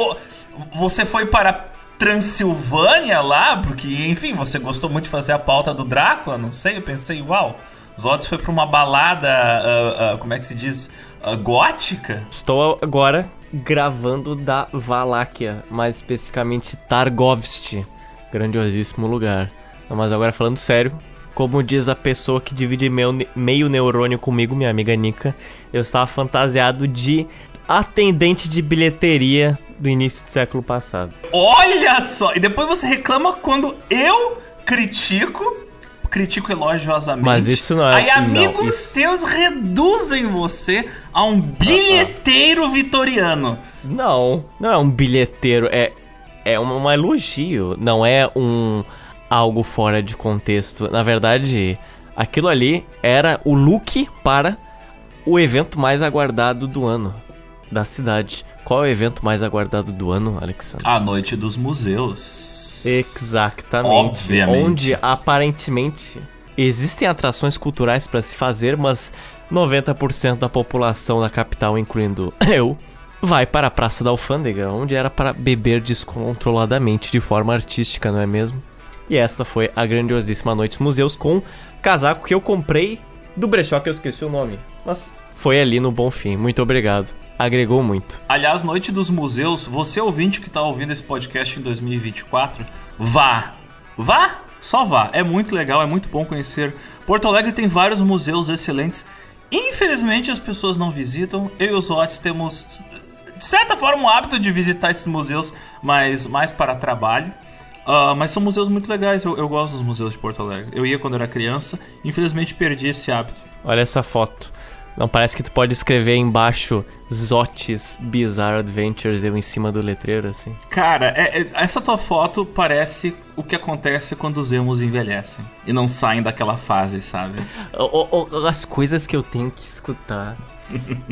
você foi para Transilvânia lá? Porque, enfim, você gostou muito de fazer a pauta do Drácula, não sei. Eu pensei, uau, Zotes foi para uma balada. ah, ah, como é que se diz? Ah, gótica? Estou agora gravando da Valáquia, mais especificamente Targovst, grandiosíssimo lugar. Mas agora falando sério, como diz a pessoa que divide meu, meio neurônio comigo, minha amiga Nika, eu estava fantasiado de atendente de bilheteria do início do século passado. Olha só! E depois você reclama quando eu critico. Critico elogiosamente. Mas isso não é- Aí não, amigos isso- teus reduzem você a um bilheteiro vitoriano. Não, não é um bilheteiro, é, é um, um elogio, não é um algo fora de contexto. Na verdade, aquilo ali era o look para o evento mais aguardado do ano da cidade. Qual é o evento mais aguardado do ano, Alexandre? A Noite dos Museus. Exatamente. Obviamente. Onde aparentemente existem atrações culturais para se fazer, mas 90% da população da capital, incluindo eu, vai para a Praça da Alfândega, onde era para beber descontroladamente de forma artística, não é mesmo? E essa foi a grandiosíssima Noite dos Museus com casaco que eu comprei do brechó que eu esqueci o nome, mas foi ali no Bonfim. Muito obrigado. Agregou muito. Aliás, Noite dos Museus, você ouvinte que está ouvindo esse podcast em 2024, vá! Vá! Só vá. É muito legal, é muito bom conhecer. Porto Alegre tem vários museus excelentes. Infelizmente as pessoas não visitam. Eu e os Otis temos, de certa forma, um hábito de visitar esses museus, mas mais para trabalho. Uh, mas são museus muito legais, eu, eu gosto dos museus de Porto Alegre. Eu ia quando era criança, infelizmente perdi esse hábito. Olha essa foto. Não parece que tu pode escrever embaixo Zotes Bizarre Adventures eu em cima do letreiro, assim? Cara, é, é, essa tua foto parece o que acontece quando os emos envelhecem e não saem daquela fase, sabe? O, o, as coisas que eu tenho que escutar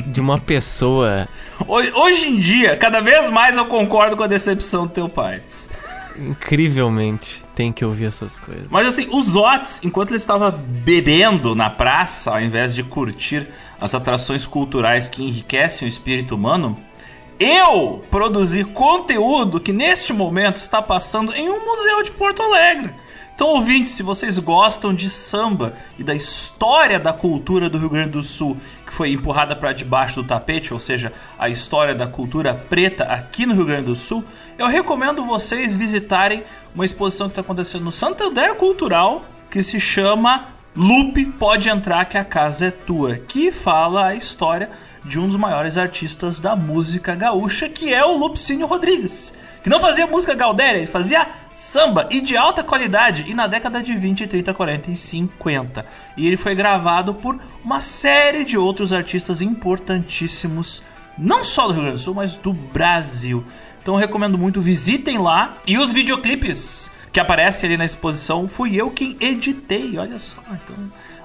de uma pessoa. Hoje, hoje em dia, cada vez mais eu concordo com a decepção do teu pai. Incrivelmente tem que ouvir essas coisas. Mas assim, os Otis, enquanto ele estava bebendo na praça, ao invés de curtir as atrações culturais que enriquecem o espírito humano, eu produzi conteúdo que neste momento está passando em um museu de Porto Alegre. Então, ouvintes, se vocês gostam de samba e da história da cultura do Rio Grande do Sul, foi empurrada para debaixo do tapete, ou seja, a história da cultura preta aqui no Rio Grande do Sul, eu recomendo vocês visitarem uma exposição que está acontecendo no Santander Cultural, que se chama Lupe Pode Entrar que a Casa é Tua, que fala a história de um dos maiores artistas da música gaúcha, que é o Lupicínio Rodrigues, que não fazia música gaudéria, ele fazia samba e de alta qualidade e na década de 20, 30, 40 e 50. E ele foi gravado por uma série de outros artistas importantíssimos, não só do Rio Grande do Sul, mas do Brasil. Então eu recomendo muito, visitem lá. E os videoclipes que aparecem ali na exposição, fui eu quem editei, olha só. Então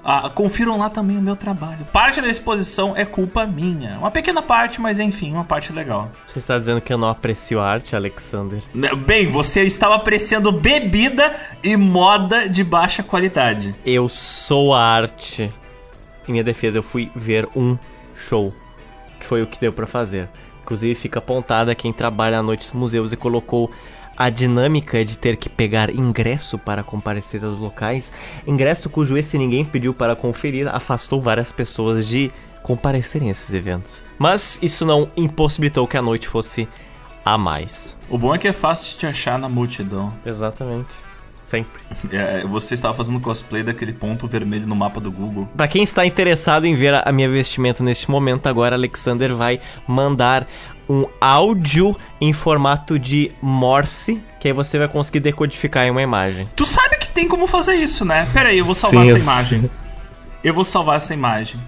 ah, confiram lá também o meu trabalho. Parte da exposição é culpa minha. Uma pequena parte, mas enfim, uma parte legal. Você está dizendo que eu não aprecio arte, Alexander? Né, bem, você estava apreciando bebida e moda de baixa qualidade. Eu sou a arte. Em minha defesa, eu fui ver um show. Que foi o que deu para fazer. Inclusive, fica apontada quem trabalha à noite nos museus e colocou a dinâmica de ter que pegar ingresso para comparecer aos locais, ingresso cujo esse ninguém pediu para conferir, afastou várias pessoas de comparecerem a esses eventos. Mas isso não impossibilitou que a noite fosse a mais. O bom é que é fácil de te achar na multidão. Exatamente. Sempre. É, você estava fazendo cosplay daquele ponto vermelho no mapa do Google. Para quem está interessado em ver a minha vestimenta neste momento, agora Alexander vai mandar um áudio em formato de Morse, que aí você vai conseguir decodificar em uma imagem. Tu sabe que tem como fazer isso, né? Pera aí, eu vou salvar sim, essa imagem. Sim. Eu vou salvar essa imagem.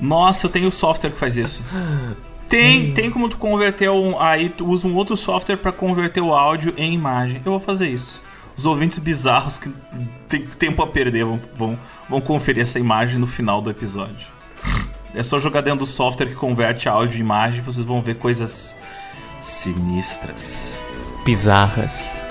Nossa, eu tenho software que faz isso. Tem, hum. tem como tu converter um. Aí tu usa um outro software para converter o áudio em imagem. Eu vou fazer isso. Os ouvintes bizarros que tem tempo a perder vão, vão, vão conferir essa imagem no final do episódio. É só jogar dentro do software que converte áudio e imagem, vocês vão ver coisas sinistras. Bizarras.